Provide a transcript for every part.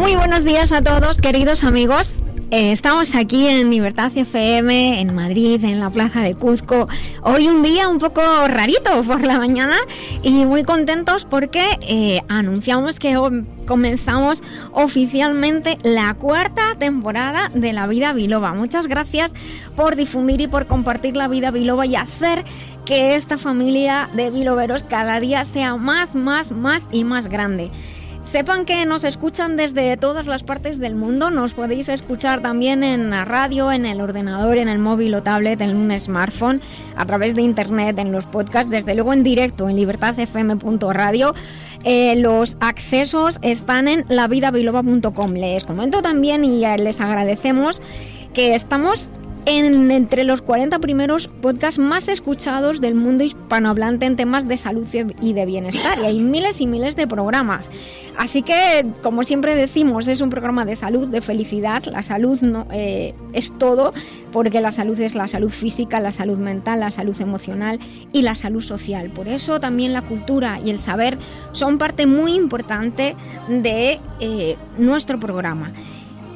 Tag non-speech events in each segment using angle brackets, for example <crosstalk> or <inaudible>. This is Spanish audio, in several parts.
Muy buenos días a todos, queridos amigos. Eh, estamos aquí en Libertad FM, en Madrid, en la Plaza de Cuzco. Hoy un día un poco rarito por la mañana y muy contentos porque eh, anunciamos que comenzamos oficialmente la cuarta temporada de La Vida Biloba. Muchas gracias por difundir y por compartir La Vida Biloba y hacer que esta familia de biloberos cada día sea más, más, más y más grande. Sepan que nos escuchan desde todas las partes del mundo. Nos podéis escuchar también en la radio, en el ordenador, en el móvil o tablet, en un smartphone, a través de internet, en los podcasts, desde luego en directo en libertadfm.radio. Eh, los accesos están en lavidabiloba.com. Les comento también y les agradecemos que estamos en, entre los 40 primeros podcasts más escuchados del mundo hispanohablante en temas de salud y de bienestar. Y hay miles y miles de programas. Así que, como siempre decimos, es un programa de salud, de felicidad. La salud no, eh, es todo, porque la salud es la salud física, la salud mental, la salud emocional y la salud social. Por eso también la cultura y el saber son parte muy importante de eh, nuestro programa.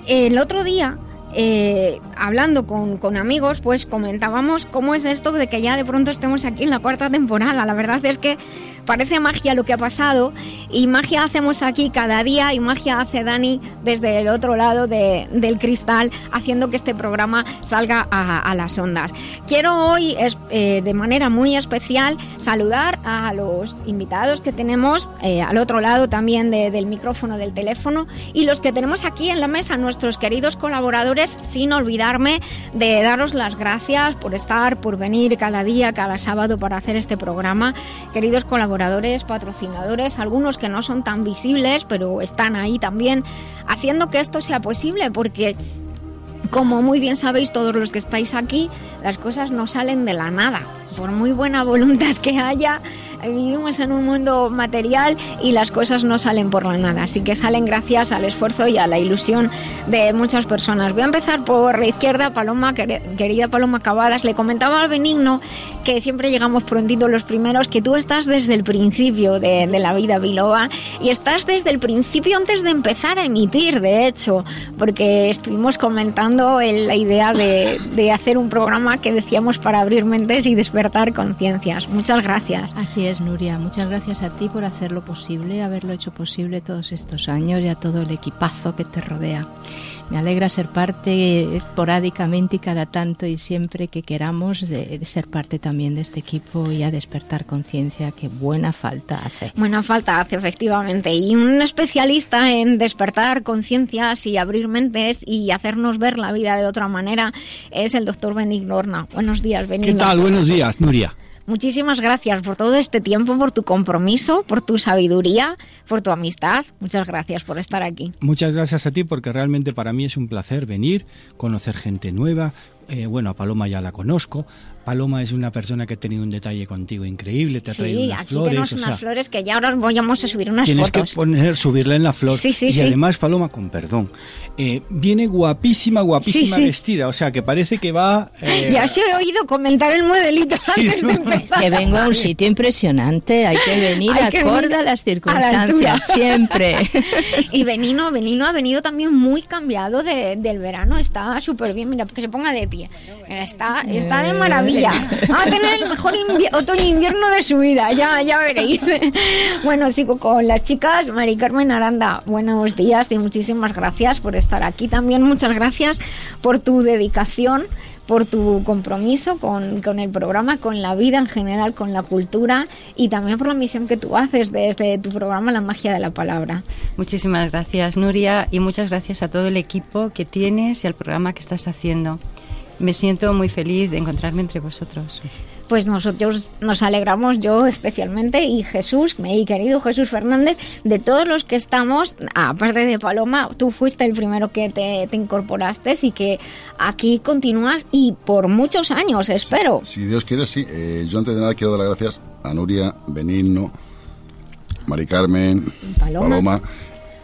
El otro día eh, hablando con, con, amigos, pues comentábamos cómo es esto de que ya de pronto estemos aquí en la cuarta temporada. La verdad es que parece magia lo que ha pasado y magia hacemos aquí cada día y magia hace Dani desde el otro lado del cristal haciendo que este programa salga a, las ondas. Quiero hoy eh, de manera muy especial saludar a los invitados que tenemos eh, al otro lado también del micrófono del teléfono y los que tenemos aquí en la mesa, nuestros queridos colaboradores, sin olvidarme de daros las gracias por estar, por venir cada día, cada sábado para hacer este programa. Queridos colaboradores, patrocinadores, algunos que no son tan visibles, pero están ahí también haciendo que esto sea posible, porque como muy bien sabéis todos los que estáis aquí, las cosas no salen de la nada. Por muy buena voluntad que haya, vivimos en un mundo material y las cosas no salen por la nada, así que salen gracias al esfuerzo y a la ilusión de muchas personas. Voy a empezar por la izquierda, Paloma, querida Paloma Cavadas, le comentaba al Benigno que siempre llegamos prontito los primeros, que tú estás desde el principio de, la vida biloba y estás desde el principio antes de empezar a emitir, de hecho, porque estuvimos comentando la idea de, de hacer un programa que decíamos para abrir mentes y despertar conciencias. Muchas gracias. Así es. Nuria. Muchas gracias a ti por hacerlo posible, haberlo hecho posible todos estos años y a todo el equipazo que te rodea. Me alegra ser parte esporádicamente y cada tanto y siempre que queramos de, ser parte también de este equipo y a despertar conciencia que buena falta hace. Buena falta hace, efectivamente. Y un especialista en despertar conciencias y abrir mentes y hacernos ver la vida de otra manera es el doctor Benigno Horna. Buenos días, Benigno. ¿Qué tal? Buenos días, Nuria. Muchísimas gracias por todo este tiempo, por tu compromiso, por tu sabiduría, por tu amistad. Muchas gracias por estar aquí. Muchas gracias a ti porque realmente para mí es un placer venir, conocer gente nueva. Eh, bueno, a Paloma ya la conozco, Paloma es una persona que ha tenido un detalle contigo increíble, te ha traído unas aquí flores. Tenemos unas flores que ya ahora vamos a subir unas tienes fotos. Tienes que poner, subirla en la flor. Sí, sí, y además, Paloma, con perdón, eh, viene guapísima, guapísima vestida, o sea, que parece que va... Eh, ya se he oído comentar el modelito antes de empezar. Que vengo a un sitio impresionante, hay que venir acorde a las circunstancias, siempre. <laughs> y Benino, Benino ha venido también muy cambiado del verano, está súper bien, mira, que se ponga de Está, está de maravilla Va a tener el mejor otoño-invierno de su vida, ya, ya veréis. <laughs> Bueno, sigo con las chicas. Mari Carmen Aranda, buenos días y muchísimas gracias por estar aquí también. Muchas gracias por tu dedicación por tu compromiso con, con, el programa, con la vida en general, con la cultura y también por la misión que tú haces desde tu programa La magia de la palabra. Muchísimas gracias, Nuria, y muchas gracias a todo el equipo que tienes y al programa que estás haciendo me siento muy feliz de encontrarme entre vosotros. pues nosotros nos alegramos, yo especialmente, y Jesús, mi querido Jesús Fernández, de todos los que estamos, aparte de Paloma, tú fuiste el primero que te, incorporaste y que aquí continúas y por muchos años, espero. Si, Dios quiere, sí. Eh, yo antes de nada quiero dar las gracias a Nuria, Benigno, Mari Carmen, Paloma,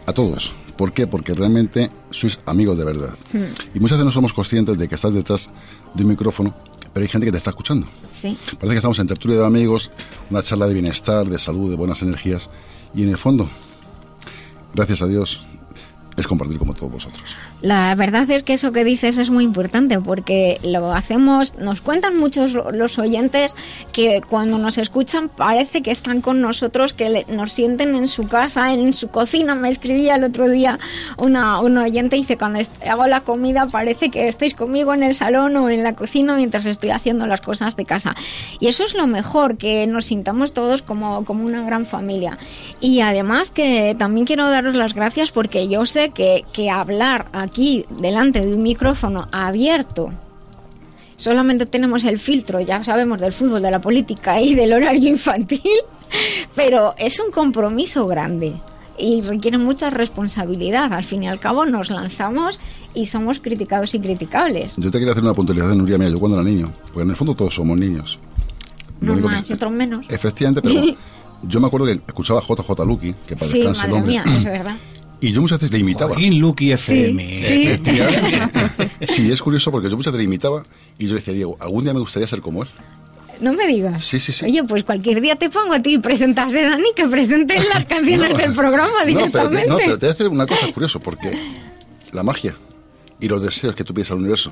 a todos. ¿Por qué? Porque realmente sois amigos de verdad. Hmm. Y muchas veces no somos conscientes de que estás detrás de un micrófono pero hay gente que te está escuchando. Sí. Parece que estamos en tertulia de amigos, una charla de bienestar, de salud, de buenas energías, y en el fondo, gracias a Dios, es compartir como todos vosotros. La verdad es que eso que dices es muy importante porque lo hacemos, nos cuentan muchos los oyentes que cuando nos escuchan parece que están con nosotros, que nos sienten en su casa, en su cocina. Me escribía el otro día una, una oyente y dice, cuando hago la comida parece que estáis conmigo en el salón o en la cocina mientras estoy haciendo las cosas de casa. Y eso es lo mejor, que nos sintamos todos como, como una gran familia. Y además que también quiero daros las gracias porque yo sé que, que hablar aquí delante de un micrófono abierto solamente tenemos el filtro, ya sabemos, del fútbol, de la política y del horario infantil, <laughs> pero es un compromiso grande y requiere mucha responsabilidad. Al fin y al cabo nos lanzamos y somos criticados y criticables. Yo te quería hacer una puntualización, Nuria, mía, yo cuando era niño, porque en el fondo todos somos niños. No más y otros menos. Efectivamente, pero <laughs> yo me acuerdo que escuchaba JJ Lucky, que para sí, madre mía, es verdad. <clears throat> Y yo muchas veces le imitaba. Joaquín Lucky FM. Sí, <laughs> sí. es curioso porque yo muchas veces le imitaba y yo le decía, Diego, algún día me gustaría ser como él. No me digas. Sí, sí, sí. Oye, pues cualquier día te pongo a ti y presentas a Dani que presente las <laughs> canciones del programa directamente. No pero, te, no, pero te voy a decir una cosa curiosa, porque la magia y los deseos que tú pides al universo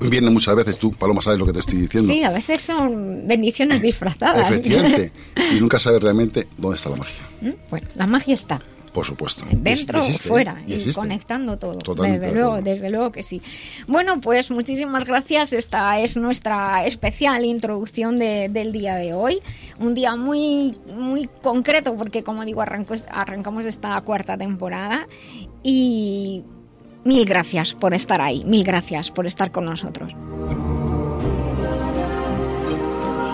vienen muchas veces, tú, Paloma, sabes lo que te estoy diciendo. Sí, a veces son bendiciones disfrazadas. Efectivamente. <laughs> y nunca sabes realmente dónde está la magia. ¿Mm? Bueno, la magia está. Por supuesto. Dentro o ¿eh? fuera, y, conectando todo. desde luego, desde luego que sí. Bueno, pues muchísimas gracias. Esta es nuestra especial introducción del día de hoy. Un día muy, muy concreto, porque como digo, arrancamos esta cuarta temporada. Y mil gracias por estar ahí, mil gracias por estar con nosotros.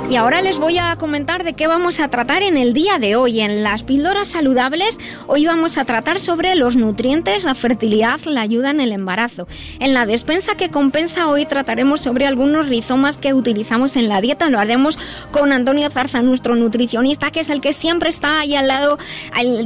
Y ahora les voy a comentar de qué vamos a tratar en el día de hoy. En las píldoras saludables, hoy vamos a tratar sobre los nutrientes, la fertilidad, la ayuda en el embarazo. En la despensa que compensa, hoy trataremos sobre algunos rizomas que utilizamos en la dieta. Lo haremos con Antonio Zarza, nuestro nutricionista, que es el que siempre está ahí al lado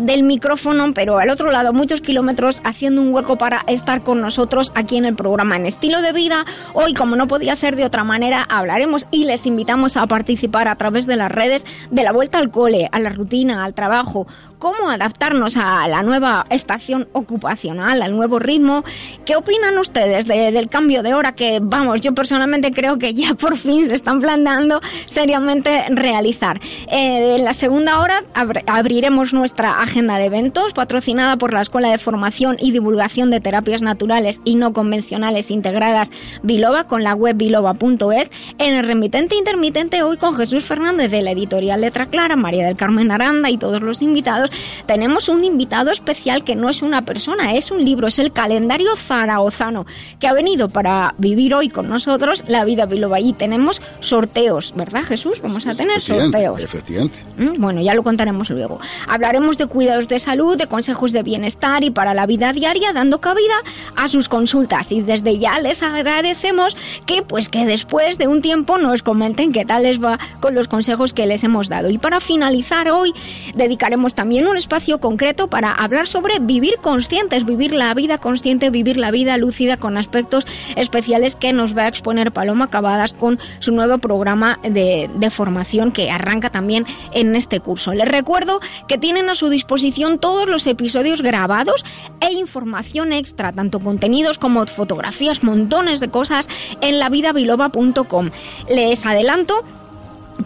del micrófono, pero al otro lado, muchos kilómetros, haciendo un hueco para estar con nosotros aquí en el programa en estilo de vida. Hoy, como no podía ser de otra manera, hablaremos y les invitamos a partir participar a través de las redes de la vuelta al cole, a la rutina, al trabajo, cómo adaptarnos a la nueva estación ocupacional, al nuevo ritmo. ¿Qué opinan ustedes del cambio de hora que, vamos, yo personalmente creo que ya por fin se están planteando seriamente realizar? Eh, en la segunda hora abriremos nuestra agenda de eventos patrocinada por la Escuela de Formación y Divulgación de Terapias Naturales y No Convencionales Integradas Biloba con la web biloba.es. En el remitente intermitente hoy con Jesús Fernández de la editorial Letra Clara, María del Carmen Aranda y todos los invitados, tenemos un invitado especial que no es una persona, es un libro, es el calendario zaragozano, que ha venido para vivir hoy con nosotros la vida biloba. Y tenemos sorteos, ¿verdad Jesús? Vamos a tener sorteos. Efectivamente. Mm, bueno, ya lo contaremos luego. Hablaremos de cuidados de salud, de consejos de bienestar y para la vida diaria, dando cabida a sus consultas. Y desde ya les agradecemos que, pues, que después de un tiempo nos comenten qué tal les va con los consejos que les hemos dado. Y para finalizar hoy dedicaremos también un espacio concreto para hablar sobre vivir conscientes, vivir la vida consciente, vivir la vida lúcida con aspectos especiales que nos va a exponer Paloma Cavadas con su nuevo programa de, de formación que arranca también en este curso. Les recuerdo que tienen a su disposición todos los episodios grabados e información extra, tanto contenidos como fotografías, montones de cosas en lavidabiloba.com. Les adelanto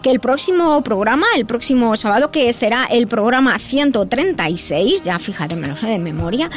que el próximo programa, el próximo sábado, que será el programa 136, ya fíjate, me lo sé de memoria,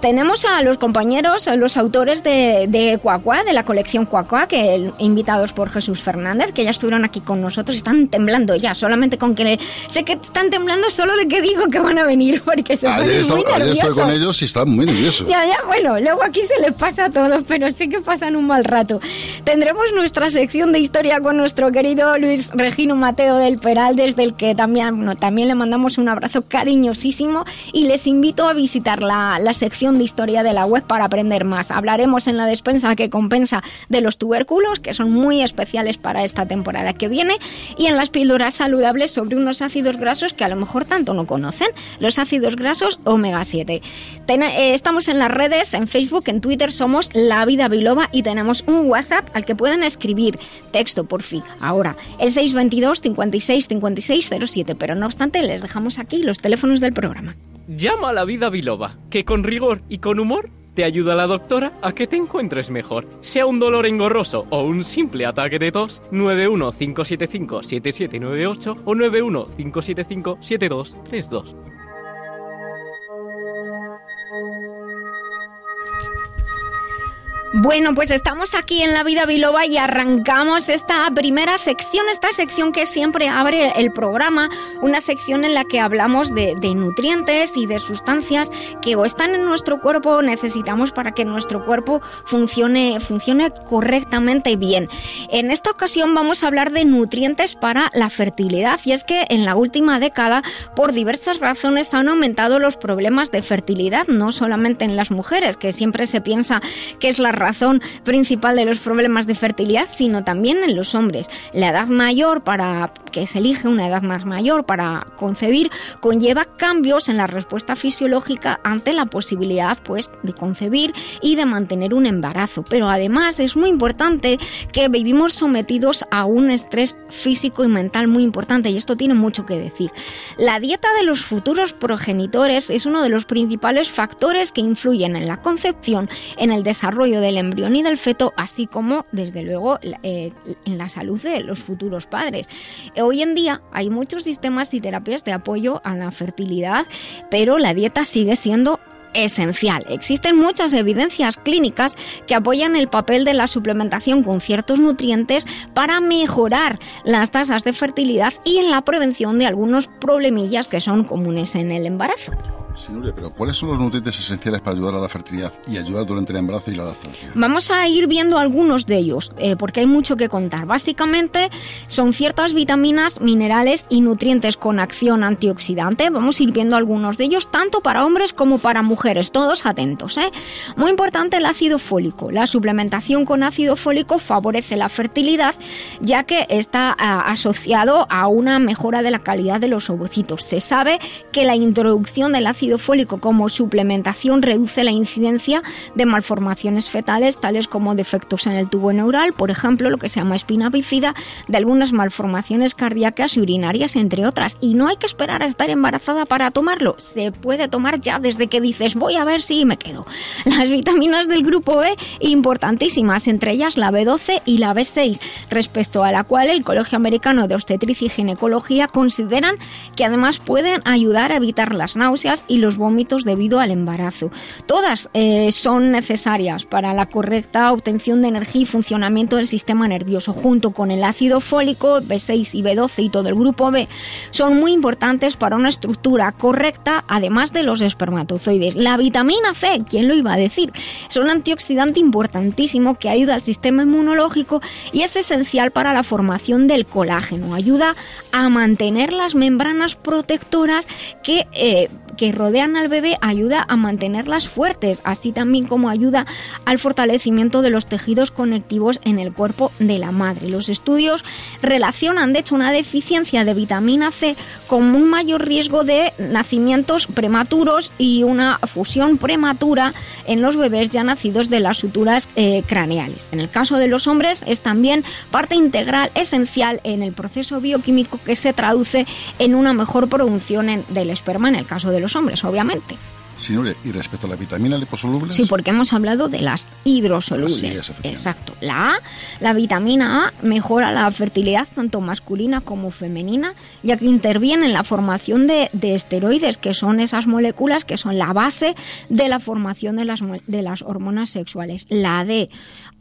tenemos a los compañeros, a los autores de, de Cuacua, de la colección Cuacua, que invitados por Jesús Fernández, que ya estuvieron aquí con nosotros, están temblando ya, solamente con que sé que están temblando solo de que digo que van a venir, porque se ayer muy nerviosos. con ellos y están muy nerviosos. Ya, ya, bueno, luego aquí se les pasa a todos, pero sé que pasan un mal rato. Tendremos nuestra sección de historia con nuestro querido Luis Regino Mateo del Peral, desde el que también, también le mandamos un abrazo cariñosísimo y les invito a visitar la, la sección de historia de la web para aprender más. Hablaremos en la despensa que compensa de los tubérculos, que son muy especiales para esta temporada que viene, y en las píldoras saludables sobre unos ácidos grasos que a lo mejor tanto no conocen, los ácidos grasos omega 7. Eh, estamos en las redes, en Facebook, en Twitter somos La Vida Biloba y tenemos un WhatsApp al que pueden escribir texto por fin. Ahora, el 622 56 56 07, pero no obstante les dejamos aquí los teléfonos del programa. Llama a La Vida Biloba, que con rigor y con humor te ayuda la doctora a que te encuentres mejor. Sea un dolor engorroso o un simple ataque de tos, 915757798 o 915757232. Bueno, pues estamos aquí en La Vida Biloba y arrancamos esta primera sección, esta sección que siempre abre el programa, una sección en la que hablamos de, nutrientes y de sustancias que o están en nuestro cuerpo necesitamos para que nuestro cuerpo funcione, funcione correctamente bien. En esta ocasión vamos a hablar de nutrientes para la fertilidad y es que en la última década, por diversas razones, han aumentado los problemas de fertilidad, no solamente en las mujeres, que siempre se piensa que es la razón principal de los problemas de fertilidad, sino también en los hombres. La edad mayor para que se elige una edad más mayor para concebir conlleva cambios en la respuesta fisiológica ante la posibilidad pues de concebir y de mantener un embarazo. Pero además es muy importante que vivimos sometidos a un estrés físico y mental muy importante y esto tiene mucho que decir. La dieta de los futuros progenitores es uno de los principales factores que influyen en la concepción, en el desarrollo de del embrión y del feto, así como, desde luego, eh, en la salud de los futuros padres. Hoy en día hay muchos sistemas y terapias de apoyo a la fertilidad, pero la dieta sigue siendo esencial. Existen muchas evidencias clínicas que apoyan el papel de la suplementación con ciertos nutrientes para mejorar las tasas de fertilidad y en la prevención de algunos problemillas que son comunes en el embarazo. Sí, pero ¿cuáles son los nutrientes esenciales para ayudar a la fertilidad y ayudar durante el embarazo y la adaptación? Vamos a ir viendo algunos de ellos, eh, porque hay mucho que contar. Básicamente son ciertas vitaminas, minerales y nutrientes con acción antioxidante. Vamos a ir viendo algunos de ellos, tanto para hombres como para mujeres. Todos atentos. ¿eh? Muy importante el ácido fólico. La suplementación con ácido fólico favorece la fertilidad, ya que está ah, asociado a una mejora de la calidad de los ovocitos. Se sabe que la introducción del ácido fólico como suplementación reduce la incidencia de malformaciones fetales, tales como defectos en el tubo neural, por ejemplo, lo que se llama espina bífida, de algunas malformaciones cardíacas y urinarias, entre otras. Y no hay que esperar a estar embarazada para tomarlo. Se puede tomar ya desde que dices, voy a ver si me quedo. <laughs> Las vitaminas del grupo B, importantísimas, entre ellas la B12 y la B6, respecto a la cual el Colegio Americano de Obstetricia y Ginecología consideran que además pueden ayudar a evitar las náuseas y los vómitos debido al embarazo. Todas eh, son necesarias para la correcta obtención de energía y funcionamiento del sistema nervioso, junto con el ácido fólico B6 y B12 y todo el grupo B, son muy importantes para una estructura correcta, además de los espermatozoides. La vitamina C, ¿quién lo iba a decir? Es un antioxidante importantísimo que ayuda al sistema inmunológico y es esencial para la formación del colágeno. Ayuda a mantener las membranas protectoras que eh, que rodean al bebé ayuda a mantenerlas fuertes, así también como ayuda al fortalecimiento de los tejidos conectivos en el cuerpo de la madre. Los estudios relacionan, de hecho, una deficiencia de vitamina C con un mayor riesgo de nacimientos prematuros y una fusión prematura en los bebés ya nacidos de las suturas eh, craneales. En el caso de los hombres es también parte integral, esencial en el proceso bioquímico que se traduce en una mejor producción del esperma en el caso de los hombres, obviamente. Señores, y respecto a la vitamina liposoluble. Sí, porque hemos hablado de las hidrosolubles. Exacto. La A, la vitamina A mejora la fertilidad tanto masculina como femenina, ya que interviene en la formación de, esteroides, que son esas moléculas que son la base de la formación de las, de las hormonas sexuales. La D,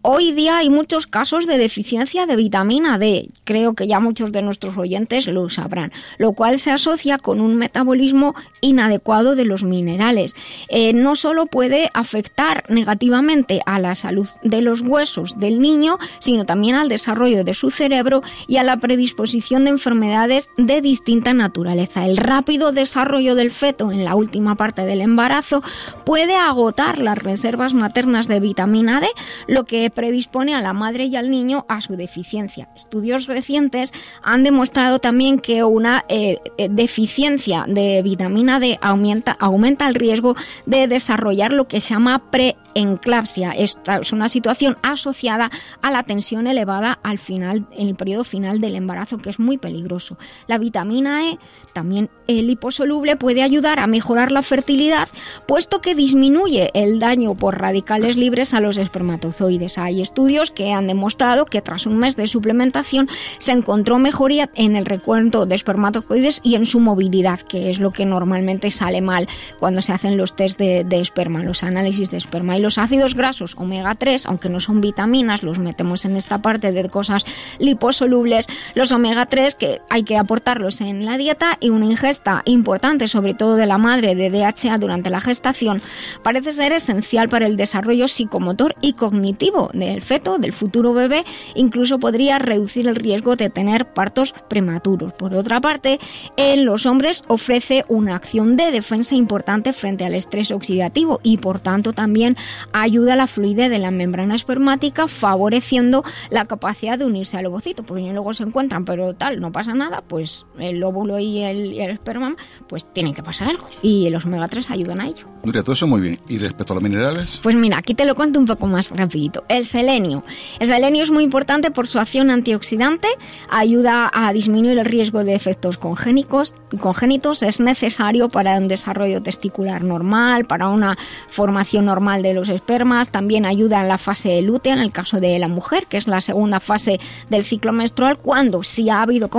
Hoy día hay muchos casos de deficiencia de vitamina D, creo que ya muchos de nuestros oyentes lo sabrán, lo cual se asocia con un metabolismo inadecuado de los minerales. Eh, no solo puede afectar negativamente a la salud de los huesos del niño, sino también al desarrollo de su cerebro y a la predisposición de enfermedades de distinta naturaleza. El rápido desarrollo del feto en la última parte del embarazo puede agotar las reservas maternas de vitamina D, lo que predispone a la madre y al niño a su deficiencia. Estudios recientes han demostrado también que una eh, eh, deficiencia de vitamina D aumenta, aumenta el riesgo de desarrollar lo que se llama preenclampsia. Esta es una situación asociada a la tensión elevada al final, en el periodo final del embarazo, que es muy peligroso. La vitamina E, también el liposoluble, puede ayudar a mejorar la fertilidad, puesto que disminuye el daño por radicales libres a los espermatozoides hay estudios que han demostrado que tras un mes de suplementación se encontró mejoría en el recuento de espermatozoides y en su movilidad, que es lo que normalmente sale mal cuando se hacen los test de, esperma, los análisis de esperma. Y los ácidos grasos omega 3, aunque no son vitaminas, los metemos en esta parte de cosas liposolubles, los omega 3 que hay que aportarlos en la dieta y una ingesta importante, sobre todo de la madre de DHA durante la gestación, parece ser esencial para el desarrollo psicomotor y cognitivo del feto, del futuro bebé, incluso podría reducir el riesgo de tener partos prematuros. Por otra parte, en los hombres ofrece una acción de defensa importante frente al estrés oxidativo y por tanto también ayuda a la fluidez de la membrana espermática favoreciendo la capacidad de unirse al ovocito, porque luego se encuentran pero tal, no pasa nada, pues el óvulo y el, esperma pues tienen que pasar algo y los omega 3 ayudan a ello. Nuria, todo eso muy bien. ¿Y respecto a los minerales? Pues mira, aquí te lo cuento un poco más rapidito el selenio. El selenio es muy importante por su acción antioxidante, ayuda a disminuir el riesgo de efectos congénicos, congénitos, es necesario para un desarrollo testicular normal, para una formación normal de los espermas, también ayuda en la fase lútea, en el caso de la mujer, que es la segunda fase del ciclo menstrual, cuando si ha habido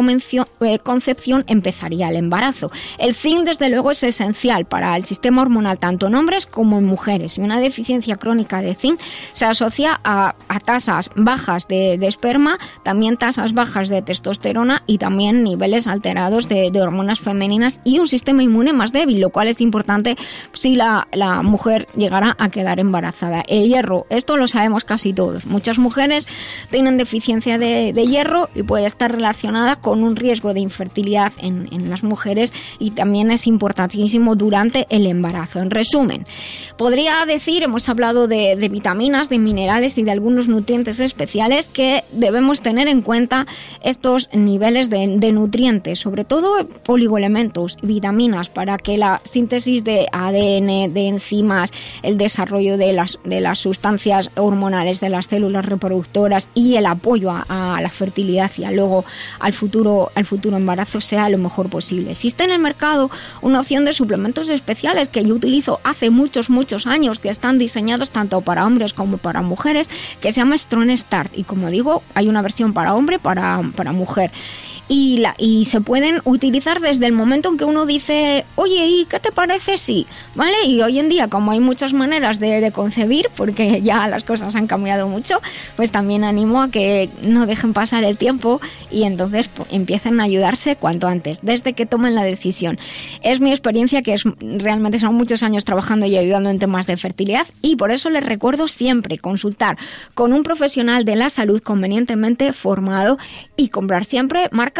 eh, concepción empezaría el embarazo. El zinc, desde luego, es esencial para el sistema hormonal tanto en hombres como en mujeres y una deficiencia crónica de zinc se asocia a, tasas bajas de, esperma, también tasas bajas de testosterona y también niveles alterados de, hormonas femeninas y un sistema inmune más débil, lo cual es importante si la, mujer llegara a quedar embarazada. El hierro, esto lo sabemos casi todos. Muchas mujeres tienen deficiencia de, hierro y puede estar relacionada con un riesgo de infertilidad en, las mujeres y también es importantísimo durante el embarazo. En resumen, podría decir, hemos hablado de vitaminas, de minerales, y de algunos nutrientes especiales que debemos tener en cuenta estos niveles de, nutrientes, sobre todo oligoelementos, vitaminas, para que la síntesis de ADN, de enzimas, el desarrollo de las, de las sustancias hormonales de las células reproductoras y el apoyo a, la fertilidad y luego al futuro, al futuro embarazo sea lo mejor posible. Existe en el mercado una opción de suplementos especiales que yo utilizo hace muchos, muchos años, que están diseñados tanto para hombres como para mujeres que se llama Strong Start. Y como digo hay una versión para hombre para, para mujer y, la, y se pueden utilizar desde el momento en que uno dice, oye, ¿y qué te parece si? ¿Vale? Y hoy en día, como hay muchas maneras de, concebir, porque <laughs> ya las cosas han cambiado mucho, pues también animo a que no dejen pasar el tiempo y entonces empiecen a ayudarse cuanto antes, desde que tomen la decisión. Es mi experiencia que es realmente son muchos años trabajando y ayudando en temas de fertilidad y por eso les recuerdo siempre consultar con un profesional de la salud convenientemente formado y comprar siempre marcas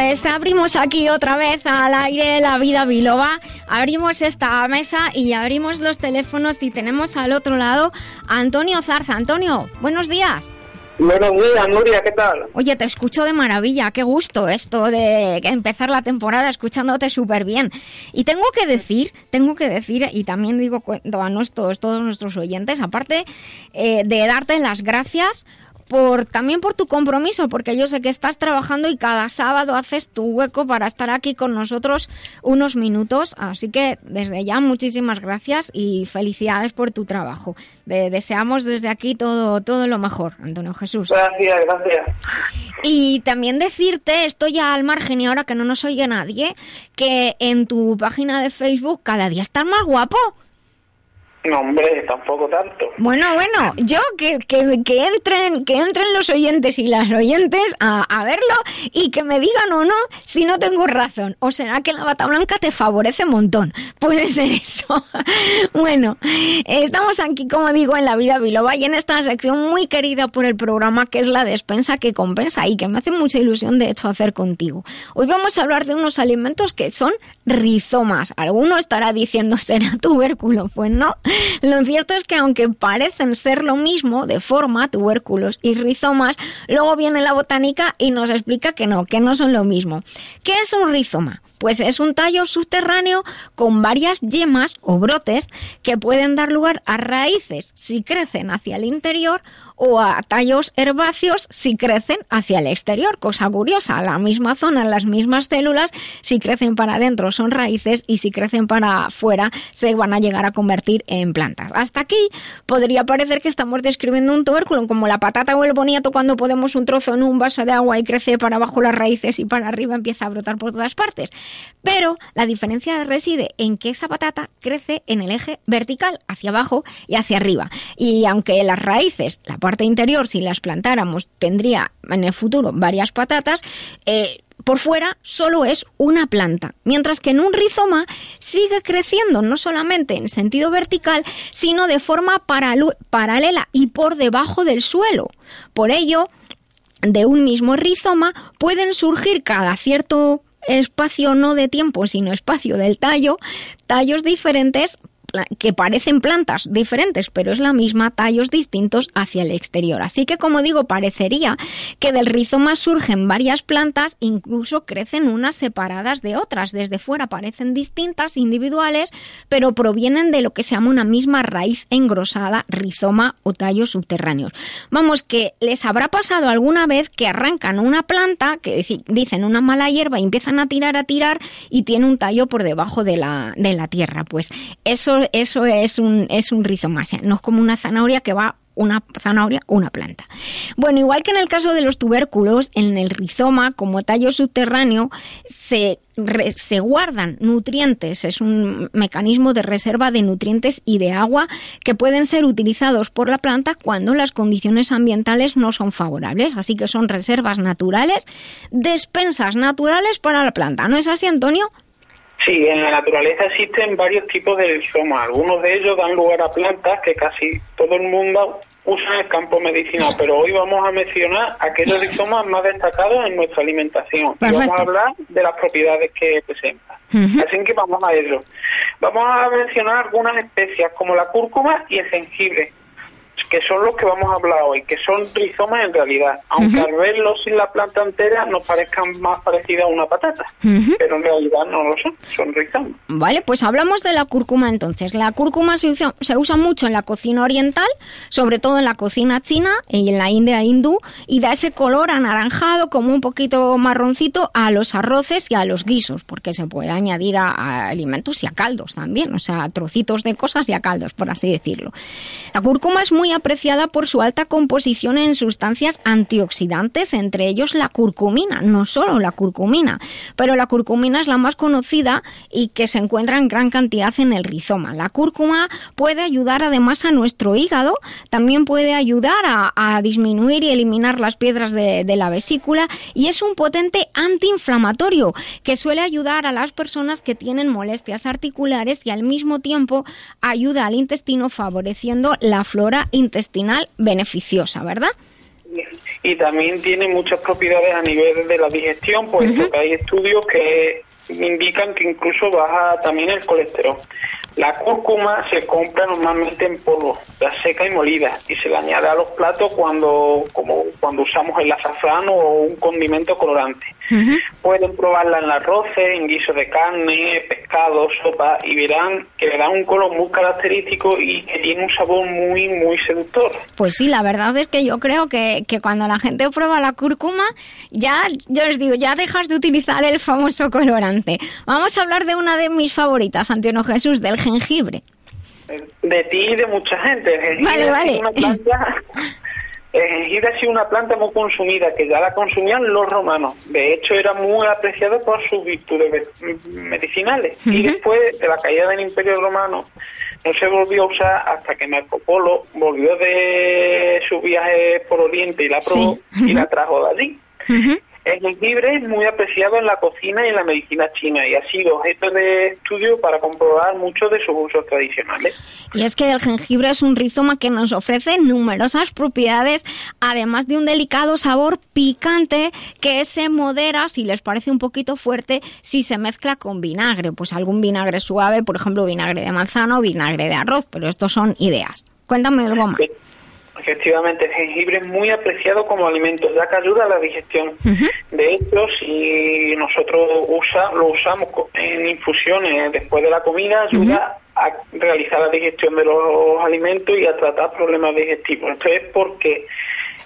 Pues abrimos aquí otra vez al aire la vida biloba, abrimos esta mesa y abrimos los teléfonos y tenemos al otro lado a Antonio Zarza. Antonio, buenos días. Buenos días, Nuria, ¿qué tal? Oye, te escucho de maravilla, qué gusto esto de empezar la temporada escuchándote súper bien. Y tengo que decir, tengo que decir, y también digo a nuestros, todos nuestros oyentes, aparte eh, de darte las gracias por también por tu compromiso, porque yo sé que estás trabajando y cada sábado haces tu hueco para estar aquí con nosotros unos minutos. Así que desde ya muchísimas gracias y felicidades por tu trabajo. deseamos desde aquí todo, todo lo mejor, Antonio Jesús. Gracias, gracias. Y también decirte, esto ya al margen y ahora que no nos oye nadie, que en tu página de Facebook cada día estás más guapo. No, hombre, tampoco tanto. Bueno, bueno, yo que, que, entren que entren los oyentes y las oyentes a, a, verlo y que me digan o no si no tengo razón. ¿O será que la bata blanca te favorece un montón? Puede ser eso. <laughs> bueno, estamos aquí, como digo, en la vida biloba y en esta sección muy querida por el programa que es la despensa que compensa y que me hace mucha ilusión de hecho hacer contigo. Hoy vamos a hablar de unos alimentos que son rizomas. Alguno estará diciendo <laughs> será tubérculo, pues no. Lo cierto es que aunque parecen ser lo mismo de forma, tubérculos y rizomas, luego viene la botánica y nos explica que no, que no son lo mismo. ¿Qué es un rizoma? Pues es un tallo subterráneo con varias yemas o brotes que pueden dar lugar a raíces si crecen hacia el interior o a tallos herbáceos si crecen hacia el exterior. Cosa curiosa, la misma zona, las mismas células, si crecen para adentro son raíces y si crecen para afuera se van a llegar a convertir en plantas. Hasta aquí podría parecer que estamos describiendo un tubérculo como la patata o el boniato cuando podemos un trozo en un vaso de agua y crece para abajo las raíces y para arriba empieza a brotar por todas partes. Pero la diferencia reside en que esa patata crece en el eje vertical, hacia abajo y hacia arriba. Y aunque las raíces, la interior, si las plantáramos, tendría en el futuro varias patatas, eh, por fuera solo es una planta, mientras que en un rizoma sigue creciendo no solamente en sentido vertical, sino de forma paralela y por debajo del suelo. Por ello, de un mismo rizoma pueden surgir cada cierto espacio no de tiempo, sino espacio del tallo, tallos diferentes que parecen plantas diferentes, pero es la misma, tallos distintos hacia el exterior. Así que, como digo, parecería que del rizoma surgen varias plantas, incluso crecen unas separadas de otras. Desde fuera parecen distintas, individuales, pero provienen de lo que se llama una misma raíz engrosada, rizoma o tallos subterráneos. Vamos, que les habrá pasado alguna vez que arrancan una planta, que dicen una mala hierba y empiezan a tirar, a tirar y tiene un tallo por debajo de la, de la tierra. Pues eso eso, es un, es un no es como una zanahoria que va una zanahoria, una planta. Bueno, igual que en el caso de los tubérculos, en el rizoma, como tallo subterráneo, se, se guardan nutrientes, es un mecanismo de reserva de nutrientes y de agua que pueden ser utilizados por la planta cuando las condiciones ambientales no son favorables. Así que son reservas naturales, despensas naturales para la planta. ¿No es así, Antonio? Sí, en la naturaleza existen varios tipos de rizomas. Algunos de ellos dan lugar a plantas que casi todo el mundo usa en el campo medicinal, pero hoy vamos a mencionar aquellos rizomas más destacados en nuestra alimentación. Y vamos a hablar de las propiedades que presentan. Así que vamos a ello. Vamos a mencionar algunas especias como la cúrcuma y el jengibre que son los que vamos a hablar hoy, que son rizomas en realidad, aunque al verlos sin la planta entera nos parezcan más parecidas a una patata, pero en realidad no lo son, son rizomas. Vale, pues hablamos de la cúrcuma entonces. La cúrcuma se usa, se usa mucho en la cocina oriental, sobre todo en la cocina china y en la India hindú, y da ese color anaranjado como un poquito marroncito a los arroces y a los guisos, porque se puede añadir a, alimentos y a caldos también, o sea, trocitos de cosas y a caldos, por así decirlo. La cúrcuma es muy apreciada por su alta composición en sustancias antioxidantes, entre ellos la curcumina, no solo la curcumina, pero la curcumina es la más conocida y que se encuentra en gran cantidad en el rizoma. La cúrcuma puede ayudar además a nuestro hígado, también puede ayudar a, disminuir y eliminar las piedras de, de la vesícula y es un potente antiinflamatorio que suele ayudar a las personas que tienen molestias articulares y al mismo tiempo ayuda al intestino favoreciendo la flora intestinal beneficiosa, ¿verdad? Y también tiene muchas propiedades a nivel de la digestión, puesto que hay estudios que indican que incluso baja también el colesterol. La cúrcuma se compra normalmente en polvo, la seca y molida, y se le añade a los platos cuando, como cuando usamos el azafrán o un condimento colorante. Pueden probarla en arroz, en guiso de carne, pescado, sopa, y verán que le da un color muy característico y que tiene un sabor muy, muy seductor. Pues sí, la verdad es que yo creo que, que cuando la gente prueba la cúrcuma, ya, yo les digo, ya dejas de utilizar el famoso colorante. Vamos a hablar de una de mis favoritas, Antonio Jesús, del jengibre. De ti y de mucha gente. El jengibre Vale, Es una planta, <laughs> el jengibre ha sido una planta muy consumida, que ya la consumían los romanos. De hecho, era muy apreciado por sus virtudes medicinales. Y después de la caída del Imperio Romano, no se volvió a usar hasta que Marco Polo volvió de su viaje por Oriente y la probó Sí. y la trajo de allí. El jengibre es muy apreciado en la cocina y en la medicina china y ha sido objeto de estudio para comprobar muchos de sus usos tradicionales. Y es que el jengibre es un rizoma que nos ofrece numerosas propiedades, además de un delicado sabor picante que se modera, si les parece un poquito fuerte, si se mezcla con vinagre. Pues algún vinagre suave, por ejemplo, vinagre de manzana o vinagre de arroz, pero estos son ideas. Cuéntame algo más. Efectivamente, el jengibre es muy apreciado como alimento, ya que ayuda a la digestión. De hecho, si nosotros usa, lo usamos en infusiones después de la comida, ayuda a realizar la digestión de los alimentos y a tratar problemas digestivos. Esto es porque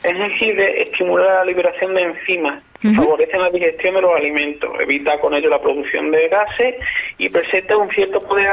el jengibre estimula la liberación de enzimas, favorece la digestión de los alimentos, evita con ello la producción de gases y presenta un cierto poder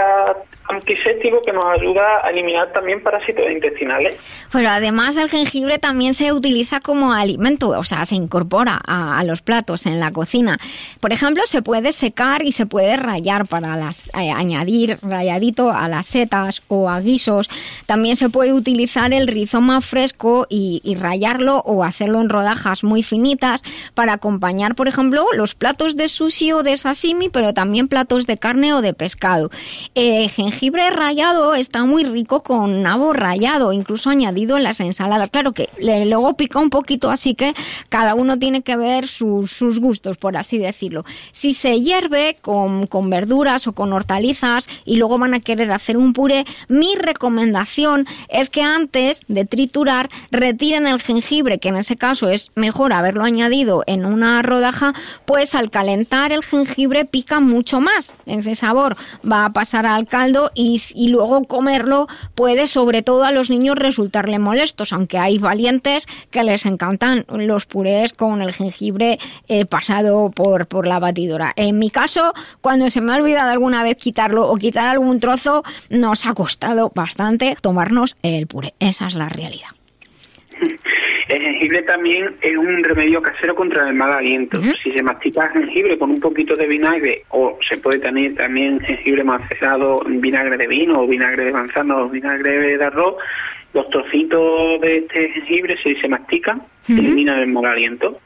antiséptico que nos ayuda a eliminar también parásitos intestinales. Pero además el jengibre también se utiliza como alimento, o sea, se incorpora a, a los platos en la cocina. Por ejemplo, se puede secar y se puede rallar para las, eh, añadir ralladito a las setas o a guisos. También se puede utilizar el rizoma fresco y, y rallarlo o hacerlo en rodajas muy finitas para acompañar, por ejemplo, los platos de sushi o de sashimi, pero también platos de carne o de pescado. Eh, jengibre rallado está muy rico con nabo rallado, incluso añadido en las ensaladas. Claro que luego pica un poquito, así que cada uno tiene que ver sus, gustos, por así decirlo. Si se hierve con, con verduras o con hortalizas y luego van a querer hacer un puré, mi recomendación es que antes de triturar retiren el jengibre, que en ese caso es mejor haberlo añadido en una rodaja, pues al calentar el jengibre pica mucho más. Ese sabor va a pasar al caldo y, y luego comerlo puede sobre todo a los niños resultarle molestos, aunque hay valientes que les encantan los purés con el jengibre eh, pasado por, por la batidora. En mi caso, cuando se me ha olvidado alguna vez quitarlo o quitar algún trozo, nos ha costado bastante tomarnos el puré. Esa es la realidad. Jengibre también es un remedio casero contra el mal aliento. Si se mastica jengibre con un poquito de vinagre, o se puede tener también jengibre macetado en vinagre de vino, o vinagre de manzana, o vinagre de arroz, los trocitos de este jengibre, si se mastican, eliminan el mal aliento.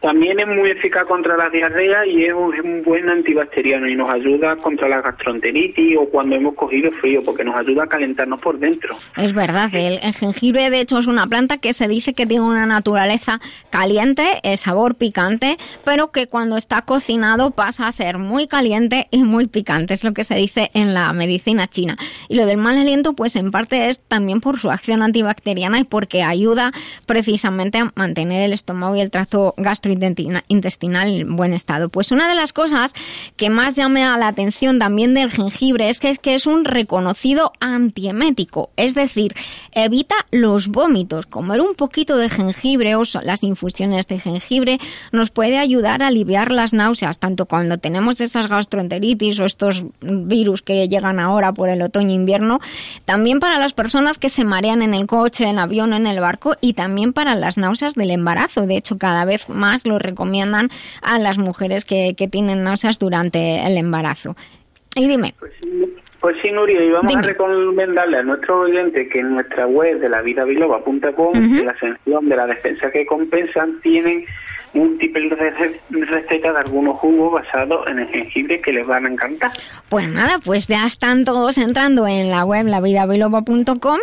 También es muy eficaz contra la diarrea y es un, es un buen antibacteriano y nos ayuda contra la gastroenteritis o cuando hemos cogido frío, porque nos ayuda a calentarnos por dentro. Es verdad, el, el jengibre de hecho es una planta que se dice que tiene una naturaleza caliente, el sabor picante, pero que cuando está cocinado pasa a ser muy caliente y muy picante, es lo que se dice en la medicina china. Y lo del mal aliento pues en parte es también por su acción antibacteriana y porque ayuda precisamente a mantener el estómago y el tracto gastrointestinal en buen estado. Pues una de las cosas que más llama la atención también del jengibre es que es que es un reconocido antiemético, es decir, evita los vómitos. Comer un poquito de jengibre o las infusiones de jengibre nos puede ayudar a aliviar las náuseas, tanto cuando tenemos esas gastroenteritis o estos virus que llegan ahora por el otoño-invierno, también para las personas que se marean en el coche, en avión, en el barco y también para las náuseas del embarazo. De hecho, cada vez más lo recomiendan a las mujeres que, que tienen náuseas durante el embarazo. Y dime, Pues sí, Nuria, y vamos Dime. a recomendarle a nuestros oyentes que en nuestra web de la vidabiloba.com, en la sección de la defensa que compensan, tienen múltiples recetas de algunos jugos basados en el jengibre que les van a encantar. Pues nada, pues ya están todos entrando en la web lavidabiloba.com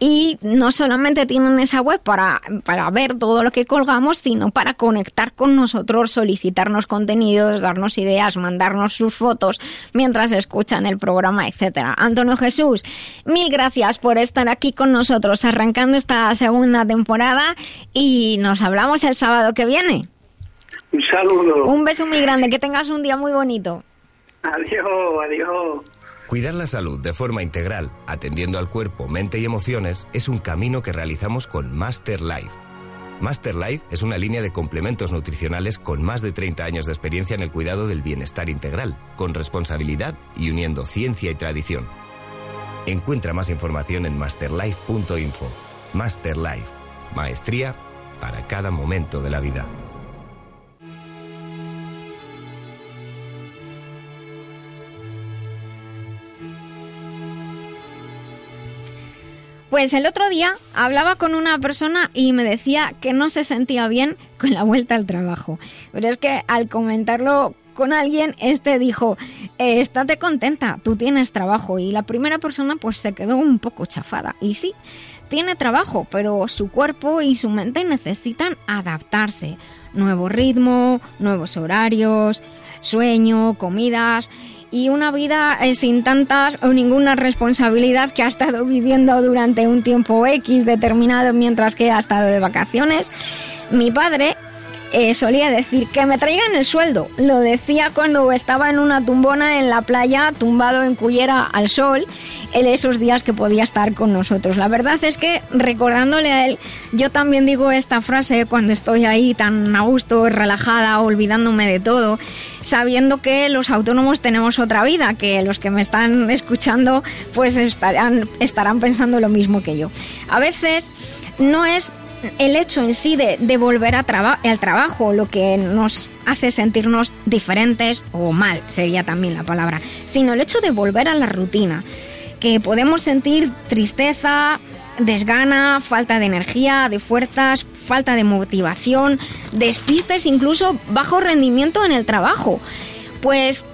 y no solamente tienen esa web para, para ver todo lo que colgamos, sino para conectar con nosotros, solicitarnos contenidos, darnos ideas, mandarnos sus fotos mientras escuchan el programa, etcétera. Antonio Jesús, mil gracias por estar aquí con nosotros arrancando esta segunda temporada y nos hablamos el sábado que viene. Un saludo. Un beso muy grande, que tengas un día muy bonito. Adiós, adiós. Cuidar la salud de forma integral, atendiendo al cuerpo, mente y emociones, es un camino que realizamos con Master Life. Master Life es una línea de complementos nutricionales con más de 30 años de experiencia en el cuidado del bienestar integral, con responsabilidad y uniendo ciencia y tradición. Encuentra más información en masterlife.info. Master Life, maestría para cada momento de la vida. Pues el otro día hablaba con una persona y me decía que no se sentía bien con la vuelta al trabajo. Pero es que al comentarlo con alguien, este dijo, eh, estate contenta, tú tienes trabajo. Y la primera persona pues se quedó un poco chafada. Y sí, tiene trabajo, pero su cuerpo y su mente necesitan adaptarse. Nuevo ritmo, nuevos horarios, sueño, comidas y una vida eh, sin tantas o ninguna responsabilidad que ha estado viviendo durante un tiempo X determinado mientras que ha estado de vacaciones. Mi padre eh, solía decir que me traigan el sueldo. Lo decía cuando estaba en una tumbona en la playa, tumbado en cullera al sol, en esos días que podía estar con nosotros. La verdad es que recordándole a él, yo también digo esta frase cuando estoy ahí tan a gusto, relajada, olvidándome de todo, sabiendo que los autónomos tenemos otra vida, que los que me están escuchando pues estarán, estarán pensando lo mismo que yo. A veces no es el hecho en sí de, volver al trabajo lo que nos hace sentirnos diferentes o mal, sería también la palabra, sino el hecho de volver a la rutina, que podemos sentir tristeza, desgana, falta de energía, de fuerzas, falta de motivación, despistes, incluso bajo rendimiento en el trabajo. Pues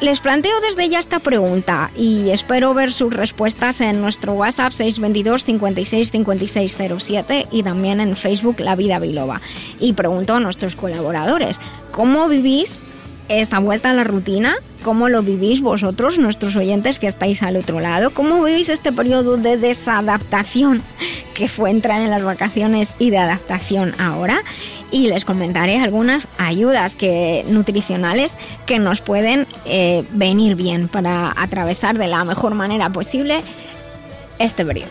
les planteo desde ya esta pregunta y espero ver sus respuestas en nuestro WhatsApp 622 56 56 07 y también en Facebook La Vida Biloba. Y pregunto a nuestros colaboradores, ¿cómo vivís esta vuelta a la rutina? ¿Cómo lo vivís vosotros, nuestros oyentes que estáis al otro lado? ¿Cómo vivís este periodo de desadaptación <laughs> que fue entrar en las vacaciones y de adaptación ahora? Y les comentaré algunas ayudas que, nutricionales que nos pueden eh, venir bien para atravesar de la mejor manera posible este periodo.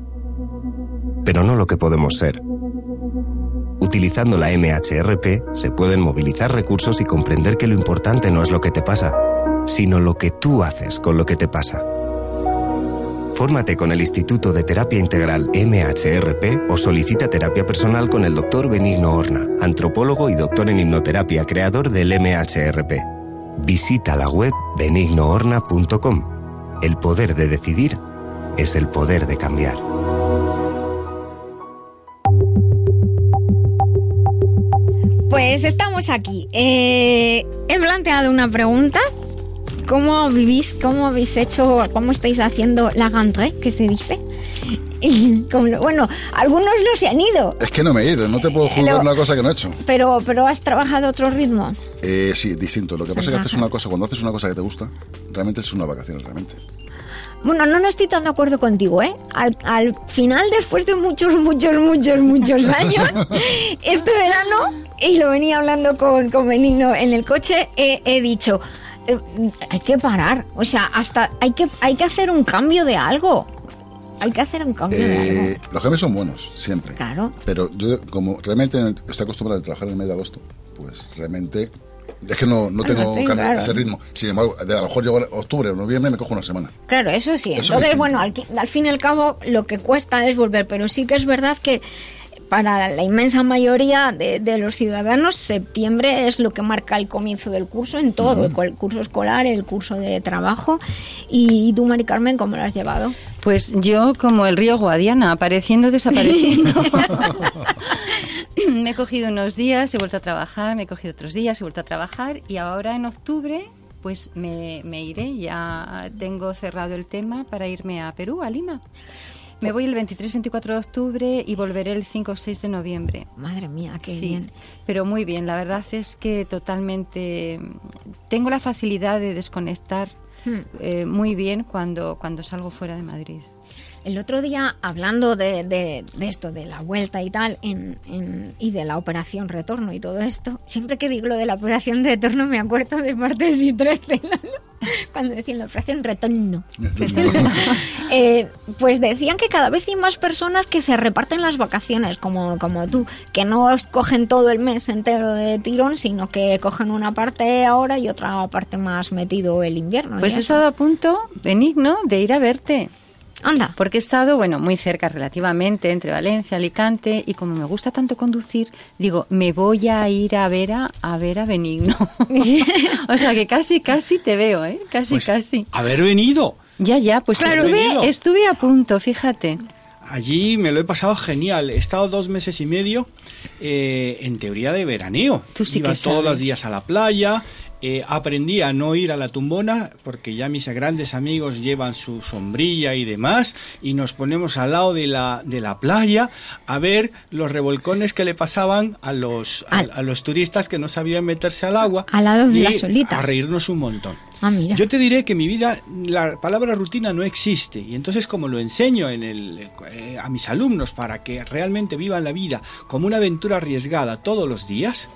pero no lo que podemos ser. Utilizando la MHRP se pueden movilizar recursos y comprender que lo importante no es lo que te pasa, sino lo que tú haces con lo que te pasa. Fórmate con el Instituto de Terapia Integral MHRP o solicita terapia personal con el doctor Benigno Horna, antropólogo y doctor en hipnoterapia, creador del MHRP. Visita la web benignohorna.com. El poder de decidir es el poder de cambiar. Pues estamos aquí. Eh, he planteado una pregunta ¿cómo vivís, cómo habéis hecho, cómo estáis haciendo la gantré, que se dice? <laughs> Y bueno, algunos no se han ido. Es que no me he ido, no te puedo juzgar una cosa que no he hecho. Pero, pero has trabajado otro ritmo. Eh, sí, distinto. Lo que pasa es que haces una cosa, cuando haces una cosa que te gusta, realmente es una vacación, realmente. Bueno, no, no estoy tan de acuerdo contigo, ¿eh? Al, al final, después de muchos, muchos, muchos, muchos <laughs> años, este verano, y lo venía hablando con, con Benigno en el coche, he, he dicho, eh, hay que parar, o sea, hasta hay que, hay que hacer un cambio de algo. Hay que hacer un cambio de algo. Eh, los cambios son buenos, siempre. Claro. Pero yo, como realmente estoy acostumbrado a trabajar en el mes de agosto, pues realmente es que no, no tengo ese ritmo. Sin embargo, a lo mejor llego octubre o noviembre me cojo una semana. Claro, eso sí. Entonces, bueno, al, al, fin y al cabo, lo que cuesta es volver. Pero sí que es verdad que para la inmensa mayoría de, los ciudadanos, septiembre es lo que marca el comienzo del curso en todo, el curso escolar, el curso de trabajo. ¿Y tú, Mari Carmen, cómo lo has llevado? Pues yo como el río Guadiana, apareciendo, desapareciendo. <laughs> me he cogido unos días, he vuelto a trabajar, me he cogido otros días, he vuelto a trabajar y ahora en octubre pues me, me iré, ya tengo cerrado el tema para irme a Perú, a Lima. Me voy el 23-24 de octubre y volveré el 5 o 6 de noviembre. Madre mía, qué bien. Pero muy bien, la verdad es que totalmente tengo la facilidad de desconectar eh, muy bien cuando, cuando salgo fuera de Madrid. El otro día, hablando de, de, esto, de la vuelta y tal, en, y de la operación retorno y todo esto, siempre que digo lo de la operación retorno me acuerdo de martes y 13, <laughs> cuando decían la operación retorno. <laughs> Eh, pues decían que cada vez hay más personas que se reparten las vacaciones, como, como tú, que no cogen todo el mes entero de tirón, sino que cogen una parte ahora y otra parte más metido el invierno. Pues he estado a punto, Benigno, de ir a verte. Anda. Porque he estado, bueno, muy cerca relativamente entre Valencia, Alicante, y como me gusta tanto conducir, digo, me voy a ir a ver a, a ver a Benigno. <laughs> o sea que casi, casi te veo, ¿eh? Casi, pues, casi. Haber venido. Ya, ya, pues estuve, estuve a punto, fíjate. Allí me lo he pasado genial. He estado dos meses y medio eh, en teoría de veraneo. Tú sí Iba que todos los días a la playa, eh, aprendí a no ir a la tumbona porque ya mis grandes amigos llevan su sombrilla y demás y nos ponemos al lado de la, de la playa a ver los revolcones que le pasaban a los, a, los turistas que no sabían meterse al agua. Al lado de la solita. A reírnos un montón. Ah, Yo te diré que mi vida, la palabra rutina no existe y entonces como lo enseño en el, eh, a mis alumnos para que realmente vivan la vida como una aventura arriesgada todos los días,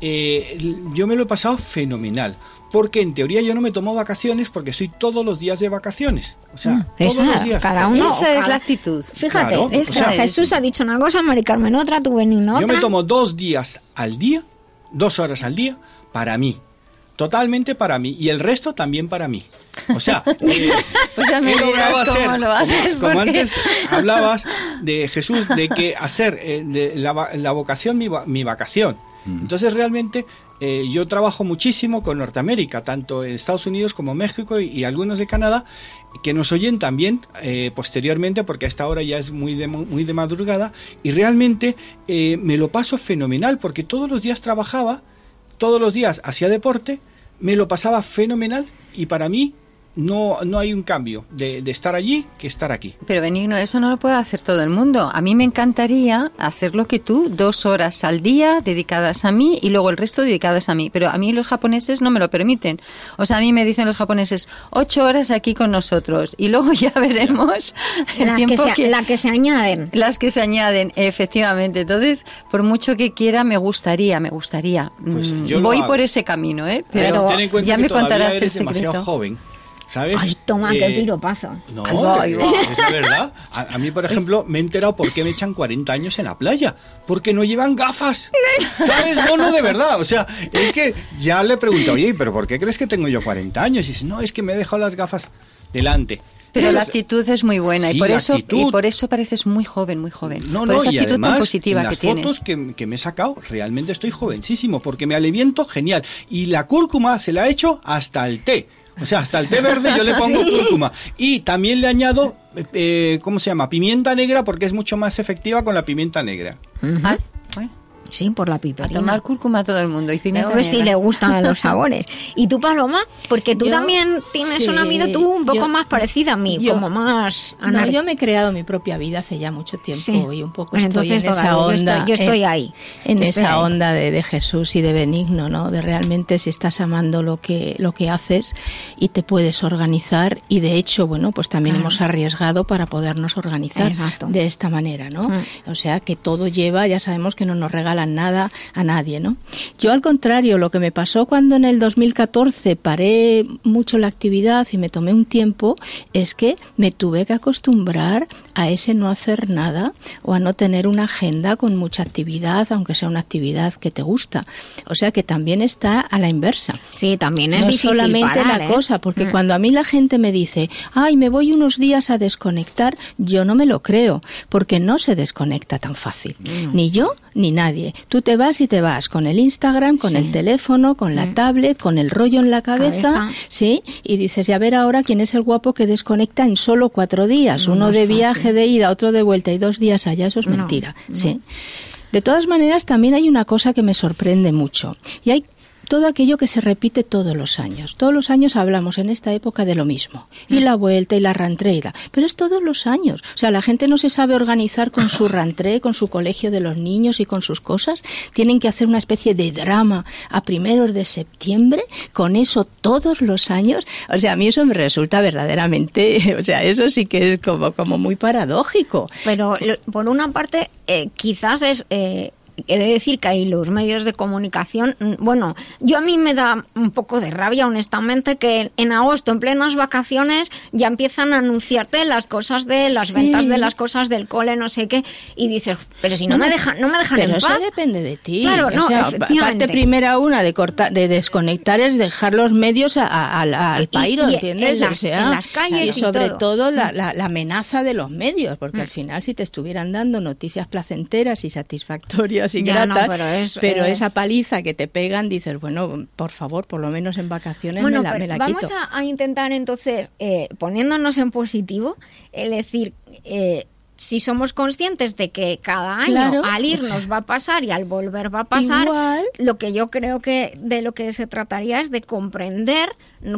eh, yo me lo he pasado fenomenal. Porque en teoría yo no me tomo vacaciones porque estoy todos los días de vacaciones. O sea, mm, todos los días. Cada uno, esa es la actitud. Fíjate, Jesús ha dicho una cosa, Mari Carmen otra, tú Benigno otra. Yo me tomo dos días al día, dos horas al día, para mí. Totalmente para mí. Y el resto también para mí. O sea, <laughs> eh, pues como, antes <laughs> hablabas de Jesús, de que hacer eh, de la, la, vocación mi, mi vacación. Entonces realmente eh, yo trabajo muchísimo con Norteamérica, tanto en Estados Unidos como México y, algunos de Canadá, que nos oyen también eh, posteriormente, porque a esta hora ya es muy de, muy de madrugada, y realmente eh, me lo paso fenomenal, porque todos los días trabajaba, todos los días hacía deporte, me lo pasaba fenomenal, y para mí no, no hay un cambio de, estar allí que estar aquí. Pero Benigno, eso no lo puede hacer todo el mundo. A mí me encantaría hacer lo que tú, dos horas al día dedicadas a mí y luego el resto dedicadas a mí. Pero a mí los japoneses no me lo permiten. O sea, a mí me dicen los japoneses, ocho horas aquí con nosotros y luego <laughs> ya veremos el las tiempo que, se, que se añaden. Las que se añaden, efectivamente. Entonces, por mucho que quiera, me gustaría, me gustaría. Pues mm, voy por ese camino, ¿eh? Pero, ya me contarás el secreto. demasiado joven ¿sabes? Ay, toma, qué qué eh, paso. No, es verdad. <laughs> A, mí, por ejemplo, me he enterado por qué me echan 40 años en la playa. Porque no llevan gafas. ¿Sabes? No, no, de verdad. O sea, es que ya le pregunto, oye, ¿pero por qué crees que tengo yo 40 años? Y dice, no, es que me he dejado las gafas delante. Pero la actitud es muy buena y por eso y por eso pareces muy joven, muy joven. No, por no, esa actitud y además, tan positiva en las que fotos que, que, me he sacado, realmente estoy jovencísimo porque me aliviento genial y la cúrcuma se la he hecho hasta el té. O sea, hasta el té verde yo le pongo <laughs> cúrcuma. Y también le añado, eh, ¿cómo se llama? Pimienta negra porque es mucho más efectiva con la pimienta negra. Ah, Sí, por la piperina. A tomar cúrcuma a todo el mundo y pimienta ver si le gustan los <laughs> sabores. ¿Y tú, Paloma? Porque tú también tienes una vida tú un poco más parecida a mí, como más... No, yo me he creado mi propia vida hace ya mucho tiempo y un poco pues estoy en esa onda... Yo estoy, ahí. En esa onda de, de, Jesús y de benigno, ¿no? De realmente si estás amando lo que, lo que haces y te puedes organizar y de hecho, bueno, pues también hemos arriesgado para podernos organizar de esta manera, ¿no? Mm. O sea, que todo lleva, ya sabemos que no nos nada a nadie, ¿no? Yo al contrario, lo que me pasó cuando en el 2014 paré mucho la actividad y me tomé un tiempo es que me tuve que acostumbrar a ese no hacer nada o a no tener una agenda con mucha actividad, aunque sea una actividad que te gusta. O sea que también está a la inversa. Sí, también es no difícil solamente la ¿eh? cosa, porque mm. cuando a mí la gente me dice, ay, me voy unos días a desconectar, yo no me lo creo, porque no se desconecta tan fácil. Ni yo ni nadie. Tú te vas y te vas con el Instagram, con el teléfono, con la mm. tablet, con el rollo en la cabeza, ¿sí? Y dices, y a ver ahora quién es el guapo que desconecta en solo cuatro días, uno de viaje de ida, otro de vuelta y dos días allá, eso es mentira, ¿sí? De todas maneras, también hay una cosa que me sorprende mucho. Y hay todo aquello que se repite todos los años. Todos los años hablamos en esta época de lo mismo. Y la vuelta y la rantreida. Pero es todos los años. O sea, la gente no se sabe organizar con su rantré, con su colegio de los niños y con sus cosas. Tienen que hacer una especie de drama a primeros de septiembre, con eso todos los años. O sea, a mí eso me resulta verdaderamente, <laughs> o sea, eso sí que es como, como muy paradójico. Pero por una parte, eh, quizás es... Eh, he de decir que hay los medios de comunicación, mm, bueno, yo a mí me da un poco de rabia, honestamente, que en agosto, en plenas vacaciones, ya empiezan a anunciarte las cosas de las ventas de las cosas del cole, no sé qué, y dices, pero si no, me dejan, no me dejan pero en paz. eso depende de ti. Claro, no, parte primera una de cortar, de desconectar es dejar los medios al pairo, ¿entiendes? En, las calles y sobre todo, la, la, amenaza de los medios, porque mm. al final si te estuvieran dando noticias placenteras y satisfactorias y pero, esa paliza que te pegan, dices, bueno, por favor, por lo menos en vacaciones me la, me la vamos a, intentar entonces, eh, poniéndonos en positivo, es decir, eh, si somos conscientes de que cada año al irnos va a pasar y al volver va a pasar, lo que yo creo que de lo que se trataría es de comprender,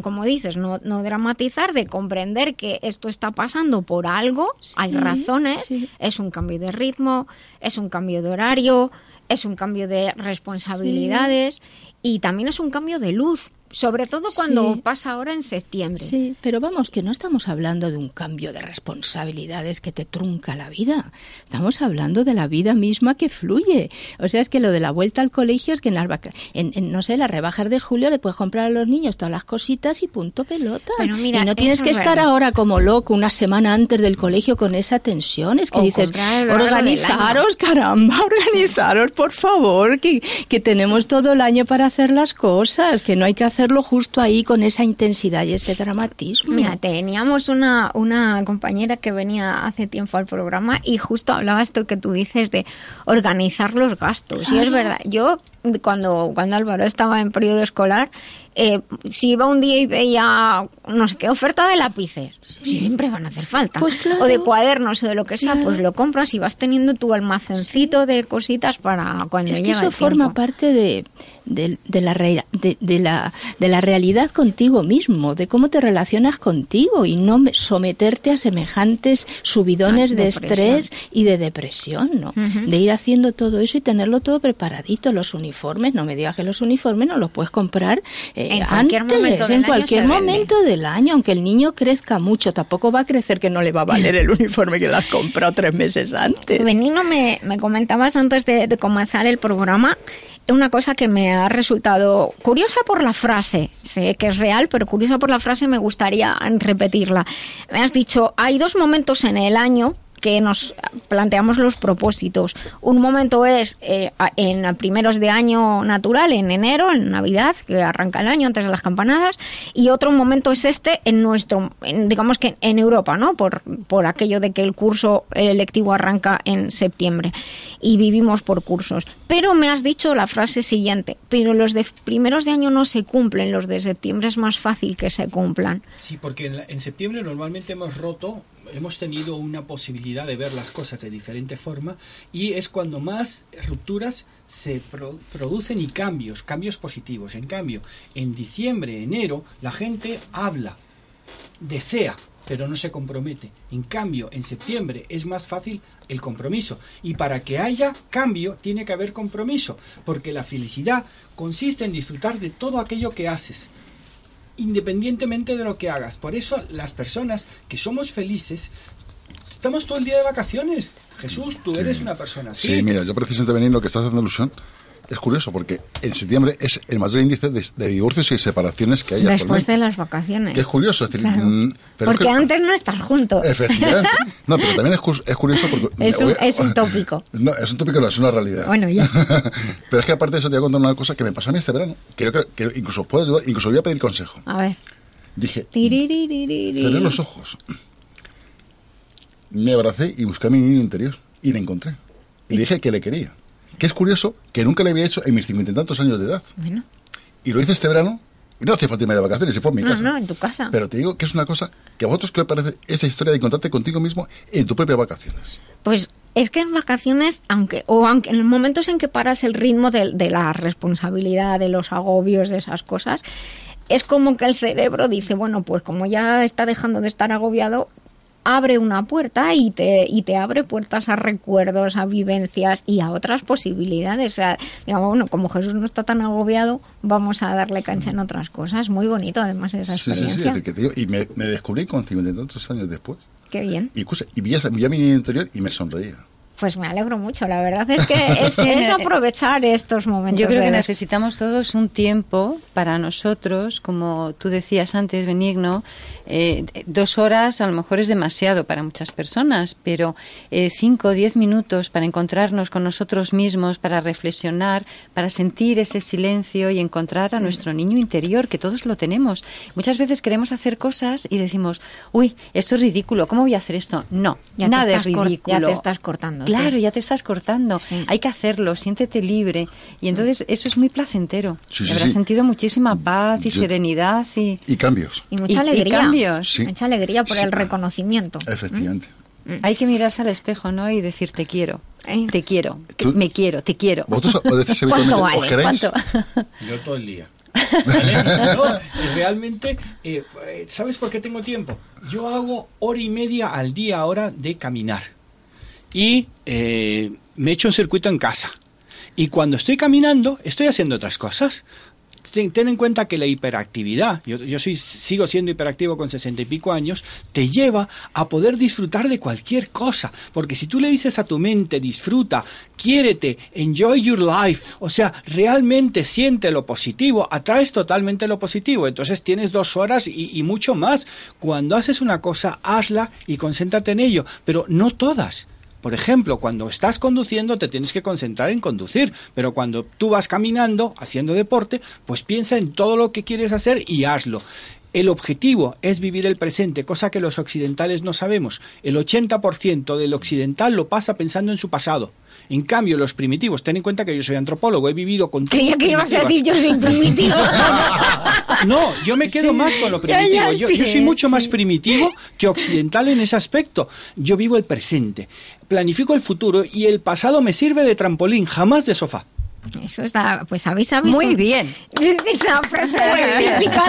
como dices, no, no dramatizar, de comprender que esto está pasando por algo, hay razones, es un cambio de ritmo, es un cambio de horario, es un cambio de responsabilidades y también es un cambio de luz sobre todo cuando pasa ahora en septiembre. Sí, pero vamos, que no estamos hablando de un cambio de responsabilidades que te trunca la vida. Estamos hablando de la vida misma que fluye. O sea, es que lo de la vuelta al colegio es que en las en, no sé, las rebajas de julio le puedes comprar a los niños todas las cositas y punto pelota. y no tienes que estar ahora como loco una semana antes del colegio con esa tensión. Es que dices, organizaros, caramba, <laughs> organizaros, por favor, que, que tenemos todo el año para hacer las cosas, que no hay que hacer hacerlo justo ahí con esa intensidad y ese dramatismo. Mira, teníamos una, una compañera que venía hace tiempo al programa y justo hablaba esto que tú dices de organizar los gastos. Y es verdad, yo cuando, cuando Álvaro estaba en periodo escolar, eh, si iba un día y veía, no sé qué, oferta de lápices, siempre van a hacer falta. Pues o de cuadernos o de lo que sea, pues lo compras y vas teniendo tu almacencito de cositas para cuando es que eso forma parte de, de, la, de, de, la, de la realidad contigo mismo, de cómo te relacionas contigo y no someterte a semejantes subidones de estrés y de depresión, ¿no? De ir haciendo todo eso y tenerlo todo preparadito, los uniformes, no me digas que los uniformes no los puedes comprar eh, en cualquier momento, en cualquier momento del año, aunque el niño crezca mucho, tampoco va a crecer que no le va a valer el uniforme que le has comprado tres meses antes. Benino, me, me comentabas antes de, de comenzar el programa una cosa que me ha resultado curiosa por la frase, sé que es real, pero curiosa por la frase me gustaría repetirla. Me has dicho, hay dos momentos en el año que nos planteamos los propósitos. Un momento es eh, en primeros de año natural, en enero, en Navidad, que arranca el año antes de las campanadas, y otro momento es este en nuestro, digamos que en Europa, ¿no? Por, por aquello de que el curso electivo arranca en septiembre y vivimos por cursos. Pero me has dicho la frase siguiente, pero los de primeros de año no se cumplen, los de septiembre es más fácil que se cumplan. Sí, porque en, en septiembre normalmente hemos roto hemos tenido una posibilidad de ver las cosas de diferente forma y es cuando más rupturas se producen y cambios, cambios positivos. En cambio, en diciembre, enero, la gente habla, desea, pero no se compromete. En cambio, en septiembre es más fácil el compromiso. Y para que haya cambio, tiene que haber compromiso, porque la felicidad consiste en disfrutar de todo aquello que haces independientemente de lo que hagas. Por eso las personas que somos felices, estamos todo el día de vacaciones. Jesús, tú eres una persona así. Sí, mira, yo precisamente venir lo que estás haciendo ilusión es curioso porque en septiembre es el mayor índice de, divorcios y separaciones que hay Después de las vacaciones. es curioso, es decir, mm, porque antes no estás juntos. Efectivamente. <laughs> No, pero también es, curioso porque... Es un, es un <laughs> tópico. No, es un tópico, no, es una realidad. Bueno, ya. <laughs> pero es que aparte de eso te voy a contar una cosa que me pasó a mí este verano, que creo que incluso puedo ayudar, incluso voy a pedir consejo. A ver. Dije, cerré los ojos, me abracé y busqué a mi niño interior y le encontré. Y le dije que le quería. Que es curioso que nunca le había hecho en mis cincuenta y tantos años de edad. Bueno. Y lo hice este verano y no hacía falta irme de vacaciones, se fue en mi casa. No, en tu casa. Pero te digo que es una cosa que a vosotros que os parece esa historia de encontrarte contigo mismo en tu propia vacaciones. Pues es que en vacaciones, aunque o aunque en los momentos en que paras el ritmo de, de la responsabilidad, de los agobios, de esas cosas, es como que el cerebro dice, bueno, pues como ya está dejando de estar agobiado, abre una puerta y te, y te abre puertas a recuerdos, a vivencias y a otras posibilidades. O sea, digamos, bueno, como Jesús no está tan agobiado, vamos a darle cancha en otras cosas. Muy bonito, además, esa experiencia. Sí, sí, sí, y me, descubrí con 50 años después. Qué bien. Y, y vi, a, vi a mi interior y me sonreía. Pues me alegro mucho, la verdad es que <laughs> es, aprovechar estos momentos. Yo creo que necesitamos todos un tiempo para nosotros, como tú decías antes, Benigno, eh, dos horas a lo mejor es demasiado para muchas personas, pero eh, cinco o diez minutos para encontrarnos con nosotros mismos, para reflexionar, para sentir ese silencio y encontrar a nuestro niño interior, que todos lo tenemos. Muchas veces queremos hacer cosas y decimos, uy, esto es ridículo, ¿cómo voy a hacer esto? No, nada es ridículo. Ya te estás cortando. Claro, ya te estás cortando. Hay que hacerlo, siéntete libre. Y entonces eso es muy placentero. Sí, habrás sentido muchísima paz y serenidad. Y, y cambios. Y mucha alegría. Mucha alegría por el reconocimiento. Efectivamente. Mm. Hay que mirarse al espejo, ¿no? Y decir te quiero. ¿Eh? Te quiero, me quiero, te quiero. ¿Vosotros <laughs> ¿Cuánto vale? ¿Cuánto? <laughs> Yo todo el día. <laughs> realmente, eh, ¿sabes por qué tengo tiempo? Yo hago hora y media al día ahora de caminar. Y eh, me echo un circuito en casa. Y cuando estoy caminando, estoy haciendo otras cosas ten, en cuenta que la hiperactividad, yo, yo soy, sigo siendo hiperactivo con sesenta y pico años, te lleva a poder disfrutar de cualquier cosa. Porque si tú le dices a tu mente, disfruta, quiérete, enjoy your life, o sea, realmente siente lo positivo, atraes totalmente lo positivo. Entonces tienes dos horas y, y mucho más. Cuando haces una cosa, hazla y concéntrate en ello, pero no todas. Por ejemplo, cuando estás conduciendo te tienes que concentrar en conducir, pero cuando tú vas caminando, haciendo deporte, pues piensa en todo lo que quieres hacer y hazlo. El objetivo es vivir el presente, cosa que los occidentales no sabemos. El 80% del occidental lo pasa pensando en su pasado. En cambio, los primitivos, ten en cuenta que yo soy antropólogo, he vivido con... Creía que ibas a decir yo soy primitivo. <laughs> no, yo me quedo más con lo primitivo. yo, soy mucho más primitivo que occidental en ese aspecto. Yo vivo el presente, planifico el futuro y el pasado me sirve de trampolín, jamás de sofá. Eso está, pues habéis avisado. Muy bien. Esa frase típica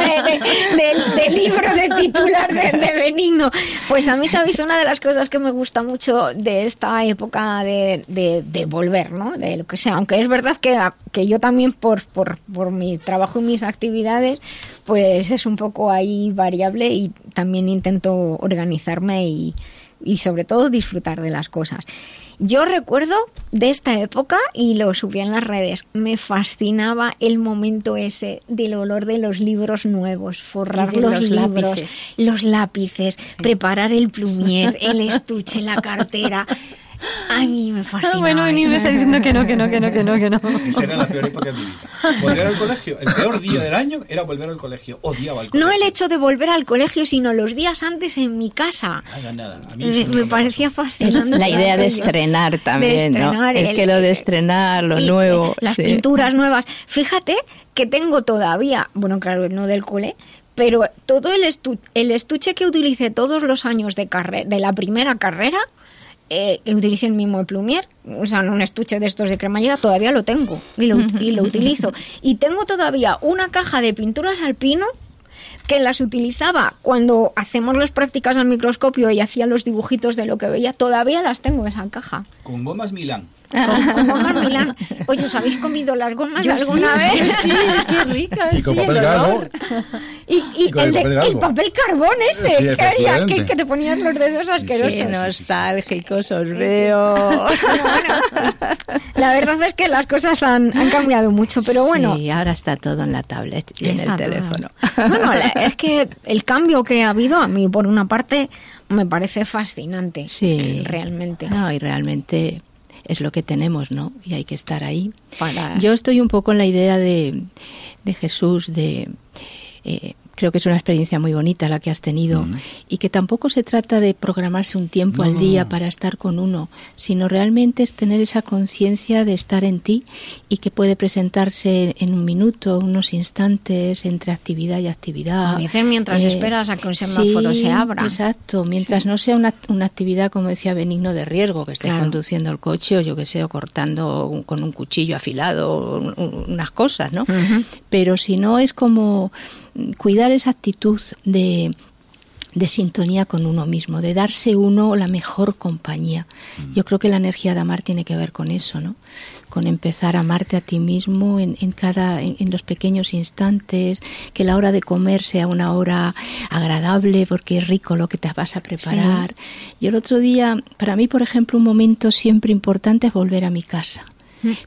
del libro de titular de, Benigno. Pues a mí, ¿sabéis? Una de las cosas que me gusta mucho de esta época de, de, volver, ¿no? De lo que sea. Aunque es verdad que, que yo también, por, por, por mi trabajo y mis actividades, pues es un poco ahí variable y también intento organizarme y, y sobre todo disfrutar de las cosas. Yo recuerdo de esta época y lo subí en las redes. Me fascinaba el momento ese del olor de los libros nuevos, forrar los, libros, lápices. los lápices, preparar el plumier, el estuche, la cartera. <laughs> A mí me fascina. bueno, ni me está diciendo que no, que no, que no, que no, que no. Esa era la peor época de mi vida. Volver al colegio, el peor día del año era volver al colegio. Odiaba el colegio. No el hecho de volver al colegio, sino los días antes en mi casa. Nada, nada. A mí me, parecía fascinante. La idea de <laughs> estrenar también, ¿no? es que lo de estrenar, lo nuevo. Las pinturas nuevas. Fíjate que tengo todavía, bueno, claro, no del cole, pero todo el, el estuche que utilicé todos los años de, de la primera carrera, eh, utilicé el mismo de Plumier, o sea, un estuche de estos de cremallera, todavía lo tengo y lo, y lo <laughs> utilizo. Y tengo todavía una caja de pinturas alpino que las utilizaba cuando hacemos las prácticas al microscopio y hacía los dibujitos de lo que veía, todavía las tengo en esa caja. Con gomas Milán. <laughs> Oye, ¿os habéis comido las gomas alguna vez? Sí, qué rica. Y con papel galo. Y, y, el, papel carbón ese, que, que, te ponías los dedos asquerosos. Qué nostálgicos os veo. la verdad es que las cosas han, han, cambiado mucho, pero bueno. Sí, ahora está todo en la tablet y en el teléfono. Bueno, es que <laughs> el cambio que ha habido a mí, por una parte, me parece fascinante. Sí. Realmente. No, y realmente es lo que tenemos, ¿no? Y hay que estar ahí. Yo estoy un poco en la idea de, de Jesús, de eh, creo que es una experiencia muy bonita la que has tenido y que tampoco se trata de programarse un tiempo al día para estar con uno, sino realmente es tener esa conciencia de estar en ti y que puede presentarse en un minuto, unos instantes entre actividad y actividad. Dicen mientras eh, esperas a que un semáforo se abra. Exacto, mientras no sea una, una, actividad, como decía Benigno, de riesgo, que esté conduciendo el coche o yo que sé, o cortando con un cuchillo afilado unas cosas, ¿no? Pero si no es como cuidar esa actitud de, de sintonía con uno mismo, de darse uno la mejor compañía. Mm. Yo creo que la energía de amar tiene que ver con eso, ¿no? Con empezar a amarte a ti mismo en, en cada, en, los pequeños instantes, que la hora de comer sea una hora agradable porque es rico lo que te vas a preparar. Y el otro día, para mí, por ejemplo, un momento siempre importante es volver a mi casa.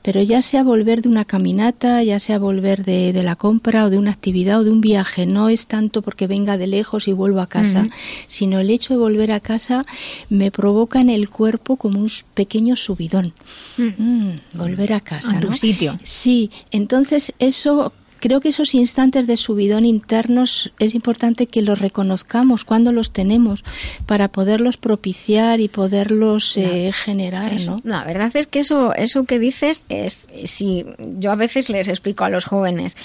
Pero ya sea volver de una caminata, ya sea volver de, la compra o de una actividad o de un viaje, no es tanto porque venga de lejos y vuelvo a casa, sino el hecho de volver a casa me provoca en el cuerpo como un pequeño subidón. Mm, volver a casa. A tu sitio. Sí, entonces eso creo que esos instantes de subidón internos es importante que los reconozcamos cuando los tenemos para poderlos propiciar y poderlos eh, generar, ¿no? La verdad es que eso, eso que dices es, si yo a veces les explico a los jóvenes,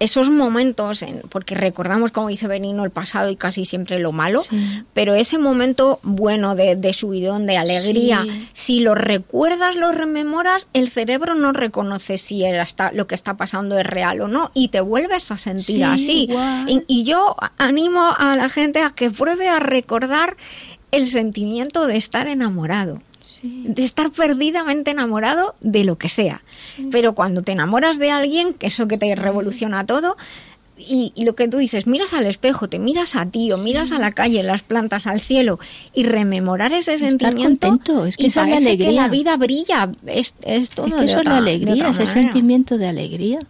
esos momentos, en, porque recordamos, como dice Benino, el pasado y casi siempre lo malo, pero ese momento bueno de, de subidón, de alegría, si lo recuerdas, lo rememoras, el cerebro no reconoce si era lo que está pasando es real o no y te vuelves a sentir así. y yo animo a la gente a que pruebe a recordar el sentimiento de estar enamorado de estar perdidamente enamorado de lo que sea. Pero cuando te enamoras de alguien, que eso que te revoluciona todo, y, lo que tú dices, miras al espejo, te miras a ti o miras a la calle, las plantas, al cielo y rememorar ese sentimiento. Contento. Es que esa es la alegría. Que la vida brilla, es, es todo. Es eso es la alegría, ese sentimiento de alegría,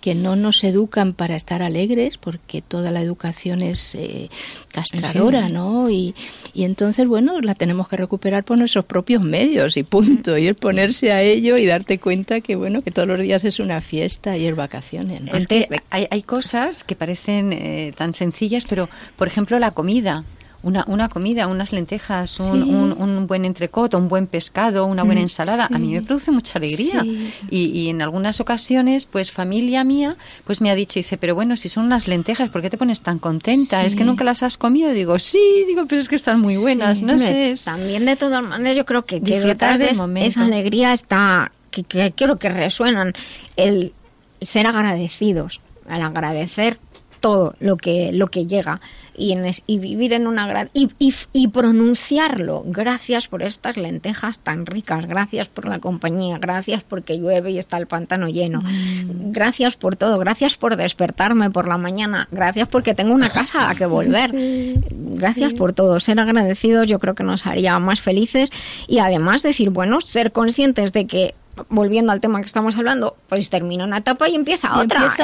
que no nos educan para estar alegres, porque toda la educación es eh, castradora, ¿no? Y, y entonces, bueno, la tenemos que recuperar por nuestros propios medios y punto. Y es ponerse a ello y darte cuenta que, bueno, que todos los días es una fiesta y es vacaciones. Es que hay, hay cosas que parecen eh, tan sencillas, pero por ejemplo la comida. Una, una comida, unas lentejas, un, un, buen entrecoto, un buen pescado, una buena mm, ensalada, a mí me produce mucha alegría. Y, en algunas ocasiones, pues familia mía, pues me ha dicho, dice, pero bueno, si son unas lentejas, ¿por qué te pones tan contenta? ¿Es que nunca las has comido? Digo, sí, digo, pero es que están muy buenas, no sé. También de todas maneras yo creo que, detrás de esa alegría está, que, que creo que resuenan el ser agradecidos al agradecer todo lo que, lo que llega y, en y vivir en una y, y, pronunciarlo. Gracias por estas lentejas tan ricas, gracias por la compañía, gracias porque llueve y está el pantano lleno, mm. gracias por todo, gracias por despertarme por la mañana, gracias porque tengo una casa a que <laughs> volver, gracias por todo. Ser agradecidos yo creo que nos haría más felices y además decir, bueno, ser conscientes de que volviendo al tema que estamos hablando, pues termina una etapa y empieza otra.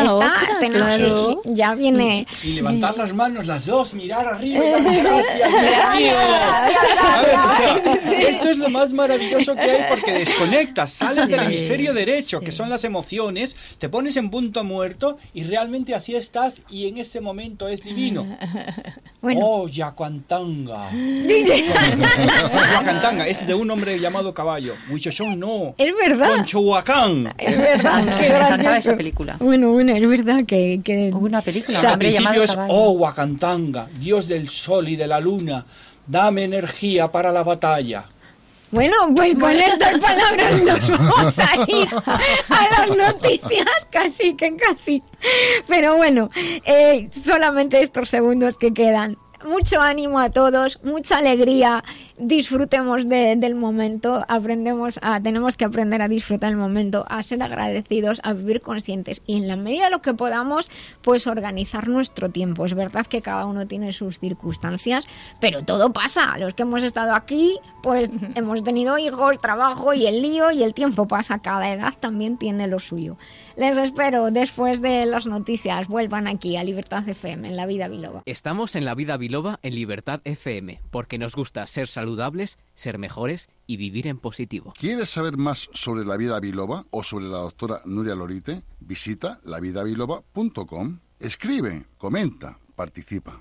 Ya viene. Y, levantar las manos las dos, mirar arriba y gracias, <laughs> esto es lo más maravilloso que hay porque <laughs> desconectas, sales del hemisferio derecho, que son las emociones, te pones en punto muerto y realmente así estás y en ese momento es divino. <laughs> Oh, Yacuantanga. Yacuantanga, es de un hombre llamado caballo. Huichochón no. Es verdad verdad. con Chihuacán. Es verdad, qué Me encantaba esa película. Bueno, bueno, es verdad que... que... Hubo una película, O sea, un al hombre principio llamado es, Caballo. oh Wakantanga, dios del sol y de la luna, dame energía para la batalla. Bueno, pues con estas palabras nos <laughs> vamos a ir a las noticias, casi que casi. Pero bueno, eh, solamente estos segundos que quedan. Mucho ánimo a todos, mucha alegría, disfrutemos de- del momento, aprendemos a, tenemos que aprender a disfrutar el momento, a ser agradecidos, a vivir conscientes y en la medida de lo que podamos, pues organizar nuestro tiempo. Es verdad que cada uno tiene sus circunstancias, pero todo pasa. Los que hemos estado aquí, pues hemos tenido hijos, trabajo y el lío y el tiempo pasa. Cada edad también tiene lo suyo. Les espero después de las noticias. Vuelvan aquí a Libertad FM en la vida biloba. Estamos en la vida biloba en Libertad FM, porque nos gusta ser saludables, ser mejores y vivir en positivo. ¿Quieres saber más sobre la vida biloba o sobre la doctora Nuria Lorite? Visita lavidabiloba.com. Escribe, comenta, participa.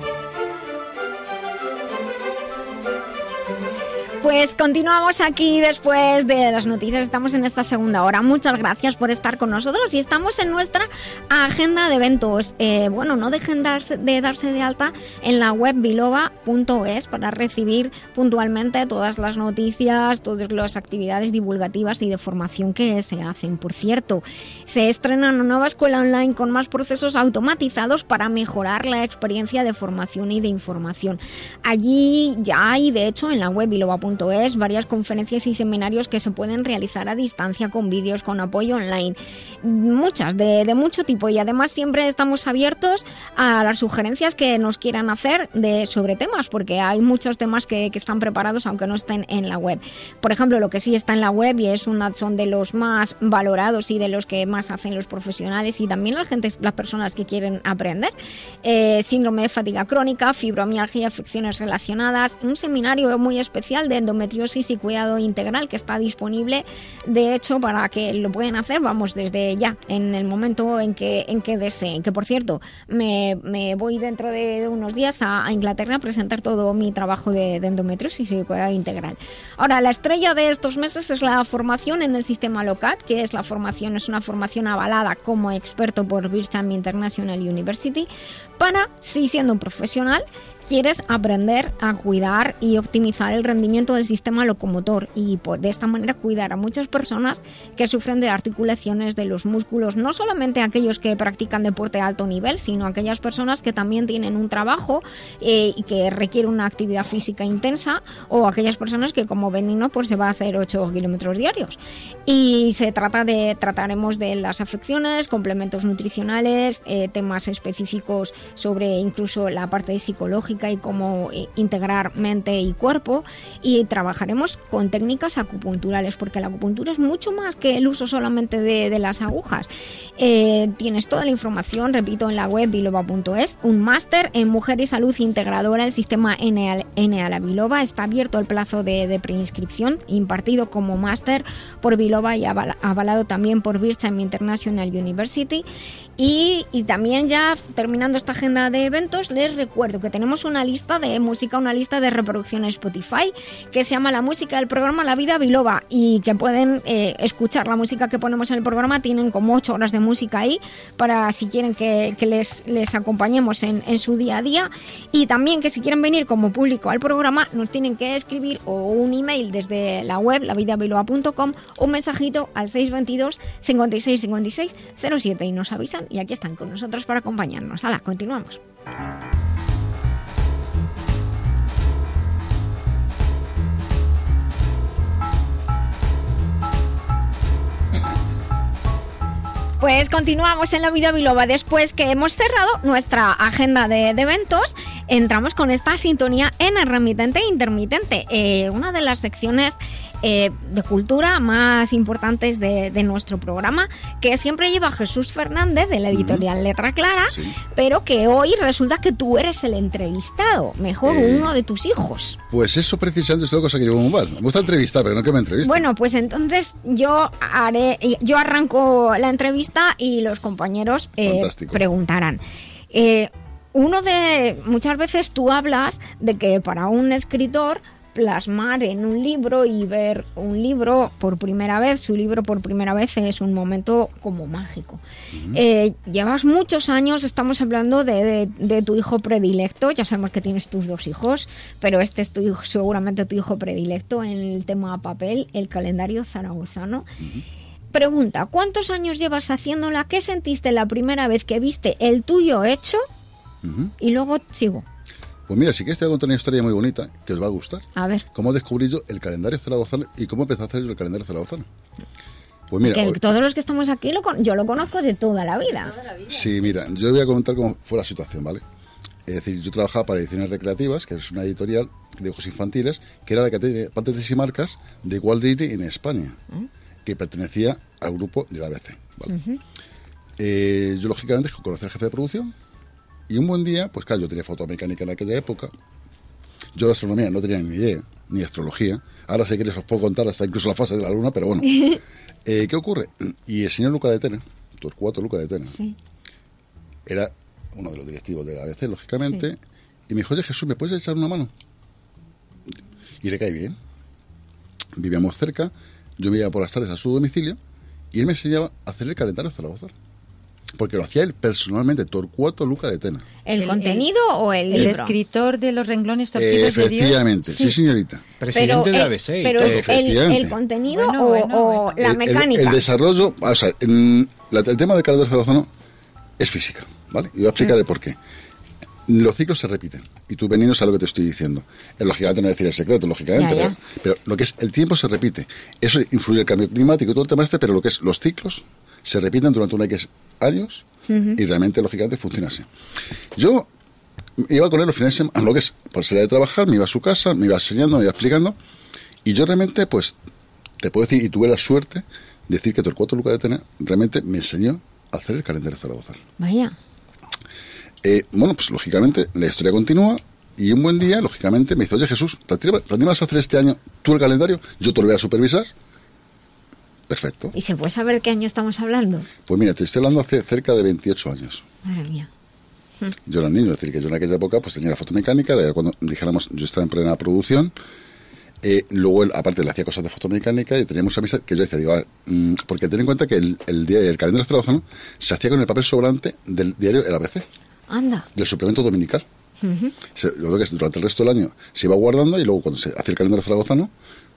Pues continuamos aquí después de las noticias. Estamos en esta segunda hora. Muchas gracias por estar con nosotros y estamos en nuestra agenda de eventos. Eh, bueno, no dejen de darse de alta en la web biloba.es para recibir puntualmente todas las noticias, todas las actividades divulgativas y de formación que se hacen. Por cierto, se estrena una nueva escuela online con más procesos automatizados para mejorar la experiencia de formación y de información. Allí ya hay, de hecho, en la web biloba.es varias conferencias y seminarios que se pueden realizar a distancia con vídeos, con apoyo online. Muchas, de, de mucho tipo. Y además siempre estamos abiertos a las sugerencias que nos quieran hacer de, sobre temas, porque hay muchos temas que, que están preparados aunque no estén en la web. Por ejemplo, lo que sí está en la web y es una, son de los más valorados y de los que más hacen los profesionales y también la gente, las personas que quieren aprender. Eh, síndrome de fatiga crónica, fibromialgia, afecciones relacionadas, un seminario muy especial de endometriosis y cuidado integral que está disponible, de hecho, para que lo pueden hacer, vamos, desde ya, en el momento en que, en que deseen. Que por cierto, me, voy dentro de unos días a, Inglaterra a presentar todo mi trabajo de, de endometriosis y cuidado integral. Ahora, la estrella de estos meses es la formación en el sistema LOCAT, que es la formación, es una formación avalada como experto por Bircham International University, para, si siendo un profesional, quieres aprender a cuidar y optimizar el rendimiento del sistema locomotor y por, de esta manera cuidar a muchas personas que sufren de articulaciones de los músculos, no solamente aquellos que practican deporte a alto nivel, sino aquellas personas que también tienen un trabajo eh, y que requiere una actividad física intensa o aquellas personas que como Benino pues se va a hacer 8 kilómetros diarios. Y se trata de, trataremos de las afecciones, complementos nutricionales, eh, temas específicos sobre incluso la parte psicológica y cómo eh, integrar mente y cuerpo y trabajaremos con técnicas acupunturales porque la acupuntura es mucho más que el uso solamente de, de las agujas. Eh, tienes toda la información, repito, en la web biloba.es, un máster en mujer y salud integradora, el sistema N a, N a la Biloba, está abierto el plazo de, de preinscripción, impartido como máster por Biloba y aval- avalado también por Bircham International University. Y, y también ya terminando esta agenda de eventos, les recuerdo que tenemos una lista de música, una lista de reproducción en Spotify que se llama La música del programa La Vida Biloba y que pueden eh, escuchar la música que ponemos en el programa. Tienen como 8 horas de música ahí para si quieren que, que les, les acompañemos en, en su día a día. Y también que si quieren venir como público al programa, nos tienen que escribir o un email desde la web lavidabiloba.com o un mensajito al 622 56 56 07 y nos avisan y aquí están con nosotros para acompañarnos. Hala, continuamos. Pues continuamos en la vida biloba. Después que hemos cerrado nuestra agenda de, eventos, entramos con esta sintonía en el remitente e intermitente, eh, una de las secciones eh, de cultura más importantes de, nuestro programa, que siempre lleva Jesús Fernández de la editorial Letra Clara, pero que hoy resulta que tú eres el entrevistado, mejor eh, uno de tus hijos. Pues eso precisamente es una cosa que llevo muy mal. Me gusta entrevistar, pero no que me entrevisten. Bueno, pues entonces yo haré, yo arranco la entrevista y los compañeros eh, preguntarán. uno de muchas veces tú hablas de que para un escritor plasmar en un libro y ver un libro por primera vez, su libro por primera vez es un momento como mágico. Eh, llevas muchos años, estamos hablando de, tu hijo predilecto, ya sabemos que tienes tus dos hijos, pero este es tu hijo, seguramente tu hijo predilecto en el tema papel, el calendario zaragozano. Pregunta, ¿cuántos años llevas haciéndola? ¿Qué sentiste la primera vez que viste el tuyo hecho? Y luego sigo. Pues mira, sí que te voy a contar una historia muy bonita que os va a gustar. A ver. ¿Cómo descubrí yo el calendario zaragozano y cómo empecé a hacer yo el calendario zaragozano? Pues mira, todos los que estamos aquí, lo, yo lo conozco de toda la vida. Sí, mira, yo voy a comentar cómo fue la situación, ¿vale? Es decir, yo trabajaba para Ediciones Recreativas, que es una editorial de dibujos infantiles, que era de categoría patentes y marcas de Walt Disney en España, ¿Mm? que pertenecía al grupo de la ABC. ¿vale? Eh, yo, lógicamente, conocí al jefe de producción, y un buen día, pues claro, yo tenía fotomecánica en aquella época. Yo de astronomía no tenía ni idea, ni astrología. Ahora si queréis os puedo contar hasta incluso la fase de la luna, pero bueno. <laughs> Eh, ¿Qué ocurre? Y el señor Luca de Tena, Torcuato Luca de Tena, era uno de los directivos de la ABC, lógicamente, y me dijo, oye Jesús, ¿me puedes echar una mano? Y le cae bien. Vivíamos cerca, yo me iba por las tardes a su domicilio, y él me enseñaba a hacer el calendario de Zaragoza porque lo hacía él personalmente, Torcuato Luca de Tena. ¿El, contenido o el, el escritor de los renglones torcidos de Dios? Efectivamente, sí. señorita. Presidente de la ABC. Pero el, contenido o, la mecánica. El, desarrollo, o sea, el tema del calor zarozano es física, ¿vale? Y voy a explicar por qué. Los ciclos se repiten y tú veniendo a lo que te estoy diciendo. Es lógicamente no decir el secreto, lógicamente, Pero, lo que es el tiempo se repite. Eso influye el cambio climático y todo el tema este, pero lo que es los ciclos se repiten durante una Años y realmente, lógicamente, funciona así. Yo iba con él los fines de semana, lo que es por salir de trabajar, me iba a su casa, me iba enseñando, me iba explicando, y yo realmente, pues, te puedo decir, y tuve la suerte de decir que Torcuato Luca de Tena realmente me enseñó a hacer el calendario de Zaragoza. Vaya. Eh, bueno, pues lógicamente la historia continúa y un buen día, lógicamente, me dice, oye Jesús, ¿te animas a hacer este año tú el calendario? Yo te lo voy a supervisar Perfecto. ¿Y se puede saber qué año estamos hablando? Pues mira, te estoy hablando hace cerca de 28 años. Madre mía. Yo era niño, es decir, que yo en aquella época pues tenía la fotomecánica, cuando dijéramos, yo estaba en plena producción, eh, luego él, aparte le hacía cosas de fotomecánica y teníamos amistad que yo decía, digo, mm, porque ten en cuenta que el, el, día, el calendario Zaragoza se hacía con el papel sobrante del diario El ABC. Anda. Del suplemento dominical. lo que es durante el resto del año se iba guardando y luego cuando se hacía el calendario zaragozano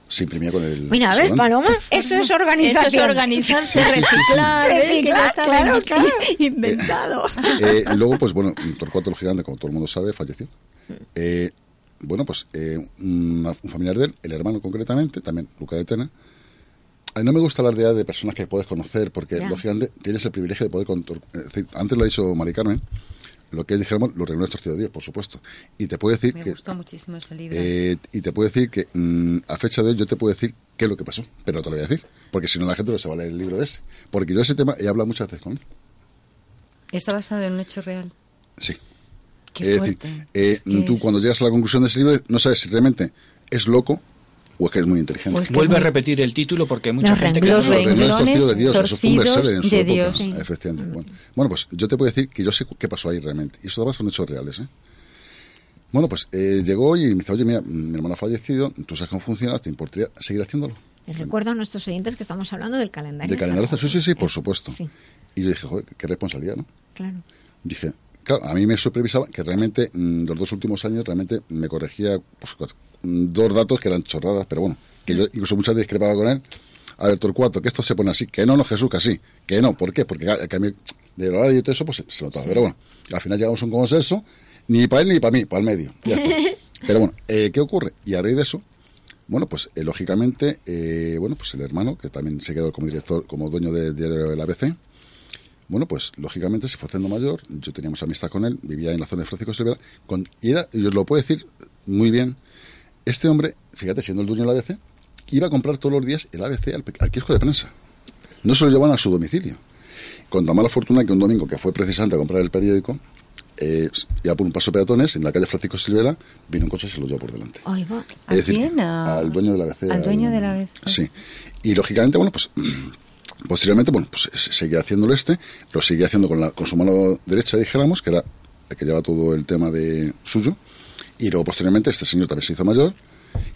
se imprimía con el. Mira, a ver, Paloma, eso es organización. Eso es organizarse, reciclar, reciclar claro, claro. <laughs> inventado. Eh, luego, pues bueno, Torcuato el Gigante, como todo el mundo sabe, falleció. Eh, bueno, pues eh, un familiar de él, el hermano concretamente, también Luca de Tena. A mí no me gusta la idea de personas que puedes conocer, porque lógicamente tienes el privilegio de poder. Antes lo ha dicho Mari Carmen lo que dijéramos, los reglones torcidos de Dios, por supuesto. Y te puedo decir Me que... gustó muchísimo ese libro. Eh, y te puedo decir que mm, a fecha de hoy yo te puedo decir qué es lo que pasó, pero no te lo voy a decir, porque si no la gente no se va a leer el libro de ese. Porque yo ese tema he hablado muchas veces con él. ¿Está basado en un hecho real? Sí. Qué es decir, eh, tú cuando llegas a la conclusión de ese libro no sabes si realmente es loco o es que es muy inteligente. Vuelve a repetir el título porque hay mucha gente que los renglones de Dios, eso fue un en su de Dios, efectivamente. Bueno, pues yo te puedo decir que yo sé qué pasó ahí realmente. Y eso son hechos reales, ¿eh? Bueno, pues eh, llegó y me dice, oye, mira, mi hermano ha fallecido, tú sabes cómo funciona, ¿te importaría seguir haciéndolo? Les recuerdo a nuestros oyentes que estamos hablando del calendario. Del calendario, sí, sí, sí, por supuesto. Y yo dije, joder, qué responsabilidad, ¿no? Claro. Dije, claro, a mí me supervisaba que realmente mm, los dos últimos años realmente me corregía pues, dos datos que eran chorradas, pero bueno, que yo incluso muchas veces discrepaba con él. A ver, Torcuato, que esto se pone así, que no, no, Jesús, que así, que no, ¿por qué? Porque el cambio de horario y todo eso, pues se, notaba. Pero bueno, al final llegamos a un consenso, ni para él ni para mí, para el medio, ya está. <laughs> Pero bueno, eh, ¿qué ocurre? Y a raíz de eso, bueno, pues eh, lógicamente, eh, bueno, pues el hermano, que también se quedó como director, como dueño del diario del ABC, Bueno, pues lógicamente se fue haciendo mayor, yo teníamos amistad con él, vivía en la zona de Francisco Silvera, con, y era, yo lo puedo decir muy bien, este hombre, fíjate, siendo el dueño del ABC, iba a comprar todos los días el ABC al, al kiosco de prensa. No se lo llevaban a su domicilio. Con tan mala fortuna que un domingo que fue precisamente a comprar el periódico, eh, ya por un paso peatones, en la calle Francisco Silvera, vino un coche y se lo llevó por delante. Ay, va. Es decir, quién? A- al dueño de la ABC. Al dueño al- de la ABC. Sí. Y lógicamente, bueno, pues posteriormente, bueno, pues se- seguía haciéndolo este, lo seguía haciendo con, la, con su mano derecha, dijéramos, que era el que lleva todo el tema de suyo. Y luego posteriormente este señor también se hizo mayor.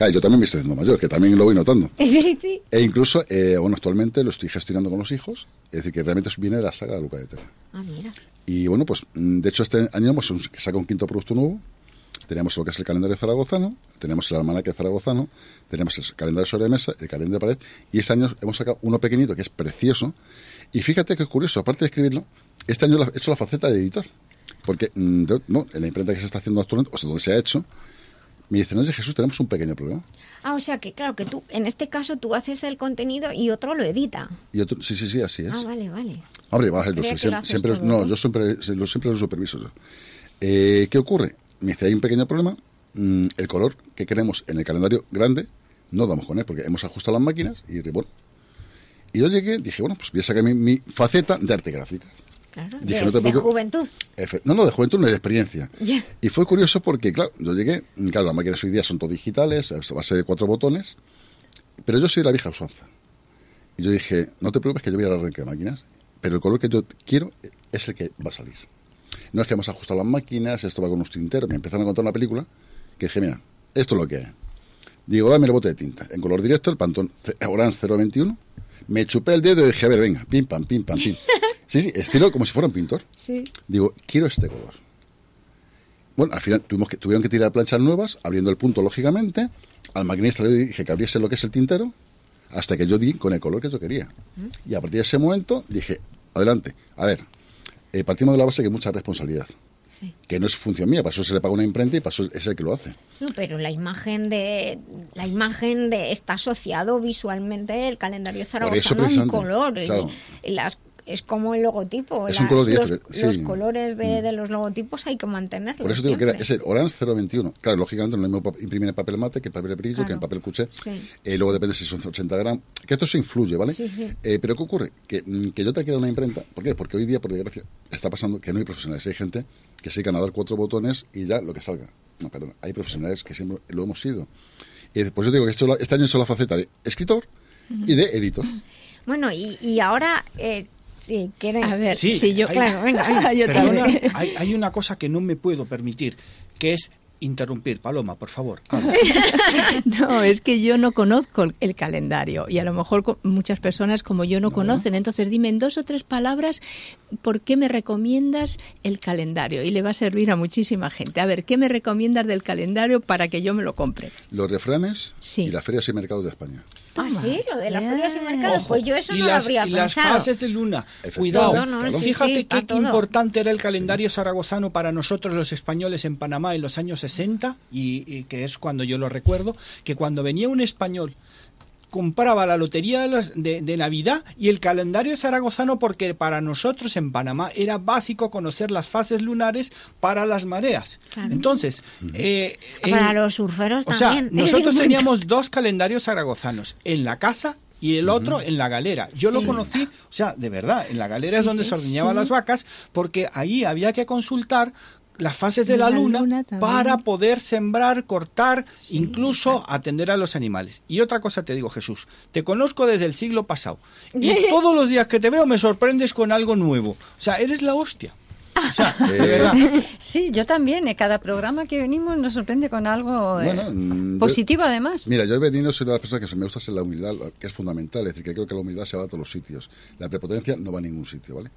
Ah, yo también me estoy haciendo mayor, que también lo voy notando. <laughs> Sí, sí. E incluso, eh, bueno, actualmente lo estoy gestionando con los hijos. Es decir, que realmente viene de la saga de Luca de Tela. Ah, mira. Y bueno, pues mm, de hecho este año hemos saca un quinto producto nuevo. Tenemos lo que es el calendario zaragozano, tenemos el almanaque zaragozano, tenemos el calendario sobre mesa, el calendario de pared, y este año hemos sacado uno pequeñito que es precioso. Y fíjate que es curioso, aparte de escribirlo, este año he hecho la faceta de editor. Porque mm, no, en la imprenta que se está haciendo actualmente, o sea, donde se ha hecho, me dicen, oye Jesús, tenemos un pequeño problema. Ah, o sea que claro, que tú, en este caso tú haces el contenido y otro lo edita. Y otro, sí, sí, sí, así es. Ah, vale, vale. Hombre, va a siempre, lo siempre- todo, no, yo siempre, siempre lo superviso yo. Eh, ¿Qué ocurre? Me dice, hay un pequeño problema. Mm, el color que queremos en el calendario grande no damos con él porque hemos ajustado las máquinas y bueno. Y yo llegué, dije, bueno, pues voy a sacar mi, mi faceta de arte gráfica. Claro. Dije, de, no te de juventud. No, no, de juventud, no de experiencia. Ya. Y fue curioso porque, claro, yo llegué, claro, las máquinas hoy día son todas digitales, a base de cuatro botones, pero yo soy de la vieja usanza. Y yo dije, no te preocupes que yo voy a la arranque de máquinas, pero el color que yo quiero es el que va a salir. No es que hemos ajustado las máquinas, esto va con unos tinteros, me empezaron a contar una película, que dije, mira, esto es lo que hay. Digo, dame el bote de tinta. En color directo, el Pantone C- Orange 021. Me chupé el dedo y dije, a ver, venga, pim, pam, pim, pam, pim. <laughs> Sí, sí, estilo como si fuera un pintor. Sí. Digo, quiero este color. Bueno, al final tuvimos que, tuvieron que tirar planchas nuevas, abriendo el punto, lógicamente. Al maquinista le dije que abriese lo que es el tintero, hasta que yo di con el color que yo quería. Y a partir de ese momento dije, adelante, a ver, eh, partimos de la base que mucha responsabilidad. Sí. Que no es función mía, para eso se le paga una imprenta y para eso es el que lo hace. No, pero la imagen de la imagen de está asociado visualmente el calendario zaragozano a un color. y las- es como el logotipo. Es un color los, los colores de, de los logotipos hay que mantenerlos. Por eso digo que era, es el Orange 021. Claro, lógicamente no es lo mismo imprimir en papel mate que en papel brillo, que en papel cuché. Sí. Eh, luego depende si son 80 gramos. Que esto se influye, ¿vale? Sí, sí. Eh, pero ¿qué ocurre? Que, mm, que yo te quiera una imprenta. ¿Por qué? Porque hoy día, por desgracia, está pasando que no hay profesionales. Hay gente que se dedican a dar cuatro botones y ya lo que salga. No, perdón. Hay profesionales que siempre lo hemos sido. Y por eso digo que esto, este año hecho la faceta de escritor y de editor. Bueno, y, y ahora, eh, si quieren... A ver, Sí, si yo, hay- Claro, venga, venga. <laughs> yo Perdona, también. hay, hay una cosa que no me puedo permitir, que es interrumpir. Paloma, por favor. habla. <laughs> No, es que yo no conozco el calendario y a lo mejor muchas personas como yo no, conocen. Entonces dime en dos o tres palabras por qué me recomiendas el calendario y le va a servir a muchísima gente. A ver, ¿qué me recomiendas del calendario para que yo me lo compre? Los refranes Sí. y las ferias y mercados de España. Ah, sí, lo de las ferias y mercados. Ojo, Pues yo eso y no las, lo habría y las fases de luna. Cuidado. Todo, ¿no? Sí, Fíjate sí, qué, todo. importante era el calendario zaragozano para nosotros los españoles en Panamá en los años 60, y, y que es cuando yo lo recuerdo, que cuando venía un español compraba la lotería de, las- de- de Navidad y el calendario zaragozano porque para nosotros en Panamá era básico conocer las fases lunares para las mareas. Claro. Entonces, eh, Para en- los surferos o sea, también. Es <laughs> nosotros teníamos dos calendarios zaragozanos, en la casa y el otro en la galera. Yo lo conocí, o sea, de verdad, en la galera es donde sí, se ordeñaban sí. las vacas, porque ahí había que consultar las fases de la, la luna, para poder sembrar, cortar, incluso atender a los animales. Y otra cosa te digo, Jesús, te conozco desde el siglo pasado <laughs> y todos los días que te veo me sorprendes con algo nuevo. O sea, eres la hostia. O sea, <laughs> Eh. Sí, yo también. En cada programa que venimos nos sorprende con algo eh, Bueno, mm, yo- positivo, además. Mira, yo he venido, soy una de las personas que me gusta ser la humildad, lo que es fundamental. Es decir, que creo que la humildad se va a todos los sitios. La prepotencia no va a ningún sitio, ¿vale?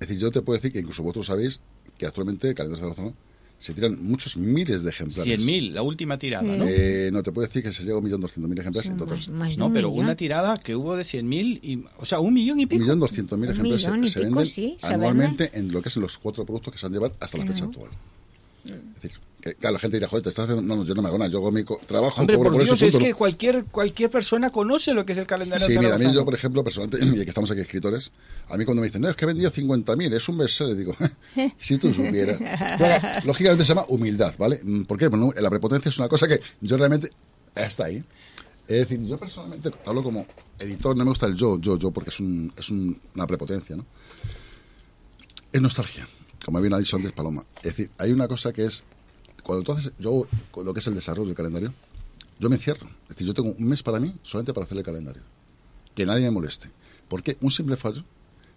Es decir, yo te puedo decir que incluso vosotros sabéis que actualmente el calendario de Zaragoza se tiran muchos miles de ejemplares. 100.000, la última tirada, ¿no? Eh, no, te puedo decir que se llega a un millón doscientos mil ejemplares Sí, en total. más- más No, un pero millón. una tirada que hubo de 100.000, y, o sea, un millón y pico. millón doscientos mil Un ejemplares se- y se, pico, venden sí, se anualmente en lo que son los cuatro productos que se han llevado hasta la fecha actual. Que claro, la gente dirá, joder, te estás haciendo. No, no, yo no me hago nada, yo hago mi trabajo. Hombre, por, Dios, es que cualquier, cualquier persona conoce lo que es el calendario Sí, mira, a mí yo, por ejemplo, personalmente, <clears throat> y que estamos aquí escritores, a mí cuando me dicen, no, es que he vendido 50.000, es un bestseller, digo, <laughs> si tú supieras. lógicamente se llama humildad, ¿vale? Mm, ¿Por qué? Bueno, la prepotencia es una cosa que yo realmente. Está ahí. Es decir, yo personalmente hablo como editor, no me gusta el yo, yo, yo, porque es, un, es una prepotencia, ¿no? Es nostalgia, como bien ha dicho antes Paloma. Es decir, hay una cosa que es, cuando tú haces, yo, lo que es el desarrollo del calendario, yo me encierro. Es decir, yo tengo un mes para mí solamente para hacer el calendario. Que nadie me moleste. ¿Por qué? Un simple fallo.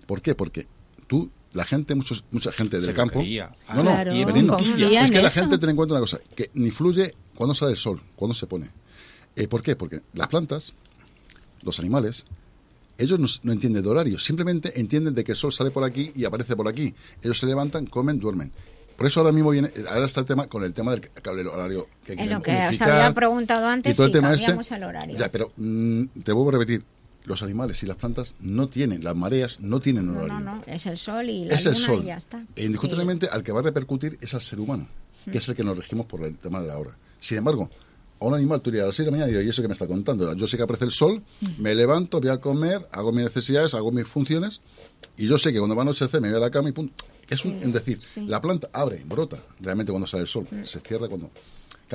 ¿Por qué? Porque tú, la gente, muchos, mucha gente del campo. no, no, es que la gente tiene en cuenta una cosa, que ni fluye cuando sale el sol, cuando se pone. Eh, ¿Por qué? Porque las plantas, los animales, ellos no, entienden de horario, simplemente entienden de que el sol sale por aquí y aparece por aquí. Ellos se levantan, comen, duermen. Por eso ahora mismo viene, ahora está el tema con el tema del, horario. Que en lo que os había preguntado antes, y el este, el horario. Ya, pero mm, te vuelvo a repetir, los animales y las plantas no tienen, las mareas no tienen un horario. No, no, es el sol y la es el sol. y ya está. E indiscutiblemente al que va a repercutir es al ser humano, que es el que nos regimos por el tema de la hora. Sin embargo, a un animal, tú dirías a las 6 de la mañana y ¿y eso que me está contando? Yo sé que aparece el sol, mm. me levanto, voy a comer, hago mis necesidades, hago mis funciones, y yo sé que cuando va a anochecer me voy a la cama y punto. Es un, en decir, la planta abre, brota realmente cuando sale el sol, mm. se cierra cuando...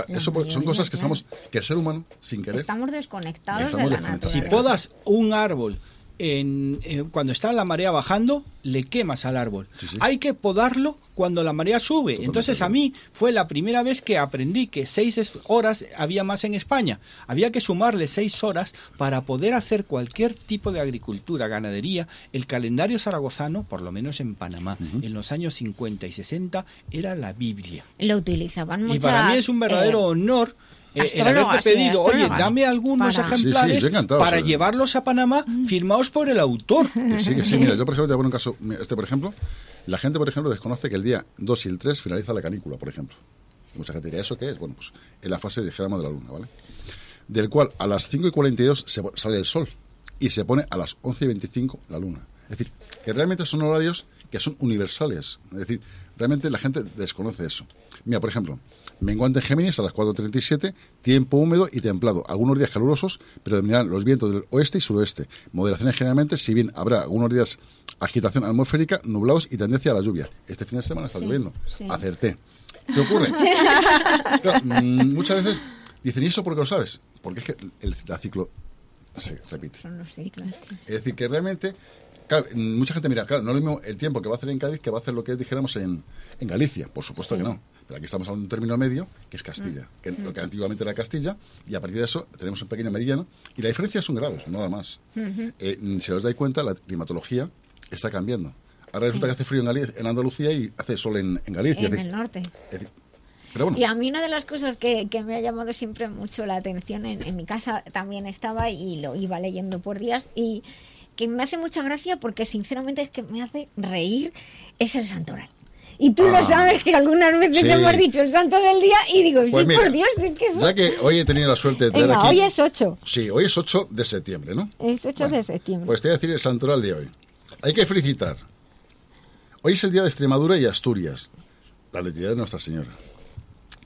eso son cosas que estamos, que el ser humano, sin querer... Estamos desconectados de la naturaleza. Si podas un árbol en, cuando está la marea bajando, le quemas al árbol. Hay que podarlo cuando la marea sube. Entonces a mí fue la primera vez que aprendí que seis horas había más en España. Había que sumarle seis horas para poder hacer cualquier tipo de agricultura, ganadería. El calendario zaragozano, por lo menos en Panamá, en los años 50 y 60, era la Biblia. Lo utilizaban muchas... Y para mí es un verdadero eh, honor eh, el haberte pedido, oye, dame algunos ejemplares para llevarlos a Panamá mm. firmados por el autor. sí, que sí, mira, yo por ejemplo te voy a poner un caso, este por ejemplo, la gente por ejemplo desconoce que el día 2 y el 3 finaliza la canícula, por ejemplo. Mucha gente diría, ¿eso qué es? Bueno, pues en la fase, dijéramos, de la luna, ¿vale? Del cual a las 5 y 42 se sale el sol y se pone a las 11 y 25 la luna. Es decir, que realmente son horarios que son universales. Es decir, realmente la gente desconoce eso. Mira, por ejemplo, Menguante en Géminis a las 4.37, tiempo húmedo y templado. Algunos días calurosos, predominarán los vientos del oeste y suroeste. Moderaciones generalmente, si bien habrá algunos días agitación atmosférica, nublados y tendencia a la lluvia. Este fin de semana está lloviendo. Acerté. ¿Qué ocurre? <laughs> Mm, muchas veces dicen, ¿y eso por qué lo sabes? Porque es que el, ciclo se repite. Es decir, que realmente mucha gente mira, claro, no es lo mismo el tiempo que va a hacer en Cádiz que va a hacer lo que dijéramos en, en Galicia. Por supuesto que no. Pero aquí estamos hablando de un término medio, que es Castilla, mm. que lo que antiguamente era Castilla, y a partir de eso tenemos un pequeño meridiano, y la diferencia son grados, nada más. Eh, si os dais cuenta, la climatología está cambiando. Ahora resulta que hace frío en, en, Andalucía y hace sol en, Galicia. En el norte. pero bueno. Y a mí una de las cosas que, que, me ha llamado siempre mucho la atención, en, en mi casa también estaba y lo iba leyendo por días, y que me hace mucha gracia porque sinceramente es que me hace reír, es el santoral. Y tú lo ah. sabes que algunas veces hemos dicho el santo del día y digo, pues por Dios, es que eso... Ya que hoy he tenido la suerte de tener aquí... hoy es 8. Sí, hoy es 8 de septiembre, ¿no? Es 8 de septiembre. Pues te voy a decir el santoral de hoy. Hay que felicitar. Hoy es el día de Extremadura y Asturias, la letalidad de Nuestra Señora,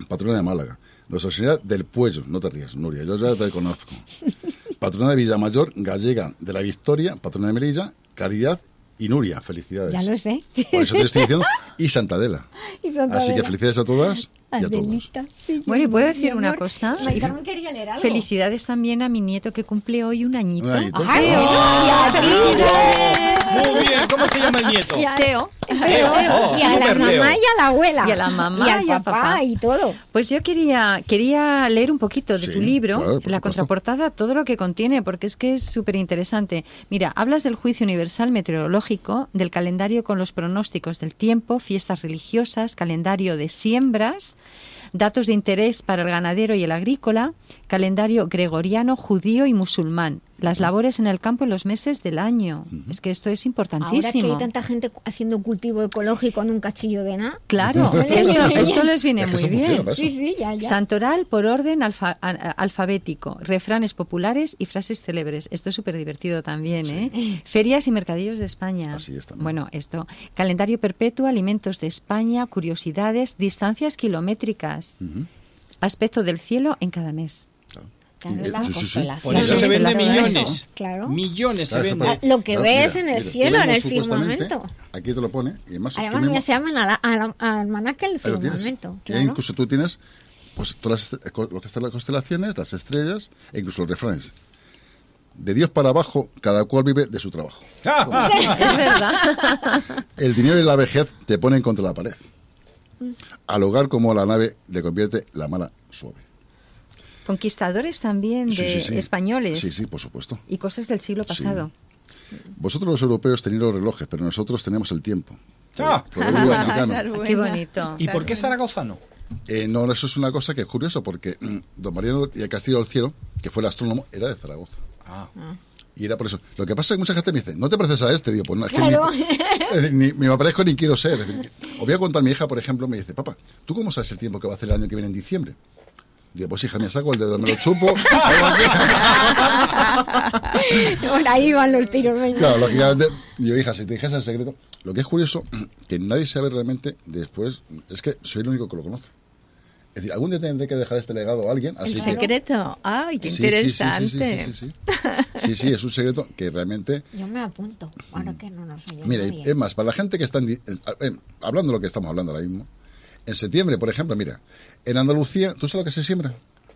patrona de Málaga. Nuestra Señora del Puello, no te rías, Nuria, yo ya te conozco. <laughs> Patrona de Villamayor, Gallega de la Victoria, patrona de Melilla, Caridad y Nuria, felicidades. Ya lo sé. Por eso te estoy diciendo. Y Santadela. <laughs> Y Así que felicidades a todas y a todos. bueno, ¿y puedo decir una cosa? Felicidades también a mi nieto que cumple hoy un añito. Un añito. ¡Ay, Muy bien, ¿cómo se llama el nieto? Teo. Oh, y a la mamá y a la abuela. Y a la mamá y, al papá, y todo. Pues yo quería, quería leer un poquito de tu libro, la contraportada, todo lo que contiene, porque es que es súper interesante. Mira, hablas del juicio universal meteorológico, del calendario con los pronósticos del tiempo, fiestas religiosas, calendario de siembras, datos de interés para el ganadero y el agrícola, calendario gregoriano, judío y musulmán, las labores en el campo en los meses del año. Es que esto es importantísimo. Ahora que hay tanta gente haciendo cultivo ecológico en un cachillo de nada. Claro, esto, les viene muy bien. Sí, sí, ya, ya. Santoral por orden alfabético, refranes populares y frases célebres. Esto es súper divertido también, ¿eh? Ferias y mercadillos de España. Así es Bueno, esto. Calendario perpetuo, alimentos de España, curiosidades, distancias kilométricas. Aspecto del cielo en cada mes. Por eso se vende millones. Claro. Millones se vende. Lo que ves en el cielo, en el firmamento. Aquí te lo pone. Y además, además se llaman al, al, almanaque el firmamento. Claro. incluso tú tienes pues todas las, lo que están las constelaciones, las estrellas, e incluso los refranes. De Dios para abajo, cada cual vive de su trabajo. <laughs> es verdad. <laughs> El dinero y la vejez te ponen contra la pared. Al hogar como a la nave le convierte la mala suave. Conquistadores también de españoles. Sí, sí, por supuesto. Y cosas del siglo pasado. Vosotros los europeos tenéis los relojes, pero nosotros tenemos el tiempo. Ah. <laughs> Qué bonito. ¿Y por qué zaragozano? Eh, no, eso es una cosa que es curioso, porque mm, don Mariano y el Castillo del Cielo, que fue el astrónomo, era de Zaragoza. Ah. Y era por eso. Lo que pasa es que mucha gente me dice, ¿no te pareces a este? Digo, pues no, es que ni, me parezco ni quiero ser. os voy a contar, mi hija, por ejemplo, me dice, papá, ¿tú cómo sabes el tiempo que va a hacer el año que viene en diciembre? Digo, pues hija, me saco el dedo, me lo chupo. <laughs> Por ahí van los tiros. Claro, lógicamente, yo, hija, si te dijese el secreto, lo que es curioso, que nadie sabe realmente después, es que soy el único que lo conoce. Es decir, algún día tendré que dejar este legado a alguien. Así ¿El secreto? ¡Ay, qué interesante! Sí sí, sí es un secreto que realmente... Yo me apunto, ahora que no nos oye Mira, es más, para la gente que está... Eh, hablando de lo que estamos hablando ahora mismo, en septiembre, por ejemplo, mira, en Andalucía, ¿tú sabes lo que se siembra?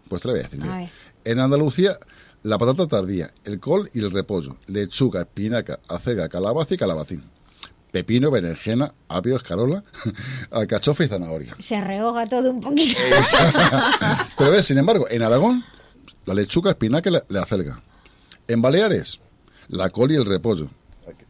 Pues te lo voy a decir. Mira. En Andalucía, la patata tardía, el col y el repollo, lechuga, espinaca, acelga, calabaza y calabacín. Pepino, berenjena, apio, escarola, <laughs> alcachofa y zanahoria. Se rehoga todo un poquito. <laughs> Pero ves, sin embargo, en Aragón, la lechuga, espinaca y la, acelga. En Baleares, la col y el repollo.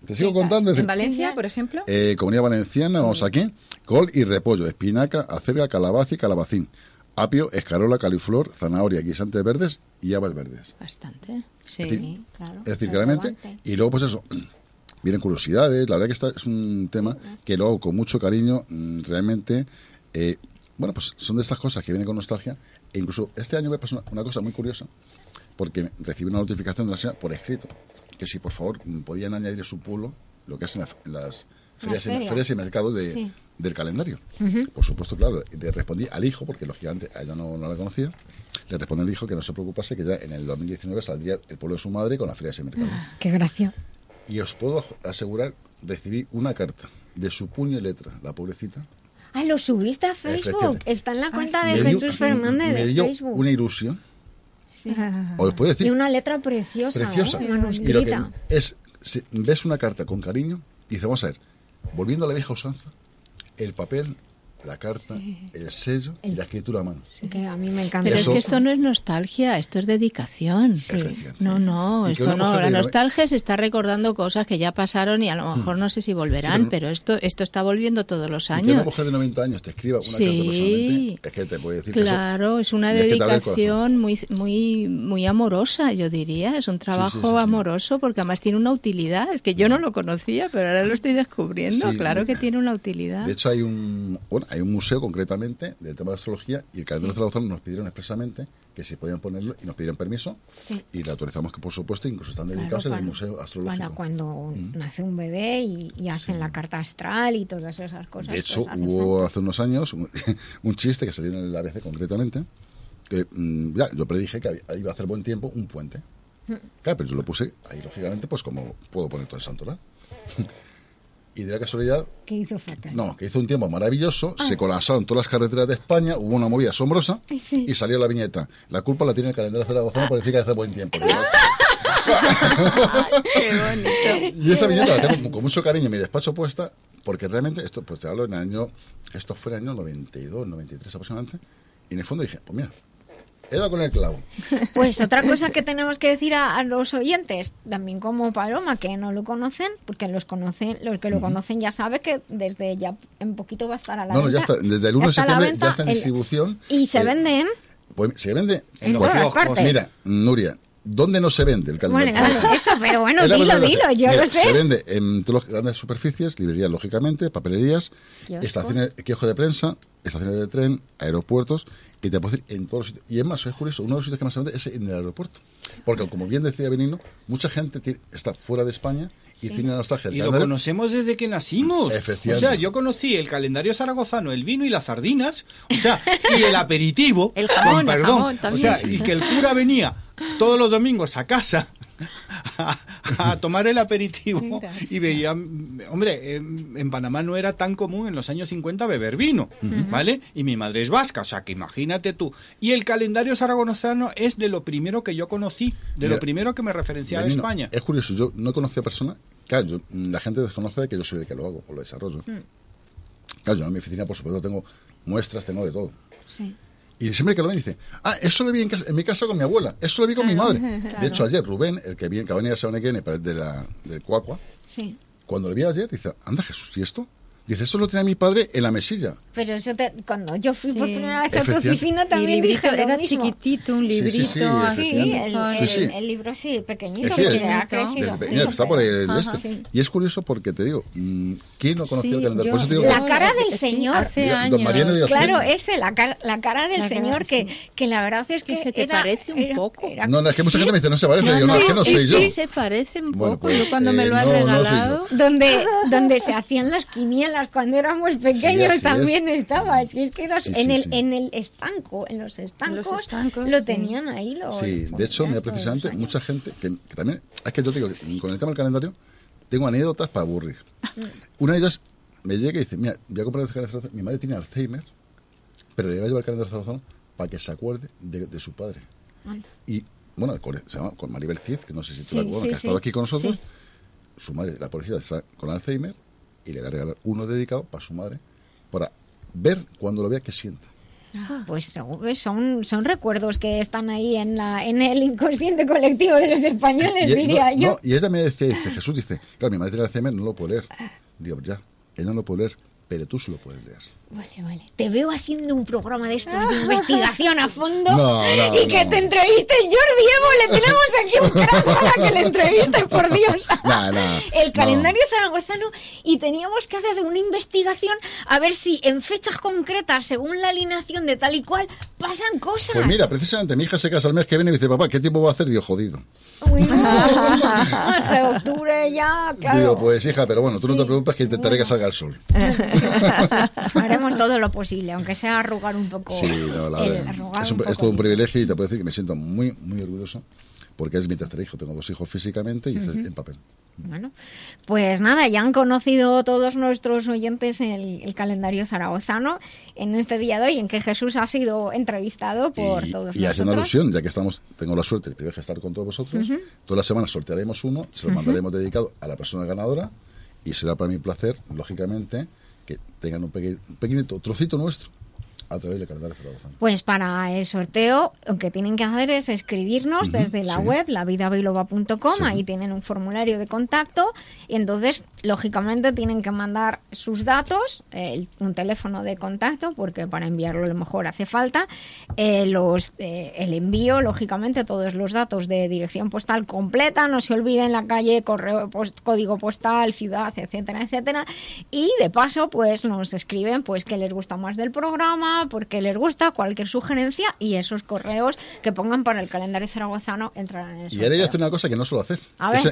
Te sigo contando. ¿En Valencia, por ejemplo? Eh, Comunidad Valenciana, vamos aquí. Col y repollo, espinaca, acelga, calabaza y calabacín. Apio, escarola, califlor, zanahoria, guisantes verdes y habas verdes. Bastante. Sí, claro. Es decir, claramente. Y luego, pues eso, <clears throat> vienen curiosidades. La verdad que esta es un tema que lo hago con mucho cariño. Mm, realmente, eh, bueno, pues son de estas cosas que vienen con nostalgia. E incluso este año me pasó una, cosa muy curiosa, porque recibí una notificación de la señora por escrito que si por favor podían añadir su pueblo lo que hacen las, ferias, y mercados de, del calendario. Por supuesto, claro, le respondí al hijo, porque lógicamente a ella no, no la conocía, le respondí al hijo que no se preocupase, que ya en el 2019 saldría el pueblo de su madre con la feria y mercado. Ah, qué gracia. Y os puedo asegurar, recibí una carta de su puño y letra, la pobrecita. Ah, lo subiste a Facebook. Está en la cuenta ah, de Jesús Fernández me de dio Facebook. una ilusión os <laughs> puedo decir. Y una letra preciosa. Preciosa. ¿eh? Y lo que es, si ves una carta con cariño, y dice, vamos a ver, volviendo a la vieja usanza, el papel la carta, el sello y la escritura a mano. que a mí me encanta. Pero es que esto no es nostalgia, esto es dedicación. No, no, esto no. La nostalgia se está recordando cosas que ya pasaron y a lo mejor hmm. no sé si volverán, pero, esto esto está volviendo todos los años. Y que una mujer de 90 años te escriba una carta personalmente, es que te puede decir Claro, es una dedicación muy muy muy amorosa, yo diría. Es un trabajo amoroso porque además tiene una utilidad. Es que yo no lo conocía, pero ahora lo <laughs> estoy descubriendo. claro que tiene una utilidad. De hecho, hay un hay un museo concretamente del tema de astrología y el calendario de Zaragoza nos pidieron expresamente que si podían ponerlo y nos pidieron permiso y le autorizamos que por supuesto incluso están dedicados en el museo astrológico. Para cuando mm. nace un bebé y, hacen la carta astral y todas esas cosas. De hecho, pues hubo hace unos años <laughs> un, chiste que salió en el ABC concretamente que mm, ya yo predije que iba a hacer buen tiempo un puente. Mm. Claro, pero yo lo puse ahí lógicamente pues como puedo poner todo el santoral. <laughs> y de la casualidad... Que hizo fatal. No, que hizo un tiempo maravilloso, ah. se colapsaron todas las carreteras de España, hubo una movida asombrosa y salió la viñeta. La culpa la tiene el calendario zaragozano por decir que hace buen tiempo. <laughs> Qué bonito. Y esa viñeta la tengo con mucho cariño en mi despacho puesta, porque realmente, esto pues te hablo en el año, esto fue en el año 92, 93 aproximadamente, y en el fondo dije, pues mira, He dado con el clavo. <laughs> Pues otra cosa que tenemos que decir a, los oyentes, también como Paloma, que no lo conocen, porque los conocen, los que lo conocen ya saben que desde ya en poquito va a estar a la venta. No, ya está, desde el 1 de septiembre ya está en distribución. Y se eh, venden. Pues se vende en todas partes. Mira, Nuria, ¿Dónde no se vende el? Bueno, eso, pero bueno, dilo, dilo, yo lo sé. Se vende en todas las grandes superficies, librerías, lógicamente, papelerías, estaciones, quejo de prensa, estaciones de tren, aeropuertos y te puedo decir en todos los sitios. Y es más, es curioso, uno de los sitios que más se vende es en el aeropuerto. Porque, como bien decía Benino, mucha gente está fuera de España y tiene la nostalgia Y lo conocemos desde que nacimos. O sea, yo conocí el calendario zaragozano, el vino y las sardinas, o sea, y el aperitivo. <laughs> el jamón, perdón. o sea, y que el cura venía todos los domingos a casa <laughs> a, tomar el aperitivo <laughs> y veía, hombre, en, Panamá no era tan común en los años 50 beber vino, ¿vale? Y mi madre es vasca, o sea, que imagínate tú. Y el calendario zaragozano es de lo primero que yo conocí, de lo primero que me referenciaba a España. Es curioso, yo no conocía a persona, claro, la gente desconoce de que yo soy el que lo hago o lo desarrollo. Claro, yo en mi oficina, por supuesto, tengo muestras, tengo de todo. Sí. Y siempre que lo ven dice, ah, eso lo vi en, en, mi casa con mi abuela, eso lo vi con mi madre. De hecho, ayer Rubén, el que, viene, que va a venir a Sabana de la, del Cuacua, sí. cuando lo vi ayer, dice, anda Jesús, ¿y esto? Dice, esto lo tenía mi padre en la mesilla. Pero eso te, cuando yo fui por primera vez a tu oficina también dije lo Era chiquitito, un librito. Sí, el, el, libro sí, pequeñito, que ha crecido. está por el este. Y es curioso porque te digo, mm, ¿quién no conocía el calendario? Yo, la cara del Señor. Hace años. Claro, ese, la, la cara del Señor, que, que la verdad es que, se te parece un poco. no, no, es que mucha gente me dice, no se parece. Yo no, es que no sé yo. Sí, se parece un poco. Yo pues, cuando me lo han eh, regalado. Donde se hacían las quinielas cuando éramos pequeños también estaba. es que en, el, en el estanco, en los estancos, lo tenían ahí. sí, de hecho, mira, precisamente, mucha gente que, también. Es que yo digo, con el tema del calendario, tengo anécdotas para aburrir. Una de ellas me llega y dice: Mira, voy a comprar el calendario. Mi madre tiene Alzheimer, pero le voy a llevar el calendario Zaragoza para que se acuerde de, su padre. Y bueno, se llama con Maribel Cid, que no sé si tú la que ha estado aquí con nosotros. Su madre, la policía, está con Alzheimer y le voy a regalar uno dedicado para su madre, para ver cuando lo vea qué siente. Ah, pues son, son recuerdos que están ahí en, la, en el inconsciente colectivo de los españoles, diría yo. y ella me decía, dice, Jesús dice, claro, mi madre tiene Alzheimer, no lo puede leer. Digo, ya, ella no lo puede leer, pero tú sí lo puedes leer. Vale, vale. Te veo haciendo un programa de estos de <laughs> investigación a fondo y que te entreviste Jordi Evo. Le tenemos aquí un crack para que le entreviste, por Dios. <laughs> el calendario zaragozano y teníamos que hacer una investigación a ver si en fechas concretas, según la alineación de tal y cual, pasan cosas. Pues mira, precisamente mi hija se casa el mes que viene y dice, papá, ¿qué tiempo va a hacer? Digo, jodido. <laughs> hace octubre ya, claro. Digo, pues hija, pero bueno, tú no te preocupes que intentaré que salga el sol. Haremos todo lo posible, aunque sea arrugar un poco. Sí, no, la verdad. Es, todo un privilegio y te puedo decir que me siento muy, muy orgulloso porque es mi tercer hijo. Tengo dos hijos físicamente y en papel. Bueno, pues nada, ya han conocido todos nuestros oyentes el, calendario zaragozano en este día de hoy, en que Jesús ha sido entrevistado por todos y haciendo alusión, ya que estamos, tengo la suerte, el privilegio de estar con todos vosotros, todas las semanas sortearemos uno, se lo mandaremos dedicado a la persona ganadora y será para un placer, lógicamente, que tengan un, pequeño trocito nuestro a través del calendario Pues para el sorteo, lo que tienen que hacer es escribirnos desde la web, lavidabiloba.com, ahí tienen un formulario de contacto y entonces, lógicamente, tienen que mandar sus datos, un teléfono de contacto, porque para enviarlo a lo mejor hace falta, eh, los, eh, el envío, lógicamente, todos los datos de dirección postal completa, no se olviden la calle, correo, código postal, ciudad, etcétera, etcétera, y de paso, pues nos escriben pues qué les gusta más del programa, porque les gusta, cualquier sugerencia y esos correos que pongan para el calendario zaragozano entrarán en el Y ahora yo hacer una cosa que no suelo hacer,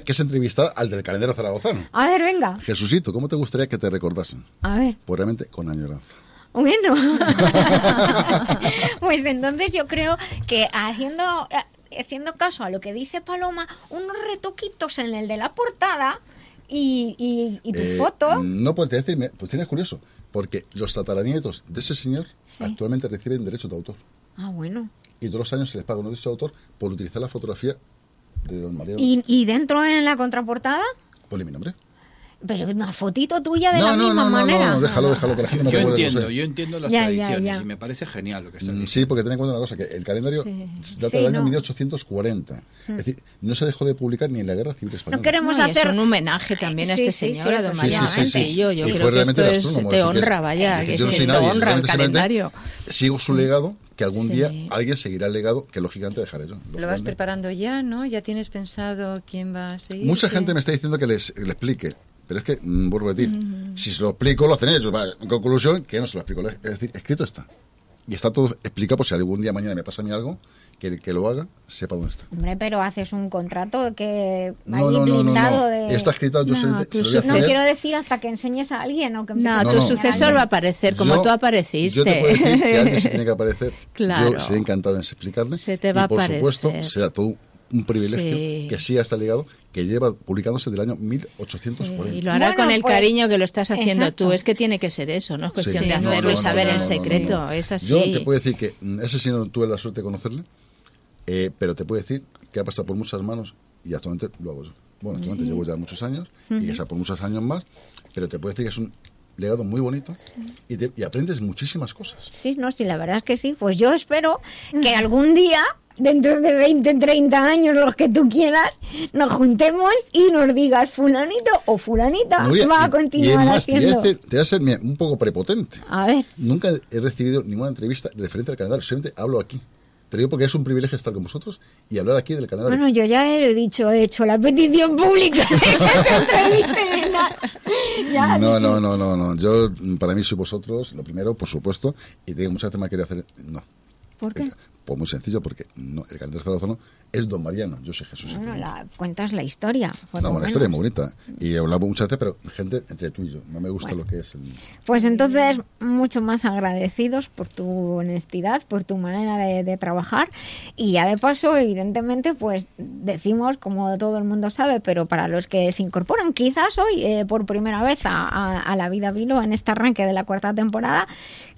que es, entrevistar al del calendario zaragozano. A ver, venga. Jesucito, ¿cómo te gustaría que te recordasen? A ver. Pues realmente con añoranza. Bueno, <laughs> pues entonces yo creo que haciendo, eh, haciendo caso a lo que dice Paloma, unos retoquitos en el de la portada y, y, tu eh, foto. No puedes decirme, pues tienes curioso, porque los tataranietos de ese señor actualmente reciben derecho de autor. Ah, bueno. Y todos los años se les paga un derecho de autor por utilizar la fotografía de don María. ¿Y, ¿Y dentro en la contraportada? Ponle mi nombre. Pero una fotito tuya de la misma no, no, manera. No, no, déjalo, déjalo, que la gente no Yo entiendo, yo entiendo las tradiciones y me parece genial lo que está mm, Sí, porque ten en cuenta una cosa, que el calendario data del año 1840. Es decir, no se dejó de publicar ni en la Guerra Civil Española. No queremos hacer... un homenaje también a este señor, a don María sí, Yo, yo creo que esto es, te honra, vaya, que es, te honra el calendario. Sigo su legado que algún día alguien seguirá el legado que lógicamente dejaré yo. Lo vas preparando ya, ¿no? ¿Ya tienes pensado quién va a seguir? Mucha gente me está diciendo que les, le explique. Pero es que, vuelvo a decir, si se lo explico, lo hacen ellos. En conclusión, que no se lo explico. Es decir, escrito está. y está todo explicado por si algún día mañana me pasa a mí algo, que que lo haga sepa dónde está. Hombre, pero haces un contrato que no, no, no, blindado de... Está escrito, yo No, se, se No hacer. quiero decir hasta que enseñes a alguien o que No, tu sucesor va a aparecer como Yo- tú apareciste. Yo te puedo decir que alguien se tiene que <laughs> aparecer. Claro. Yo seré encantado en explicarle. Se te va y por a supuesto, será todo un privilegio Sí. que sí está ligado, que lleva publicándose del año 1840. Y lo hará Bueno, con el pues, cariño que lo estás haciendo exacto. tú. Es que tiene que ser eso, no es cuestión Sí. de No, hacerlo no, y saber no, el no, no, secreto. no. Es así. Yo te puedo decir que ese sí no tuve la suerte de conocerle, eh, pero te puedo decir que ha pasado por muchas manos y actualmente lo hago yo. Bueno, actualmente llevo ya muchos años y que sea por muchos años más, pero te puedo decir que es un legado muy bonito y, te- y aprendes muchísimas cosas. Sí, no, sí, la verdad es que sí. Pues yo espero que algún día, dentro de 20, 30 años, los que tú quieras, nos juntemos y nos digas fulanito o fulanita va a continuar y más, te voy, a haciendo. hacer, te voy a ser mira, un poco prepotente. A ver, Nunca he recibido ninguna entrevista referente al calendario, simplemente hablo aquí. Te digo porque es un privilegio estar con vosotros y hablar aquí del calendario. bueno, yo ya he dicho, he hecho la petición pública que. <laughs> Ya, no, no, no, no, no. Yo, para mí, soy vosotros, lo primero, por supuesto, y te digo, muchas veces me ha querido hacer. No. ¿Por qué? Pues muy sencillo, porque no, el calendario zaragozano es Don Mariano, yo soy Jesús. Bueno, la, cuentas la historia. no, bueno, la historia es muy bonita. Y he hablado muchas veces, pero gente entre tú y yo. No me gusta lo que es el. Pues entonces, mucho más agradecidos por tu honestidad, por tu manera de, de trabajar. Y ya de paso, evidentemente, pues decimos, como todo el mundo sabe, pero para los que se incorporan quizás hoy eh, por primera vez a, a- a la vida Vilo en este arranque de la cuarta temporada,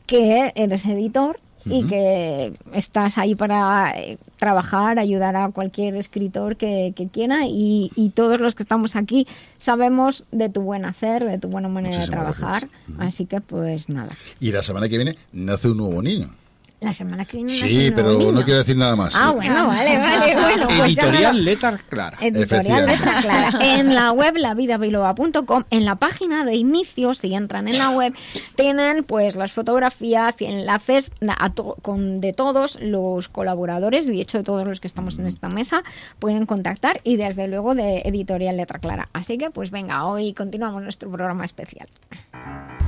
que eres editor. Y que estás ahí para eh, trabajar, ayudar a cualquier escritor que, que quiera y, y todos los que estamos aquí sabemos de tu buen hacer, de tu buena manera de trabajar. Así que pues nada. Y la semana que viene nace un nuevo niño. La semana que viene. Sí, pero no quiero decir nada más. Ah, bueno, vale, vale. Bueno, pues Editorial lo- Letra Clara. Editorial Letra Efectivamente. Clara. <laughs> En la web lavidabiloba.com, en la página de inicio, si entran en la web, tienen pues las fotografías y enlaces a to- con de todos los colaboradores, de hecho de todos los que estamos en esta mesa, pueden contactar y desde luego de Editorial Letra Clara. Así que pues venga, hoy continuamos nuestro programa especial.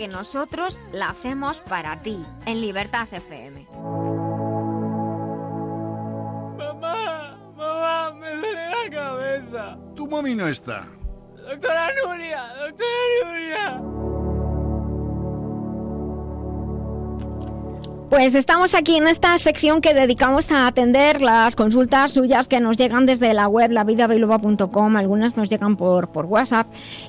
Porque nosotros la hacemos para ti, en Libertad FM. Mamá, mamá, me duele la cabeza. Tu mami no está. Doctora Nuria, doctora Nuria. Pues estamos aquí en esta sección que dedicamos a atender las consultas suyas que nos llegan desde la web lavidabiloba.com, algunas nos llegan por, por WhatsApp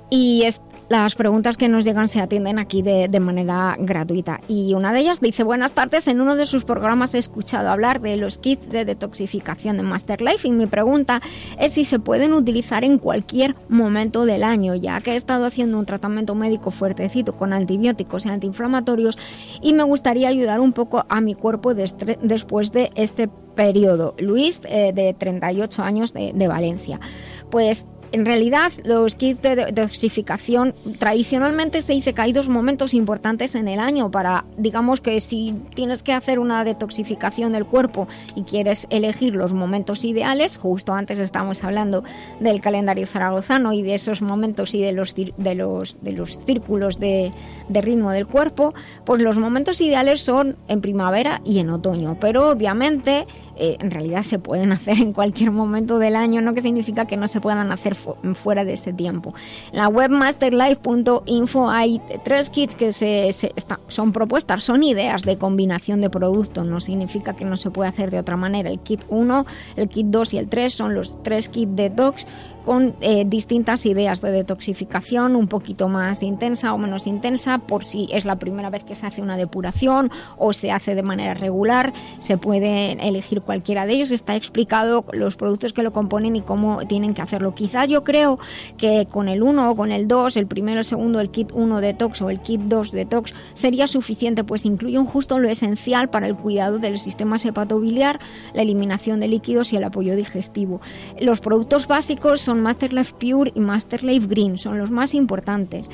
y es- las preguntas que nos llegan se atienden aquí de, manera gratuita. Y una de ellas dice, buenas tardes, en uno de sus programas he escuchado hablar de los kits de detoxificación de Masterlife y mi pregunta es si se pueden utilizar en cualquier momento del año, ya que he estado haciendo un tratamiento médico fuertecito con antibióticos y antiinflamatorios y me gustaría ayudar un poco a mi cuerpo después de este periodo. Luis, eh, de 38 años de, de Valencia. Pues en realidad, los kits de detoxificación tradicionalmente se dice que hay dos momentos importantes en el año para, digamos que si tienes que hacer una detoxificación del cuerpo y quieres elegir los momentos ideales, justo antes estábamos hablando del calendario zaragozano y de esos momentos y de los, de los, de los círculos de, de ritmo del cuerpo, pues los momentos ideales son en primavera y en otoño, pero obviamente eh, en realidad se pueden <laughs> hacer en cualquier momento del año, no que significa que no se puedan hacer fu- fuera de ese tiempo. En la web masterlife.info hay tres kits que se, se- son propuestas, son ideas de combinación de productos, no significa que no se puede hacer de otra manera. El kit 1, el kit 2 y el 3 son los tres kits detox con eh, distintas ideas de detoxificación, un poquito más intensa o menos intensa, por si es la primera vez que se hace una depuración o se hace de manera regular, se puede elegir cualquiera de ellos, está explicado los productos que lo componen y cómo tienen que hacerlo. Quizás yo creo que con el 1 o con el 2, el primero, el segundo, el kit 1 detox o el kit 2 detox sería suficiente, pues incluyen justo lo esencial para el cuidado del sistema hepatobiliar, la eliminación de líquidos y el apoyo digestivo. Los productos básicos son Masterlife Pure y Masterlife Green, son los más importantes.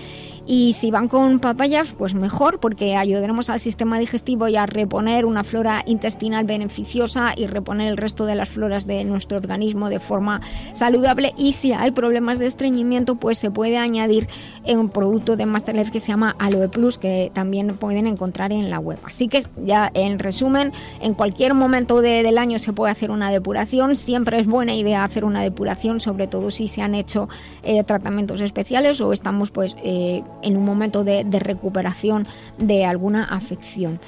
Y si van con papayas, pues mejor, porque ayudaremos al sistema digestivo y a reponer una flora intestinal beneficiosa y reponer el resto de las floras de nuestro organismo de forma saludable. Y si hay problemas de estreñimiento, pues se puede añadir un producto de Masterlife que se llama Aloe Plus, que también pueden encontrar en la web. Así que ya en resumen, en cualquier momento de- del año se puede hacer una depuración. Siempre es buena idea hacer una depuración, sobre todo si se han hecho eh, tratamientos especiales o estamos pues eh, en un momento de, recuperación de alguna afección.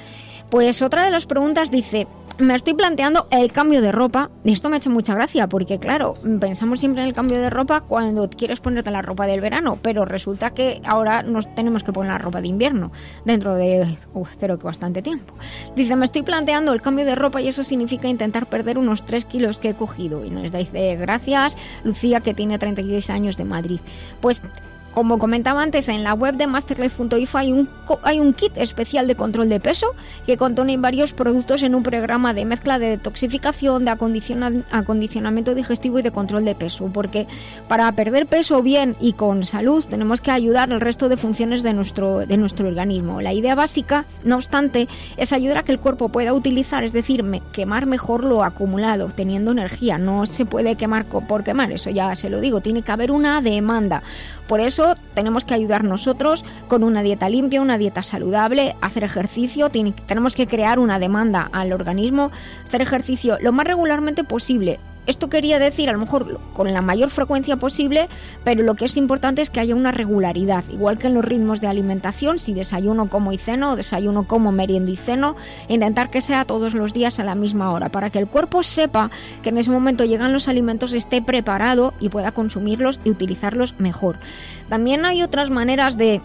Pues otra de las preguntas dice, me estoy planteando el cambio de ropa. Esto me ha hecho mucha gracia porque, claro, pensamos siempre en el cambio de ropa cuando quieres ponerte la ropa del verano, pero resulta que ahora nos tenemos que poner la ropa de invierno dentro de, uf, espero que bastante tiempo. Dice, me estoy planteando el cambio de ropa y eso significa intentar perder unos 3 kilos que he cogido. Y nos dice, gracias, Lucía, que tiene 36 años de Madrid. Pues como comentaba antes, en la web de masterlife.info hay un, hay un kit especial de control de peso que contiene varios productos en un programa de mezcla de detoxificación, de acondiciona- acondicionamiento digestivo y de control de peso. Porque para perder peso bien y con salud tenemos que ayudar al resto de funciones de nuestro, organismo. La idea básica, no obstante, es ayudar a que el cuerpo pueda utilizar, es decir, quemar mejor lo acumulado, teniendo energía. No se puede quemar por quemar, eso ya se lo digo, tiene que haber una demanda. Por eso tenemos que ayudar nosotros con una dieta limpia, una dieta saludable, hacer ejercicio, tenemos que crear una demanda al organismo, hacer ejercicio lo más regularmente posible. Esto quería decir, a lo mejor con la mayor frecuencia posible, pero lo que es importante es que haya una regularidad, igual que en los ritmos de alimentación, si desayuno como y ceno, o desayuno como meriendo y ceno, intentar que sea todos los días a la misma hora, para que el cuerpo sepa que en ese momento llegan los alimentos, esté preparado y pueda consumirlos y utilizarlos mejor. También hay otras maneras de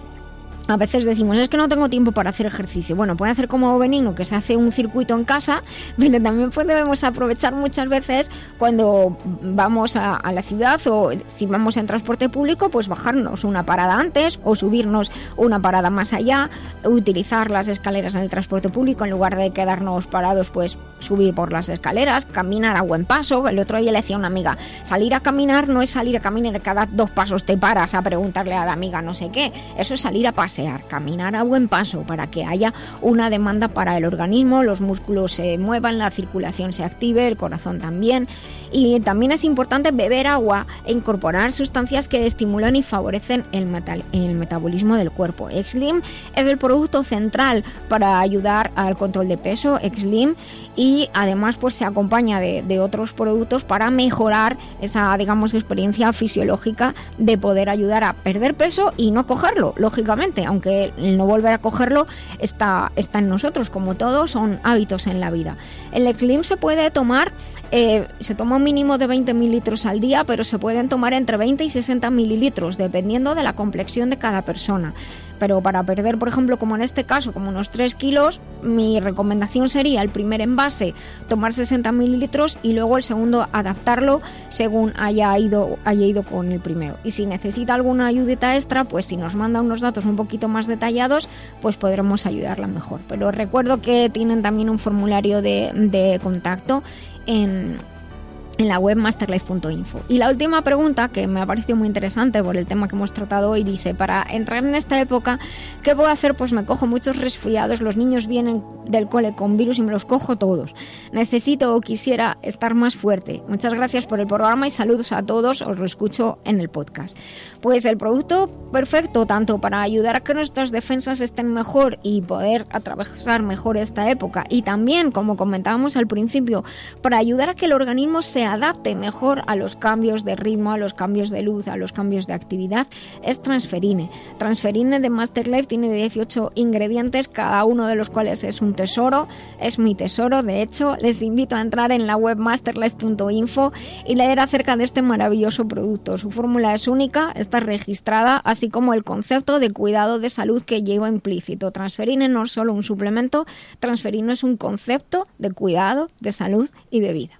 a veces decimos, es que no tengo tiempo para hacer ejercicio. Bueno, puede hacer como Benigno, que se hace un circuito en casa, <laughs> pero también podemos aprovechar muchas veces cuando vamos a, a la ciudad o si vamos en transporte público, pues bajarnos una parada antes o subirnos una parada más allá, utilizar las escaleras en el transporte público en lugar de quedarnos parados, pues subir por las escaleras, caminar a buen paso. El otro día le decía a una amiga, salir a caminar no es salir a caminar, cada dos pasos te paras a preguntarle a la amiga no sé qué, eso es salir a pasear, caminar a buen paso para que haya una demanda para el organismo, los músculos se muevan, la circulación se active, el corazón también. Y también es importante beber agua e incorporar sustancias que estimulan y favorecen el, metal- el metabolismo del cuerpo. Exlim es el producto central para ayudar al control de peso, Exlim, y además pues se acompaña de, de otros productos para mejorar esa digamos experiencia fisiológica de poder ayudar a perder peso y no cogerlo, lógicamente, aunque el no volver a cogerlo está, está en nosotros, como todo son hábitos en la vida. El Slim se puede tomar, eh, se toma un mínimo de 20 mililitros al día, pero se pueden tomar entre 20 y 60 mililitros, dependiendo de la complexión de cada persona. Pero para perder, por ejemplo, como en este caso, como unos 3 kilos, mi recomendación sería el primer envase tomar 60 mililitros y luego el segundo adaptarlo según haya ido, haya ido con el primero. Y si necesita alguna ayudita extra, pues si nos manda unos datos un poquito más detallados, pues podremos ayudarla mejor. Pero recuerdo que tienen también un formulario de, de contacto en, en la web masterlife.info. Y la última pregunta, que me ha parecido muy interesante por el tema que hemos tratado hoy, dice, para entrar en esta época, ¿qué puedo hacer? Pues me cojo muchos resfriados, los niños vienen del cole con virus y me los cojo todos. Necesito o quisiera estar más fuerte. Muchas gracias por el programa y saludos a todos, os lo escucho en el podcast. Pues el producto perfecto tanto para ayudar a que nuestras defensas estén mejor y poder atravesar mejor esta época y también, como comentábamos al principio, para ayudar a que el organismo se adapte mejor a los cambios de ritmo, a los cambios de luz, a los cambios de actividad, es Transferine. Transferine de Masterlife tiene 18 ingredientes, cada uno de los cuales es un tesoro, es mi tesoro, de hecho, les invito a entrar en la web masterlife.info y leer acerca de este maravilloso producto. Su fórmula es única, está registrada, así como el concepto de cuidado de salud que lleva implícito. Transferine no es solo un suplemento, Transferine es un concepto de cuidado, de salud y de vida.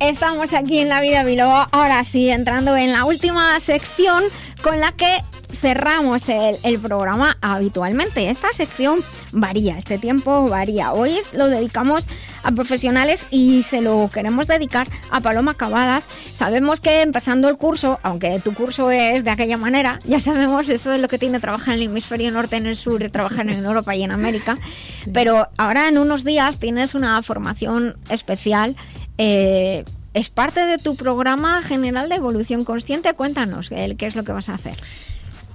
estamos aquí en La Vida Biloba, ahora sí, entrando en la última sección con la que cerramos el, el programa habitualmente. Esta sección varía, este tiempo varía. Hoy es- lo dedicamos a profesionales y se lo queremos dedicar a Paloma Cavadas. Sabemos que empezando el curso, aunque tu curso es de aquella manera, ya sabemos eso de lo que tiene trabajar en el hemisferio norte, en el sur, trabajar en Europa y en América. Pero ahora en unos días tienes una formación especial. Eh, es parte de tu programa general de evolución consciente. Cuéntanos qué es lo que vas a hacer.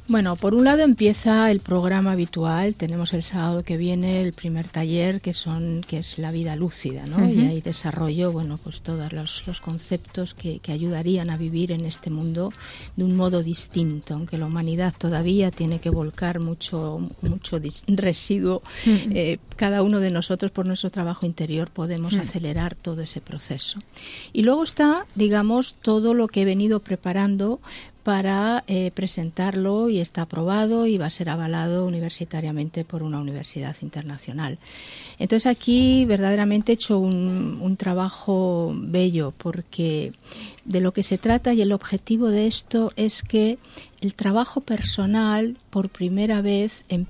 Bueno, por un lado empieza el programa habitual. Tenemos el sábado que viene el primer taller que son que es la vida lúcida, ¿no? Y ahí desarrollo, bueno, pues todos los, los conceptos que, que ayudarían a vivir en este mundo de un modo distinto, aunque la humanidad todavía tiene que volcar mucho mucho residuo. Eh, cada uno de nosotros por nuestro trabajo interior podemos acelerar todo ese proceso. Y luego está, digamos, todo lo que he venido preparando para eh, presentarlo y está aprobado y va a ser avalado universitariamente por una universidad internacional. Entonces aquí verdaderamente he hecho un, un trabajo bello porque de lo que se trata y el objetivo de esto es que el trabajo personal por primera vez em-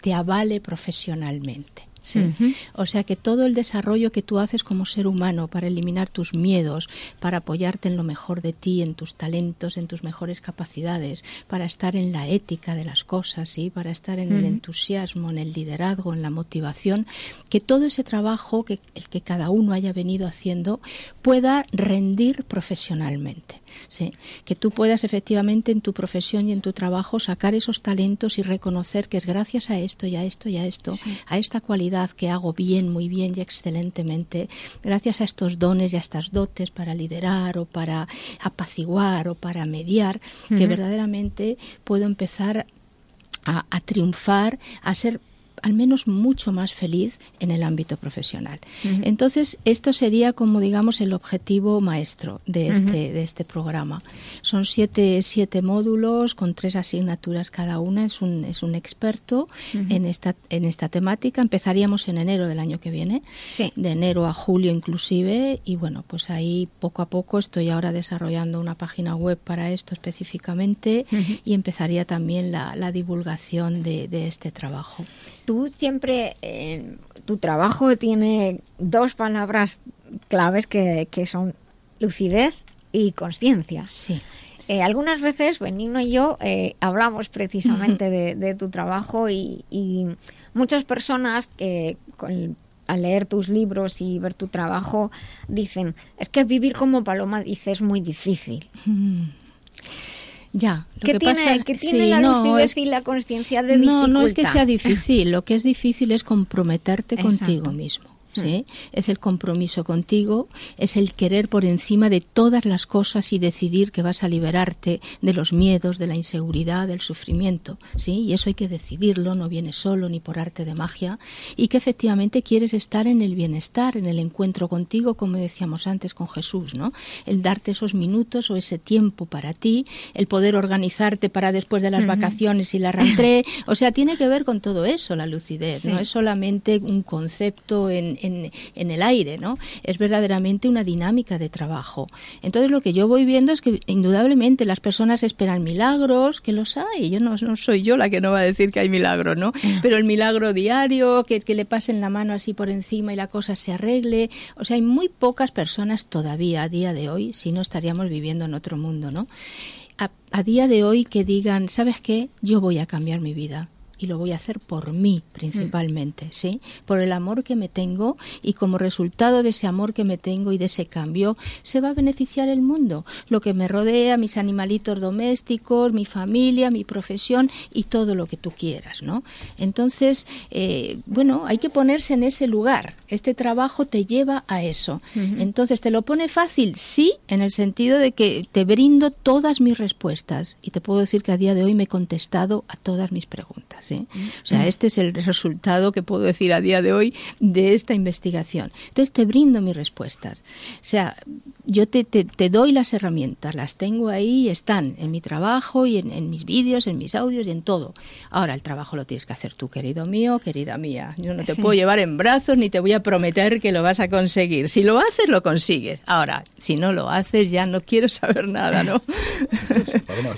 te avale profesionalmente. ¿Sí? O sea que todo el desarrollo que tú haces como ser humano para eliminar tus miedos, para apoyarte en lo mejor de ti, en tus talentos, en tus mejores capacidades, para estar en la ética de las cosas, ¿sí? para estar en el entusiasmo, en el liderazgo, en la motivación, que todo ese trabajo que el que cada uno haya venido haciendo pueda rendir profesionalmente. ¿Sí? Que tú puedas efectivamente en tu profesión y en tu trabajo sacar esos talentos y reconocer que es gracias a esto y a esto y a esto, a esta cualidad que hago bien, muy bien y excelentemente, gracias a estos dones y a estas dotes para liderar o para apaciguar o para mediar, que verdaderamente puedo empezar a, a triunfar, a ser al menos mucho más feliz en el ámbito profesional. Entonces, esto sería como digamos el objetivo maestro de este, de este programa. Son siete, siete módulos con tres asignaturas cada una. Es un, es un experto en, esta, en esta temática. Empezaríamos en enero del año que viene, de enero a julio inclusive. Y bueno, pues ahí poco a poco estoy ahora desarrollando una página web para esto específicamente y empezaría también la, la divulgación de, de este trabajo. Tú siempre, eh, tu trabajo tiene dos palabras claves que, que son lucidez y conciencia. Sí. Eh, algunas veces Benigno y yo eh, hablamos precisamente de, de tu trabajo y, y muchas personas que con- al leer tus libros y ver tu trabajo dicen, es que vivir como paloma dice es muy difícil. Ya, lo ¿Qué que tiene, pasa- qué tiene sí, la no, lucidez es- y la conciencia de no, dificultad? no es que sea difícil, lo que es difícil es comprometerte Exacto. contigo mismo. ¿Sí? Es el compromiso contigo, es el querer por encima de todas las cosas y decidir que vas a liberarte de los miedos, de la inseguridad, del sufrimiento. ¿sí? Y eso hay que decidirlo, no viene solo ni por arte de magia. Y que efectivamente quieres estar en el bienestar, en el encuentro contigo, como decíamos antes con Jesús, ¿no? El darte esos minutos o ese tiempo para ti, el poder organizarte para después de las vacaciones y la rentré. <laughs> O sea, tiene que ver con todo eso, la lucidez. Sí. No es solamente un concepto en, en- en el aire, ¿no? Es verdaderamente una dinámica de trabajo. Entonces, lo que yo voy viendo es que indudablemente las personas esperan milagros, que los hay. Yo no, no soy yo la que no va a decir que hay milagros, ¿no? <laughs> Pero el milagro diario, que, que le pasen la mano así por encima y la cosa se arregle. O sea, hay muy pocas personas todavía a día de hoy, si no estaríamos viviendo en otro mundo, ¿no? a, a día de hoy que digan, ¿sabes qué? Yo voy a cambiar mi vida y lo voy a hacer por mí principalmente, ¿sí? Por el amor que me tengo y como resultado de ese amor que me tengo y de ese cambio se va a beneficiar el mundo, lo que me rodea, mis animalitos domésticos, mi familia, mi profesión y todo lo que tú quieras, ¿no? Entonces, eh, bueno, hay que ponerse en ese lugar. Este trabajo te lleva a eso. Entonces, ¿te lo pone fácil? Sí, en el sentido de que te brindo todas mis respuestas y te puedo decir que a día de hoy me he contestado a todas mis preguntas. ¿Eh? O sea, este es el resultado que puedo decir a día de hoy de esta investigación. Entonces, te brindo mis respuestas. O sea, yo te, te, te doy las herramientas, las tengo ahí están en mi trabajo y en, en mis vídeos, en mis audios y en todo. Ahora, el trabajo lo tienes que hacer tú, querido mío, querida mía. Yo no te Sí. puedo llevar en brazos ni te voy a prometer que lo vas a conseguir. Si lo haces, lo consigues. Ahora, si no lo haces, ya no quiero saber nada, ¿no? <laughs> Paloma,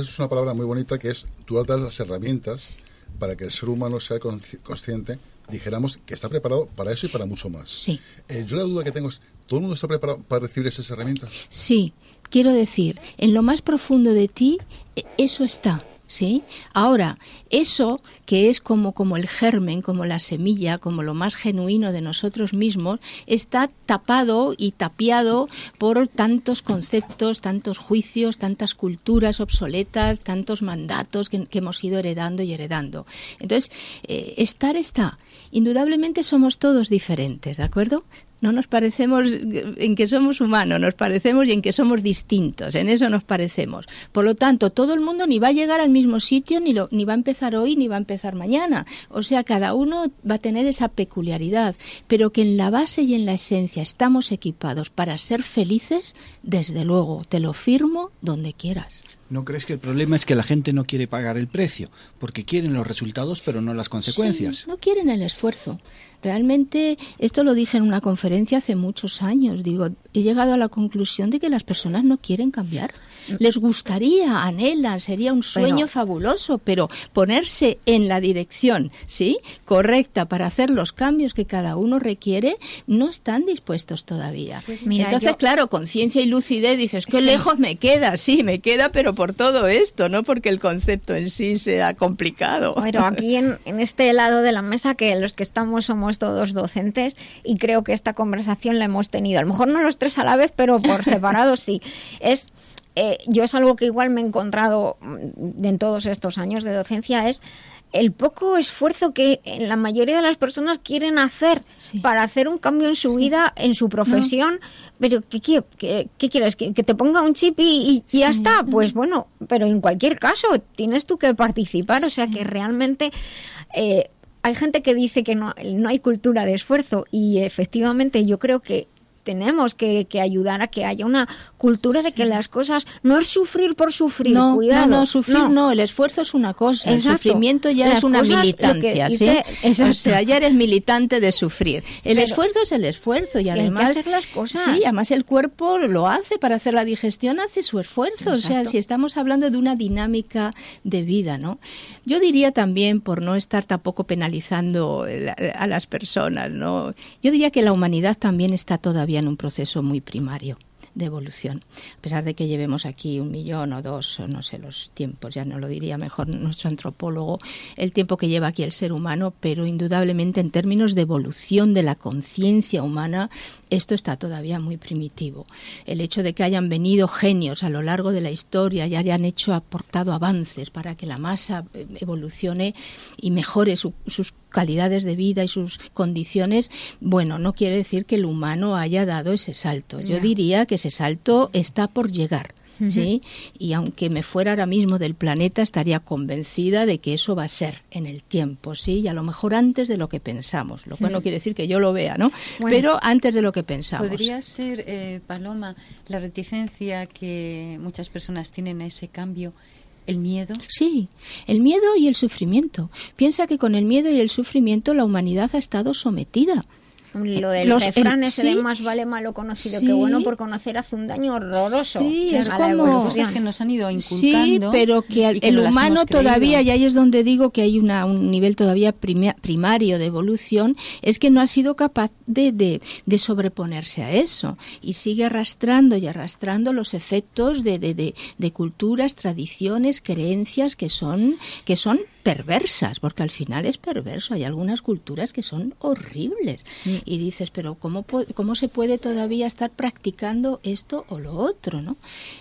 es una palabra muy bonita que es tú das las herramientas para que el ser humano sea consci- consciente, dijéramos que está preparado para eso y para mucho más. Sí. Eh, yo la duda que tengo es, ¿todo el mundo está preparado para recibir esas herramientas? Sí, quiero decir, en lo más profundo de ti, e- eso está. ¿Sí? Ahora, eso que es como, como el germen, como la semilla, como lo más genuino de nosotros mismos, está tapado y tapiado por tantos conceptos, tantos juicios, tantas culturas obsoletas, tantos mandatos que, hemos ido heredando y heredando. Entonces, eh, estar está. Indudablemente somos todos diferentes, ¿de acuerdo? No nos parecemos en que somos humanos, nos parecemos y en que somos distintos, en eso nos parecemos. Por lo tanto, todo el mundo ni va a llegar al mismo sitio, ni, lo, ni va a empezar hoy, ni va a empezar mañana. O sea, cada uno va a tener esa peculiaridad, pero que en la base y en la esencia estamos equipados para ser felices, desde luego, te lo firmo donde quieras. ¿No crees que el problema es que la gente no quiere pagar el precio? Porque quieren los resultados pero no las consecuencias. Sí, no quieren el esfuerzo. Realmente, esto lo dije en una conferencia hace muchos años. Digo, he llegado a la conclusión de que las personas no quieren cambiar. Les gustaría, anhelan, sería un sueño fabuloso, pero ponerse en la dirección, ¿sí? Correcta para hacer los cambios que cada uno requiere, no están dispuestos todavía. Pues mira, Entonces, yo- claro, conciencia y lucidez, dices, qué Sí. lejos me queda, sí, me queda, pero por todo esto, no porque el concepto en sí sea complicado. Pero aquí en, en este lado de la mesa, que los que estamos somos todos docentes, y creo que esta conversación la hemos tenido, a lo mejor no los tres a la vez, pero por <laughs> separado sí. Es, eh, yo es algo que igual me he encontrado mm, en todos estos años de docencia, es el poco esfuerzo que la mayoría de las personas quieren hacer Sí. para hacer un cambio en su vida, en su profesión, pero ¿qué, qué, qué- qué quieres? ¿Que, que te ponga un chip y, y ya Sí. está? Pues bueno, pero en cualquier caso tienes tú que participar, o sea que realmente eh, hay gente que dice que no, no hay cultura de esfuerzo y efectivamente yo creo que tenemos que, que ayudar a que haya una cultura de que las cosas no es sufrir por sufrir, No, cuidado. no, no, sufrir no. el esfuerzo es una cosa, el sufrimiento ya Las es una militancia. O sea, ya eres militante de sufrir. El Pero- esfuerzo es el esfuerzo y Y hay que además hacer las cosas. Sí, además el cuerpo lo hace para hacer la digestión, hace su esfuerzo, o sea, si estamos hablando de una dinámica de vida, ¿no? Yo diría también por no estar tampoco penalizando a las personas, ¿no? Yo diría que la humanidad también está todavía en un proceso muy primario de evolución. A pesar de que llevemos aquí un millón o dos, o no sé los tiempos, ya no lo diría mejor nuestro antropólogo, el tiempo que lleva aquí el ser humano, pero indudablemente en términos de evolución de la conciencia humana, esto está todavía muy primitivo. El hecho de que hayan venido genios a lo largo de la historia y hayan hecho, aportado avances para que la masa eh, evolucione y mejore su- sus calidades de vida y sus condiciones, bueno, no quiere decir que el humano haya dado ese salto. Yo diría que ese salto está por llegar. ¿Sí? Y aunque me fuera ahora mismo del planeta, estaría convencida de que eso va a ser en el tiempo, ¿sí? Y a lo mejor antes de lo que pensamos, lo cual no quiere decir que yo lo vea, ¿no? Bueno. Pero antes de lo que pensamos. Podría ser, eh, Paloma, la reticencia que muchas personas tienen a ese cambio, el miedo. Sí, el miedo y el sufrimiento. Piensa que con el miedo y el sufrimiento la humanidad ha estado sometida. Lo del Los- refrán el- ese sí. de más vale malo conocido Sí. que bueno por conocer hace un daño horroroso Sí, es como-. Cosas que nos han ido Sí, inculcando. pero que al- y que el humano todavía, y ahí es donde digo que hay una, un nivel todavía prima- primario de evolución, es que no ha sido capaz de, de, de sobreponerse a eso y sigue arrastrando y arrastrando los efectos de, de, de, de culturas, tradiciones, creencias que son, que son perversas, porque al final es perverso. Hay algunas culturas que son horribles. Y dices, pero ¿cómo, ¿cómo se puede todavía estar practicando esto o lo otro? ¿no?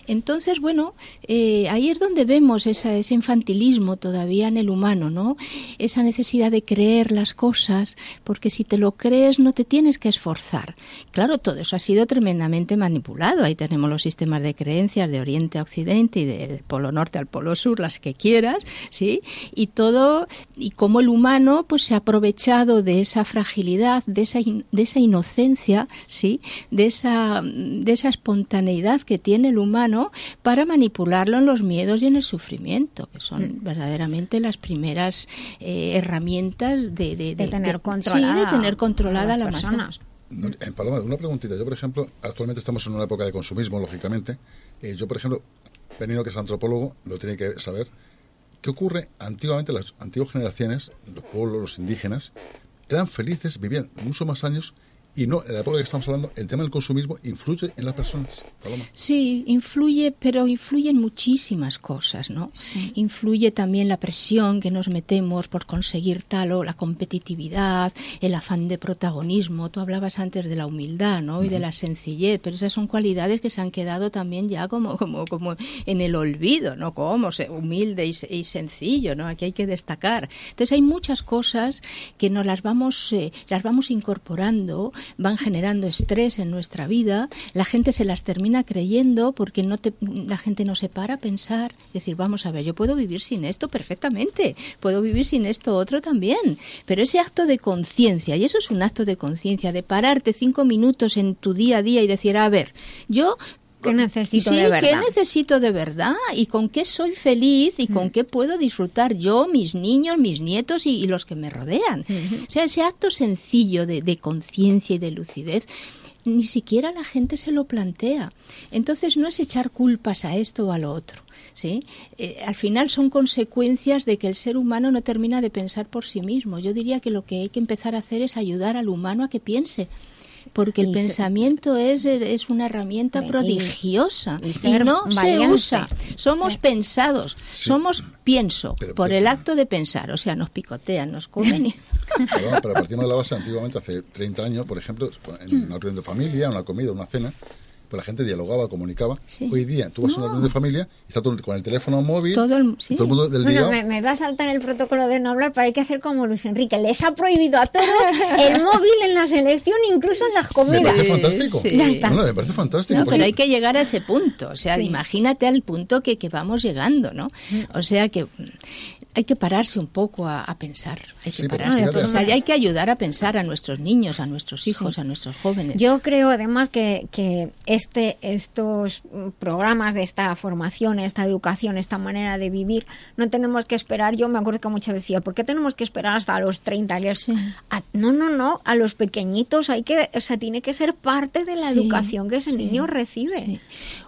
Entonces, bueno, eh, ahí es donde vemos esa, ese infantilismo todavía en el humano, ¿no? Esa necesidad de creer las cosas, porque si te lo crees no te tienes que esforzar. Claro, todo eso ha sido tremendamente manipulado. Ahí tenemos los sistemas de creencias de Oriente a Occidente y del Polo Norte al Polo Sur, las que quieras, ¿sí? Y todo, y cómo el humano pues se ha aprovechado de esa fragilidad, de esa, in- de esa inocencia, ¿sí? De esa, de esa espontaneidad que tiene el humano para manipularlo en los miedos y en el sufrimiento, que son verdaderamente las primeras eh, herramientas de, de, De tener sí, controlada de tener controlada a la las masa. En Paloma, una preguntita. Yo, por ejemplo, actualmente estamos en una época de consumismo, lógicamente. Eh, yo, por ejemplo, Benino, que es antropólogo, lo tiene que saber. ¿Qué ocurre? Antiguamente, las antiguas generaciones, los pueblos, los indígenas, eran felices, vivían muchos más años y no, en la época que estamos hablando, el tema del consumismo influye en las personas. Paloma. Sí, influye, pero influyen muchísimas cosas, ¿no? Influye también la presión que nos metemos por conseguir tal o la competitividad, el afán de protagonismo. Tú hablabas antes de la humildad, ¿no? Y de la sencillez, pero esas son cualidades que se han quedado también ya como, como, como en el olvido, ¿no? Como se- humilde y, se- y sencillo, ¿no? Aquí hay que destacar. Entonces hay muchas cosas que nos las vamos, eh, las vamos incorporando, van generando estrés en nuestra vida, la gente se las termina creyendo porque no te, la gente no se para a pensar, decir, vamos a ver, yo puedo vivir sin esto perfectamente, puedo vivir sin esto otro también, pero ese acto de conciencia, y eso es un acto de conciencia, de pararte cinco minutos en tu día a día y decir, a ver, yo ¿Qué necesito sí, de verdad? ¿qué necesito de verdad? ¿Y con qué soy feliz? ¿Y Mm. con qué puedo disfrutar yo, mis niños, mis nietos y, y los que me rodean? O sea, ese acto sencillo de, de conciencia y de lucidez, ni siquiera la gente se lo plantea. Entonces no es echar culpas a esto o a lo otro. ¿sí? Eh, al final son consecuencias de que el ser humano no termina de pensar por sí mismo. Yo diría que lo que hay que empezar a hacer es ayudar al humano a que piense. Porque el Y se- pensamiento es, es una herramienta Y- prodigiosa y no se usa. Somos pensados, somos pienso Pero- por pero- el acto de pensar. O sea, nos picotean, nos comen y... Paloma, <laughs> pero partimos de la base, antiguamente, hace 30 años, por ejemplo, en una reunión de familia, una comida, una cena, la gente dialogaba, comunicaba. Sí. Hoy día, tú vas a una reunión de familia y está todo con el teléfono móvil, Todo el- sí. todo el mundo del Bueno, día... me, me va a saltar el protocolo de no hablar, pero hay que hacer como Luis Enrique. Les ha prohibido a todos el <laughs> móvil en la selección, incluso en las Me comidas. parece fantástico. sí. Ya está. No, no, me parece fantástico. No, pero hay que llegar a ese punto. O sea, Sí. imagínate al punto que, que vamos llegando, ¿no? O sea que hay que pararse un poco a, a pensar. Hay que Sí, pararse a pensar y hay que ayudar a pensar a nuestros niños, a nuestros hijos, a nuestros jóvenes. Yo creo además que, que este, estos programas de esta formación, esta educación, esta manera de vivir, no tenemos que esperar. Yo me acuerdo que muchas veces decía, ¿por qué tenemos que esperar hasta los 30? Que es- a- no, no, no, a los pequeñitos hay que, o sea, tiene que ser parte de la Sí, educación que ese sí, niño recibe.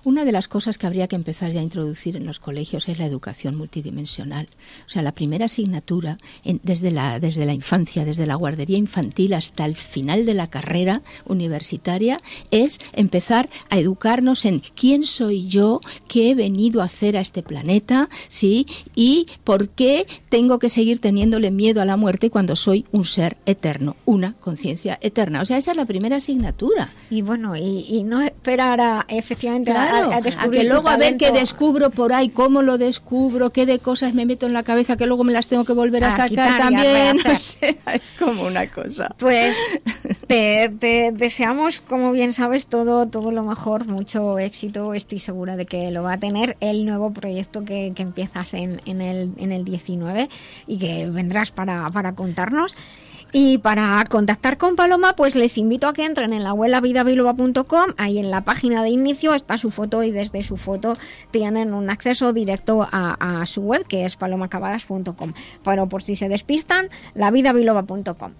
Una de las cosas que habría que empezar ya a introducir en los colegios es la educación multidimensional. O sea, la primera asignatura, en- desde, la, desde la infancia, desde la guardería infantil hasta el final de la carrera universitaria, es empezar a educarnos en quién soy yo, qué he venido a hacer a este planeta, ¿sí? Y por qué tengo que seguir teniéndole miedo a la muerte cuando soy un ser eterno, una conciencia eterna. O sea, esa es la primera asignatura. Y bueno, y, y no esperar a, efectivamente a- Claro, a, a, descubrir que luego a ver qué descubro por ahí, cómo lo descubro, qué de cosas me meto en la cabeza que luego me las tengo que volver a, A sacar quitar también. <laughs> O sea, es como una cosa. Pues <laughs> te, te deseamos, como bien sabes, todo, todo lo mejor, mucho éxito. Estoy segura de que lo va a tener el nuevo proyecto que, que empiezas en, en, el, en el 19 y que vendrás para, para contarnos. Y para contactar con Paloma, pues les invito a que entren en la web lavidabiloba.com. Ahí en la página de inicio está su foto y desde su foto tienen un acceso directo a, su web, que es palomacabadas.com. Pero por si se despistan, lavidabiloba.com.